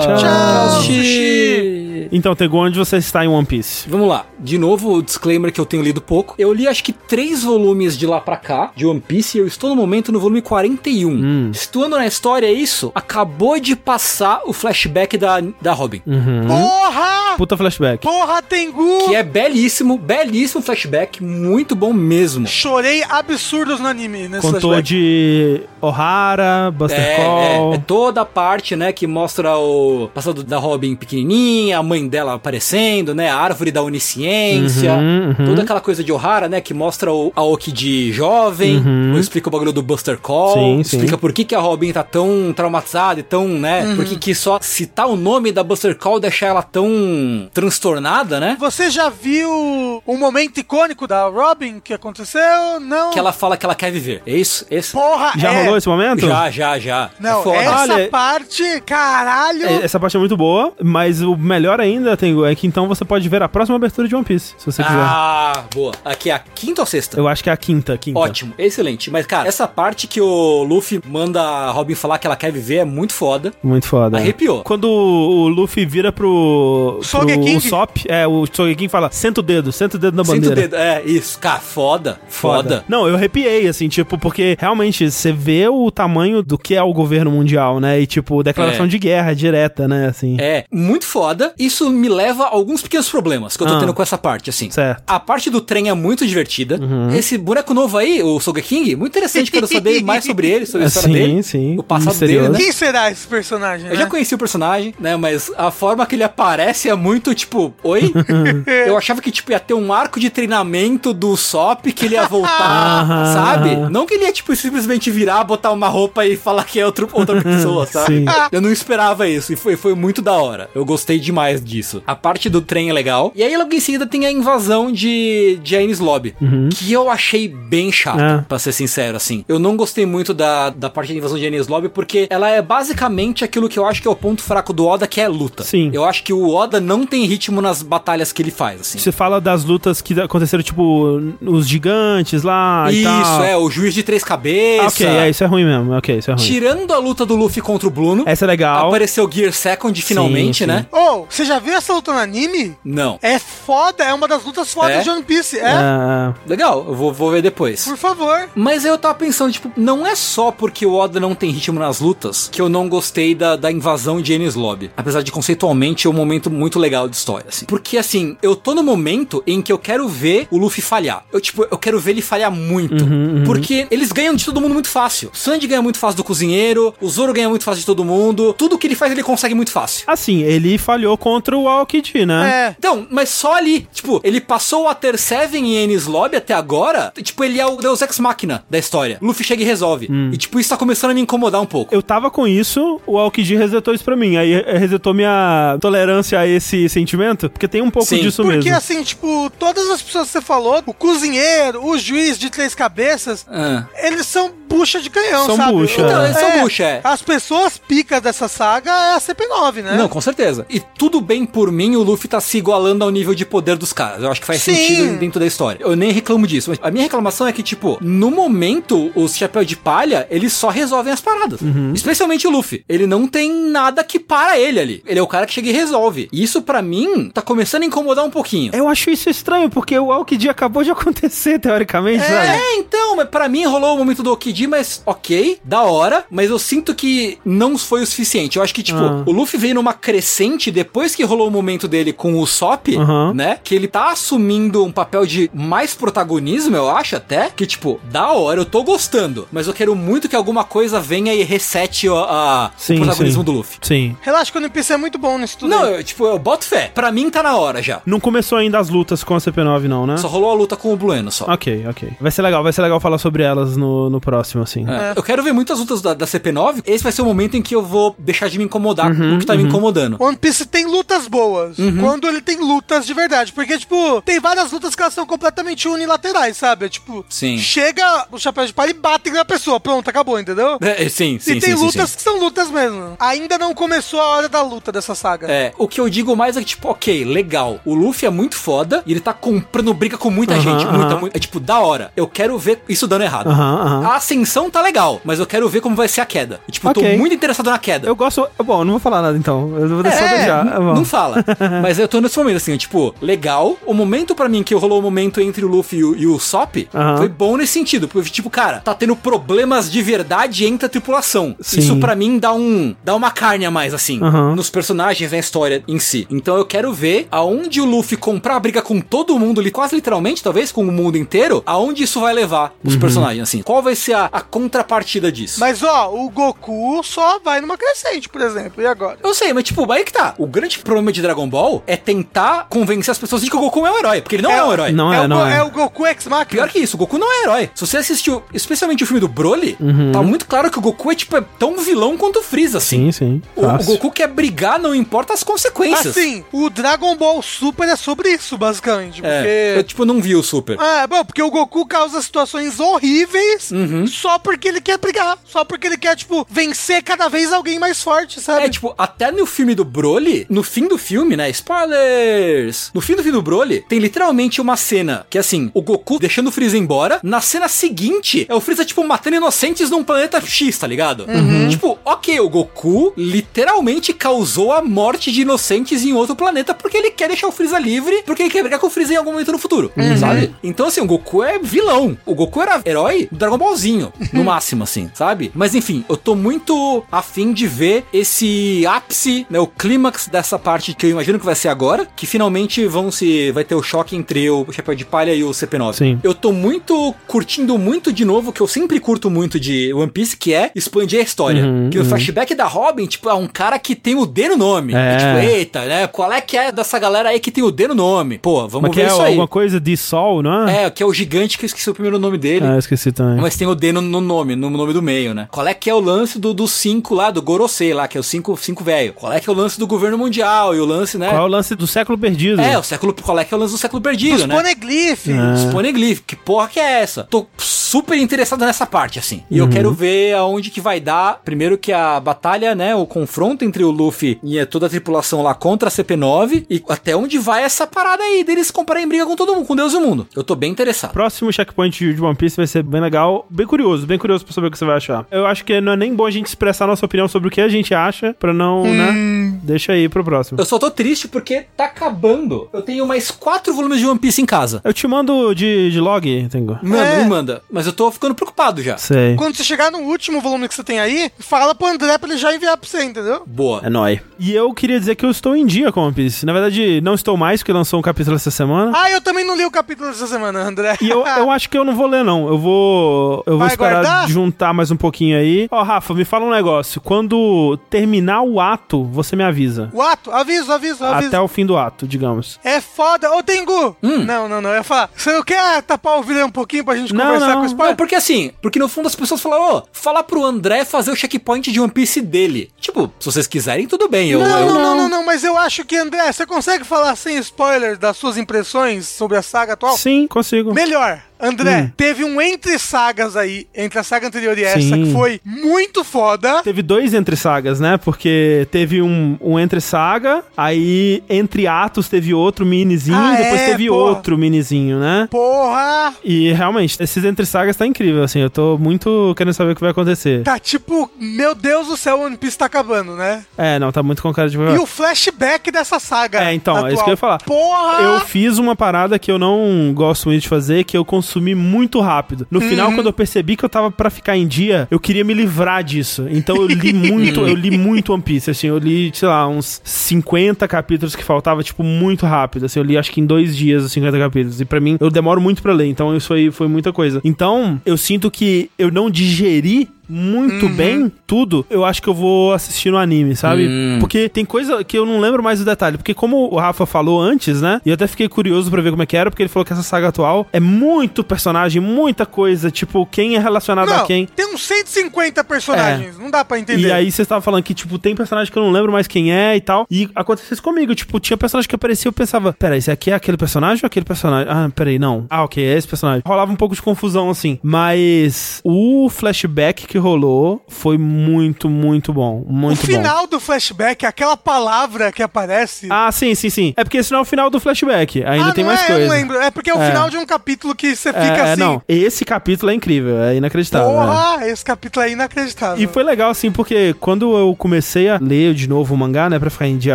Tchau. Tchau, Sushi. Então, Tego, onde você está em One Piece? Vamos lá. De novo, o disclaimer que eu tenho lido pouco. Eu li acho que três volumes de lá pra cá, de One Piece, e eu estou no momento no volume 41. Hum. Situando na história isso, acabou de passar o flashback da, da Robin. Uhum. Porra! Puta flashback. Porra, Tengu! Que é belíssimo, belíssimo flashback, muito bom mesmo. Chorei absurdos no anime nesse Contou flashback. de O'Hara, Buster É, Call. é, é toda a parte, né, que mostra o passado da Robin pequenininha, mãe dela aparecendo, né, a árvore da onisciência, Uhum, uhum. toda aquela coisa de Ohara, né, que mostra o Aoki de jovem, Uhum. explica o bagulho do Buster Call, Sim, sim. explica por que, que a Robin tá tão traumatizada e tão, né, por que, que só citar o nome da Buster Call deixa ela tão transtornada, né? Você já viu um momento icônico da Robin que aconteceu? Não. Que ela fala que ela quer viver. É isso? Esse? Porra, Já é. rolou esse momento? Já, já, já. Não, é foda. essa Olha- parte, caralho. É, Essa parte é muito boa, mas o melhor ainda, Tengu, é que então você pode ver a próxima abertura de One Piece, se você quiser. Ah, boa. Aqui é a quinta ou sexta? Eu acho que é a quinta, quinta. Ótimo, excelente. Mas, cara, essa parte que o Luffy manda a Robin falar que ela quer viver é muito foda. Muito foda. Arrepiou. Quando o Luffy vira pro, pro Sogeking. Usopp, é, o Sogeking fala, senta o dedo, senta o dedo na Sinto o bandeira. dedo. É, isso. Cara, foda. Foda. Não, eu arrepiei, assim, tipo, porque realmente você vê o tamanho do que é o governo mundial, né? E, tipo, declaração É. de guerra direta, né? Assim. É, muito foda. Isso me leva a alguns pequenos problemas que eu tô Ah. tendo com essa parte, assim. Certo. A parte do trem é muito divertida. Uhum. Esse boneco novo aí, o Sogeking, muito interessante. Quero saber mais sobre ele, sobre a história Sim, dele. sim. O passado Misterioso. dele, né? Quem será esse personagem? Eu né? já conheci o personagem, né? Mas a forma que ele aparece é muito tipo, oi? eu achava que tipo ia ter um arco de treinamento do Sop que ele ia voltar, sabe? Não que ele ia tipo simplesmente virar, botar uma roupa e falar que é outro, outra pessoa, sabe? Sim. Eu não esperava isso e foi, foi muito da hora. Eu gostei demais disso. A parte do trem é legal. E aí logo em seguida tem a invasão de de Aines Lobby, que eu achei bem chato, É. pra ser sincero assim. Eu não gostei muito da, da parte da invasão de Aines Lobby porque ela é basicamente aquilo que eu acho que é o ponto fraco do Oda, que é luta. Sim. Eu acho que o Oda não tem ritmo nas batalhas que ele faz, assim. Você fala das lutas que aconteceram, tipo, os gigantes lá e Isso, tal. é, o juiz de três Ah, cabeças. ok, é, isso é ruim mesmo. Ok, isso é ruim. Tirando a luta do Luffy contra o Bruno. Essa é legal. Apareceu Gear Second finalmente, sim. né? Ô, você já viu essa luta no anime? Não. É foda, é uma das lutas fodas É? de One Piece. É? É, Legal, eu vou, vou ver depois. Por favor. Mas aí eu tava pensando, tipo, não é só porque o Oda não tem ritmo nas lutas que eu não gostei da, da invasão de Enies Lobby. Apesar de conceitualmente é um momento muito legal de história, assim. Porque, assim, eu tô no momento em que eu quero ver o Luffy falhar. Eu, tipo, eu quero ver ele falhar muito. Uhum, Porque eles ganham de todo mundo muito fácil. O Sandy ganha muito fácil do cozinheiro, o Zoro ganha muito fácil de todo mundo. Tudo que ele faz, ele consegue muito fácil. Assim, ele falhou contra o Aokiji, né? É. Então, mas só ali. Tipo, ele passou o Water 7 em Ennis Lobby até agora. Tipo, ele é o Deus Ex Machina da história. Luffy chega e resolve. E, tipo, isso tá começando a me incomodar um pouco. Eu tava com isso, o Aokiji resetou isso pra mim. Aí eh, resetou minha tolerância a esse sentimento, porque tem um pouco Sim. disso Porque mesmo. assim, tipo, todas as pessoas que você falou, o cozinheiro, o juiz de três cabeças, Ah. eles são bucha de canhão, São sabe? bucha. Então, eles são bucha, é. As pessoas picas dessa saga é a CP9, né? Não, com certeza. E tudo bem por mim, o Luffy tá se igualando ao nível de poder dos caras. Eu acho que faz Sim. sentido dentro da história. Eu nem reclamo disso. Mas a minha reclamação é que, tipo, no momento, os chapéu de palha, eles só resolvem as paradas. Especialmente o Luffy. Ele não tem nada que para ele ali. Ele é o cara que chega e resolve. E isso, pra mim, tá começando a incomodar um pouquinho. Eu acho isso estranho, porque o Aokiji acabou de acontecer, teoricamente, sabe? É, então, mas pra mim rolou o momento do Okiji, mas ok, da hora, mas eu sinto que não foi o suficiente. Eu acho que, tipo, Ah. o Luffy veio numa crescente depois que rolou o momento dele com o Sop, Aham. né? Que ele tá assumindo um papel de mais protagonismo, eu acho até. Que, tipo, da hora, eu tô gostando, mas eu quero muito que alguma coisa venha e resete a- Sim, o protagonismo sim. do Luffy. Sim. Relaxa que o One Piece é muito bom nisso tudo. Não, eu, tipo, eu boto fé. Pra mim tá na hora já. Não começou ainda as lutas com a CP9, não, né? Só rolou a luta com o Blueno só. Ok, ok. Vai ser legal, vai ser legal falar sobre elas no, no próximo, assim. É. Eu quero ver muitas lutas da, da CP9. Esse vai ser o momento em que eu vou deixar de me incomodar Uhum, com o que tá me incomodando. One Piece tem lutas boas. Uhum. Quando ele tem lutas de verdade. Porque, tipo, tem várias lutas que elas são completamente unilaterais, sabe? É, Tipo, Sim. chega o chapéu de palha e bate na pessoa. Pronto, acabou, entendeu? É, sim, sim, e tem sim, lutas sim. que são lutas mesmo. Ainda não começou a hora da luta dessa saga. É, o que eu digo mais é que, tipo, ok, legal. O Luffy é muito foda e ele tá comprando briga com muita Aham, gente. Muita, aham. muita. É tipo, da hora. Eu quero ver isso dando errado. A ascensão tá legal, mas eu quero ver como vai ser a queda. E, tipo, eu Ok. tô muito interessado na queda. Eu gosto. Bom, não vou falar nada então. Eu vou É, só deixar. Bom. Não fala. Mas eu tô nesse momento, assim, tipo, legal. O momento pra mim que rolou o momento entre o Luffy e o, e o Sop Aham. foi bom nesse sentido. Porque, tipo, cara, tá tendo problemas de verdade entre a tripulação. Sim. Isso pra mim dá um. dá uma carne a mais, assim, Aham. nos personagens, na história em si. Então eu quero ver aonde o Luffy comprar a briga com todo mundo, li- quase literalmente, talvez, com o mundo inteiro, aonde isso vai levar os Uhum. personagens, assim. Qual vai ser a, a contrapartida disso? Mas ó, o Goku só vai numa crescente, por exemplo. E agora? Eu sei, mas tipo, aí que tá. O grande problema de Dragon Ball é tentar convencer as pessoas de que o Goku é um herói, porque ele não é, um herói. Não é, é, o, não é. é o Goku X Machina. Pior que isso, o Goku não é herói. Se você assistiu, especialmente o filme do Broly, Uhum. tá muito claro que o Goku é tipo é tão vilão quanto o Freeza, assim. Sim, sim. O, o. Goku quer brigar, não importa as consequências. Assim, o Dragon Ball Super é sobre isso, basicamente. É, Porque. eu tipo não vi o Super. Ah, bom, porque o Goku causa situações horríveis Uhum. só porque ele quer brigar. Só porque ele quer, tipo, vencer cada vez alguém mais forte, sabe? É, tipo, até no filme do Broly, no fim do filme, né? Spoilers! No fim do filme do Broly, tem literalmente uma cena que, assim, o Goku deixando o Freeza embora. Na cena seguinte, é o Freeza, tipo, matando inocentes num planeta X, tá ligado? Tipo, ok, o Goku literalmente causou a morte de inocentes em outro planeta porque ele quer deixar o Freeza livre, porque ele quer brigar com o Freeza em algum momento no futuro, sabe? Então, assim, o Goku é vilão. O Goku era herói do Dragon Ballzinho, no máximo, assim, sabe? Mas enfim, eu tô muito afim de ver esse ápice, né, o clímax dessa parte que eu imagino que vai ser agora, que finalmente vão se vai ter o choque entre o Chapéu de Palha e o CP9. Sim. Eu tô muito curtindo muito de novo, que eu sempre curto muito de One Piece, que é expandir a história. Uhum, que uhum. flashback da Robin, tipo, é um cara que tem o D no nome. É. E, tipo, eita, né? Qual é que é dessa galera aí que tem o D no nome? Pô, vamos Mas que ver é isso aí. alguma coisa de sol, não é? É, que é o gigante que eu esqueci o primeiro nome dele. Ah, eu esqueci também. Mas tem o D no, no nome, no nome do meio, né? Qual é que é o lance do, do cinco lá, do Gorosei lá, que é o cinco, cinco velho? Qual é que é o lance do governo mundial e o lance, né? Qual é o lance do século perdido? É, o século, qual é que é o lance do século perdido, Os né? Poneglyph. Os Poneglyph, que porra que é essa? Tô super interessado nessa parte, assim. E Uhum. eu quero ver aonde que vai dar, primeiro que a batalha, né, o confronto entre o Luffy e toda a tripulação lá contra a CP9, e até onde vai essa parada aí deles comprarem briga com todo mundo, com Deus e o mundo. Eu tô bem interessado. Próximo checkpoint de One Piece vai ser bem legal, bem curioso, bem curioso pra saber o que você vai achar. Eu acho que não é nem bom a gente expressar nossa opinião sobre o que a gente acha, pra não, né? Deixa aí pro próximo. Eu só tô triste porque tá acabando. Eu tenho mais quatro volumes de One Piece em casa. Eu te mando de, de log, Tengo. Manda, É. me manda. Mas eu tô ficando preocupado já. Sei. Quando você chegar no último volume que você tem aí, fala pro André pra ele já enviar pra você, entendeu? Boa. É nóis. E eu queria dizer que eu estou em dia com One Piece. Na verdade, não estou mais, porque lançou um capítulo essa semana. Ah, eu também não li o capítulo dessa semana, André. E eu, eu acho que eu não vou ler, não. Eu vou. Eu vou Vai esperar guardar? juntar mais um pouquinho aí. Ó, Rafa, me fala um negócio. Quando terminar o ato, você me avisa. O ato, aviso, aviso, aviso. Até o fim do ato, digamos. É foda. Ô, Tengu! Hum. Não, não, não. Eu ia falar. Você não quer tapar o vidro um pouquinho pra gente Não, conversar não. com o Não, spoiler? porque assim, porque no fundo as pessoas falaram, ô, fala pro André fazer o checkpoint de One Piece dele. Tipo, se vocês quiserem, tudo bem. Eu, Não, eu- não, não, não, não, mas eu acho que, André, você consegue falar sem spoiler das suas impressões sobre a saga atual? Sim, consigo. Melhor, André, Hum. teve um entre sagas aí, entre a saga anterior e essa, Sim. que foi muito foda. Teve dois entre sagas, né? Porque teve um, um entre saga, aí entre atos teve outro minizinho, Ah, depois é, teve porra. outro minizinho, né? Porra! E realmente, esses entre sagas tá incrível, assim. Eu tô muito querendo saber o que vai acontecer. Tá tipo, meu Deus do céu, One Piece tá acabando, né? É, não, tá muito com cara de. E o flashback dessa saga. É, então, é atual. isso que eu ia falar. Porra! Eu fiz uma parada que eu não gosto muito de fazer, que eu consumi muito rápido. No final, quando eu percebi que eu tava pra ficar em dia, eu queria me livrar disso. Então eu li muito, eu li muito One Piece, assim, eu li, sei lá, uns 50 capítulos que faltava, tipo, muito rápido. Assim, eu li acho que em dois dias os 50 capítulos. E pra mim, eu demoro muito pra ler, então isso aí foi muita coisa. Então, eu sinto que eu não digeri muito bem tudo, eu acho que eu vou assistir no anime, sabe? Hum. Porque tem coisa que eu não lembro mais o detalhe. Porque como o Rafa falou antes, né? E eu até fiquei curioso pra ver como é que era, porque ele falou que essa saga atual é muito personagem, muita coisa. Tipo, quem é relacionado a Não, quem. tem uns 150 personagens, não dá pra entender. E aí vocês estavam falando que, tipo, tem personagem que eu não lembro mais quem é e tal. E aconteceu isso comigo. Tipo, tinha personagem que aparecia e eu pensava, peraí, esse aqui é aquele personagem ou aquele personagem? Ah, peraí, não. Ah, ok, é esse personagem. Rolava um pouco de confusão, assim. Mas o flashback que que rolou foi muito, muito bom. Muito o bom. final do flashback, aquela palavra que aparece. Ah, sim, sim, sim. É porque esse não é o final do flashback. Ainda Ah, tem mais é, coisa. Eu não lembro. É porque é o É. final de um capítulo que você É, fica é, assim. não. Esse capítulo é incrível, é inacreditável. Porra, esse capítulo é inacreditável. E foi legal, assim, porque quando eu comecei a ler de novo o mangá, né, pra ficar em dia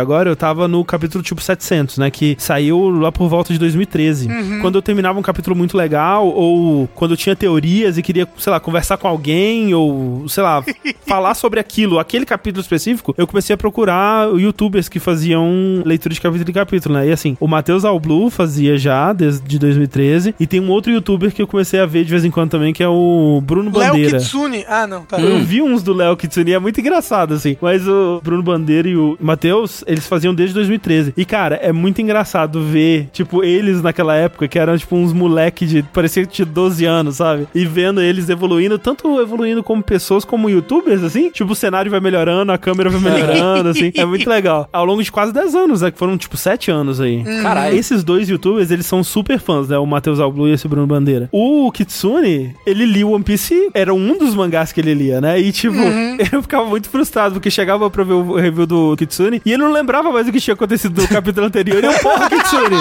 agora, eu tava no capítulo tipo 700, né, que saiu lá por volta de 2013. Quando eu terminava um capítulo muito legal, ou quando eu tinha teorias e queria, sei lá, conversar com alguém, ou, sei lá, falar sobre aquilo, aquele capítulo específico, eu comecei a procurar youtubers que faziam leitura de capítulo em capítulo, né, e assim, o Matheus Alblu fazia já, desde 2013, e tem um outro youtuber que eu comecei a ver de vez em quando também, que é o Bruno Léo Bandeira. Kitsune. Ah, não, tá. Eu vi uns do Léo Kitsune, é muito engraçado, assim. Mas o Bruno Bandeira e o Matheus, eles faziam desde 2013. E, cara, é muito engraçado ver, tipo, eles naquela época, que eram, tipo, uns moleque de. parecia que tinha 12 anos, sabe? E vendo eles evoluindo, tanto evoluindo como pessoas, como youtubers, assim. Tipo, o cenário vai melhorando, a câmera vai melhorando, assim. É muito legal. Ao longo de quase 10 anos, né? Que foram, tipo, 7 anos aí. Caralho. Esses dois youtubers, eles são super fãs, né? O Matheus Alblu e esse Bruno Bandeira. O Kitsune, ele lia One Piece, era um dos mangás que ele lia, né? E, tipo, eu ficava muito frustrado, porque chegava pra ver o review do Kitsune e ele não lembrava mais o que tinha acontecido no capítulo anterior. E eu, porra, Kitsune!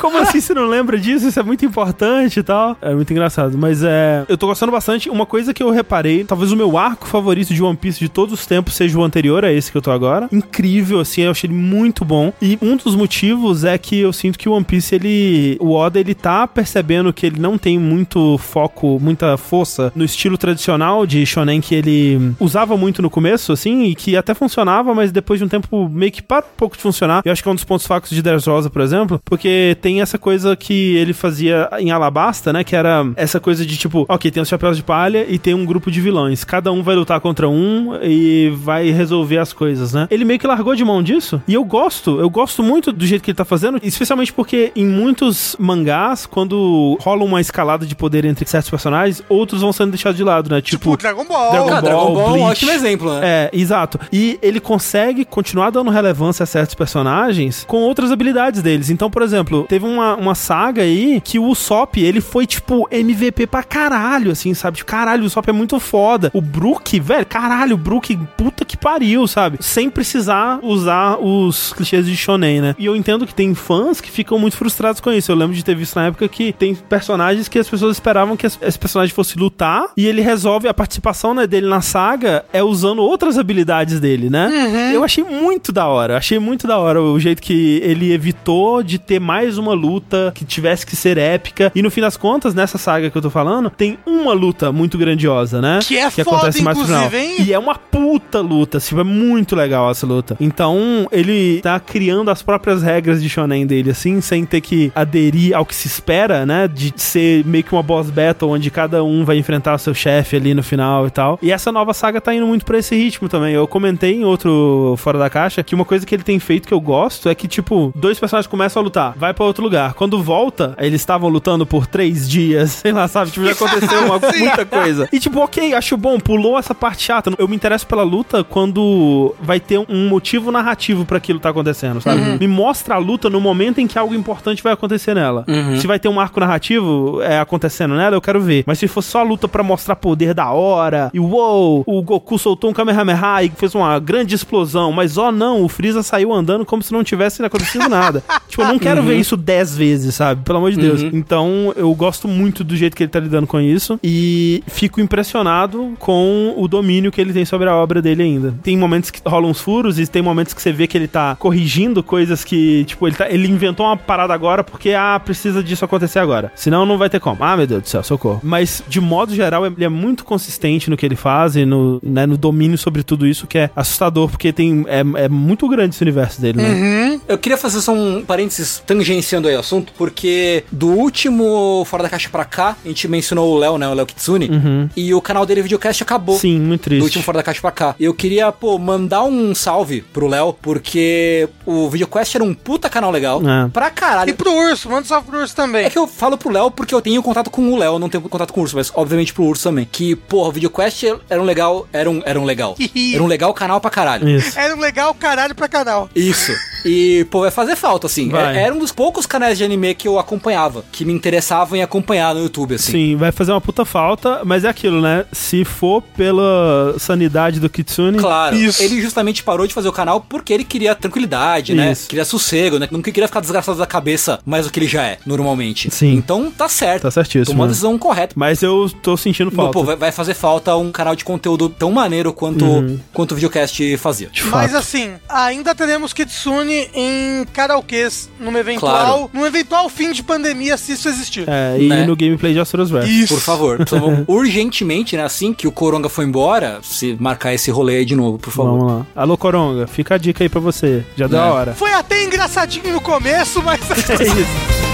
Como assim você não lembra disso? Isso é muito importante e tal. É muito engraçado. Mas é. Eu tô gostando bastante. Uma coisa que eu reparei, talvez o meu arco favorito de One Piece de todos os tempos seja o anterior a esse que eu tô agora. Incrível, assim, eu achei ele muito bom. E um dos motivos é que eu sinto que o One Piece, ele. O Oda, ele tá percebendo que ele não tem muito foco, muita força no estilo tradicional de Shonen que ele usava muito no começo, assim, e que até funcionava, mas depois de um tempo meio que para um pouco de funcionar. Eu acho que é um dos pontos fracos de Dressrosa, por exemplo, porque tem essa coisa que ele fazia em Alabasta, né? Que era essa coisa de tipo, ok, tem os chapéus de palha e tem um grupo de vilões. Cada um vai lutar contra um e vai resolver as coisas, né? Ele meio que largou de mão disso. E eu gosto, eu gosto muito do jeito que ele tá fazendo, especialmente porque em muitos mangás, quando rola uma escalada de poder entre certos personagens, outros vão sendo deixados de lado, né? Tipo, Tipo, Dragon Ball. Dragon Cara, Dragon Ball é um Bleach. ótimo exemplo, né? é, exato. E ele consegue continuar dando relevância a certos personagens com outras habilidades deles. Então, por exemplo, teve uma, uma saga aí que o Usopp, ele foi, tipo, MVP pra caralho, assim, sabe? Tipo, caralho, o Usopp é muito foda. O Brook, velho, caralho, o Brook, puta que pariu, sabe? Sem precisar usar os clichês de shonen, né? E eu entendo que tem fãs que ficam muito frustrados com isso. Eu lembro de ter visto na época que tem personagens que as pessoas esperavam que esse personagem fosse lutar e ele resolve a participação né, dele na saga é usando outras habilidades dele, né? Eu achei muito da hora. Achei muito da hora o jeito que ele evitou de ter mais uma luta que tivesse que ser épica. E no fim das contas, nessa saga que eu tô falando, tem uma luta muito grandiosa, né? Que é foda, inclusive, hein? E é uma puta luta, tipo, é muito legal essa luta. Então, ele tá criando as próprias regras de shonen dele, assim, sem ter que aderir ao que se espera, né? De ser meio que uma boss battle, onde cada um vai enfrentar o seu chefe ali no final e tal. E essa nova saga tá indo muito pra esse ritmo também. Eu comentei em outro Fora da Caixa que uma coisa que ele tem feito que eu gosto é que, tipo, dois personagens começam a lutar, vai pra outro lugar. Quando volta, eles estavam lutando por três dias, sei lá, sabe? Tipo, já aconteceu uma, muita coisa. E, tipo, ok, acho bom, pulou essa parte chata. Eu me interesso pela luta quando vai ter um motivo narrativo pra aquilo tá acontecendo, sabe? Me mostra a luta no momento em que algo importante vai acontecer nela. Se vai ter um arco narrativo é, acontecendo nela, eu quero ver. Mas se for só a luta pra mostrar poder da hora, e uou, o Goku soltou um Kamehameha e fez uma grande explosão, mas ó não, o Freeza saiu andando como se não tivesse acontecido nada. tipo, eu não quero ver isso dez vezes, sabe? Pelo amor de Deus. Então, eu gosto muito do jeito que ele tá lidando com isso e fico impressionado com o domínio que ele tem sobre a obra dele ainda. Tem momentos que rolam uns furos e tem momentos que você vê que ele tá corrigindo coisas que, tipo, ele, tá, ele inventou uma parada agora porque, ah, precisa disso acontecer agora. Senão não vai ter como. Ah, meu Deus do céu, socorro. Mas, de modo geral, ele é muito consistente no que ele faz e no, né, no domínio sobre tudo isso, que é assustador, porque tem, é, é muito grande esse universo dele, né? Eu queria fazer só um parênteses tangenciando aí o assunto, porque do último Fora da Caixa pra cá, a gente mencionou o Léo, né? O Léo Kitsune. E o canal dele, Videocast, acabou. Sim, muito Do triste. último Fora da Caixa pra cá. E eu queria, pô, mandar um salve pro Léo, porque o Videocast era um puta canal legal. É. Pra E caralho. pro urso, manda um salve pro urso também. É que eu falo pro Léo porque eu tenho contato com o Léo, eu não tenho contato com o Urso, mas obviamente pro Urso também. Que, porra, o Videocast era um legal. Era um, era um legal. era um legal canal pra caralho. Isso. Era um legal caralho pra canal. Isso. E, pô, vai fazer falta, assim. Vai. É- Era um dos poucos canais de anime que eu acompanhava, que me interessavam em acompanhar no YouTube, assim. Sim, vai fazer uma puta falta, mas é aquilo, né? Se for pela sanidade do Kitsune. Claro, Isso. ele justamente parou de fazer o canal porque ele queria tranquilidade, né? Isso. Queria sossego, né? Não queria ficar desgraçado da cabeça mais do que ele já é, normalmente. Sim. Então tá certo. Tá certíssimo, Tomou a né? decisão correta. Mas eu tô sentindo falta. pô, vai, vai fazer falta um canal de conteúdo tão maneiro quanto, quanto o videocast fazia. De Mas fato. assim, ainda teremos Kitsune em karaokês numa eventual, Claro. num eventual fim de pandemia, se isso existir. É, e Né? no gameplay de. Isso. Por favor, precisamos urgentemente, né? Assim que o Coronga foi embora, se marcar esse rolê aí de novo, por favor. Vamos lá. Alô, Coronga, fica a dica aí pra você. Já deu É. a hora. Foi até engraçadinho no começo, mas É isso.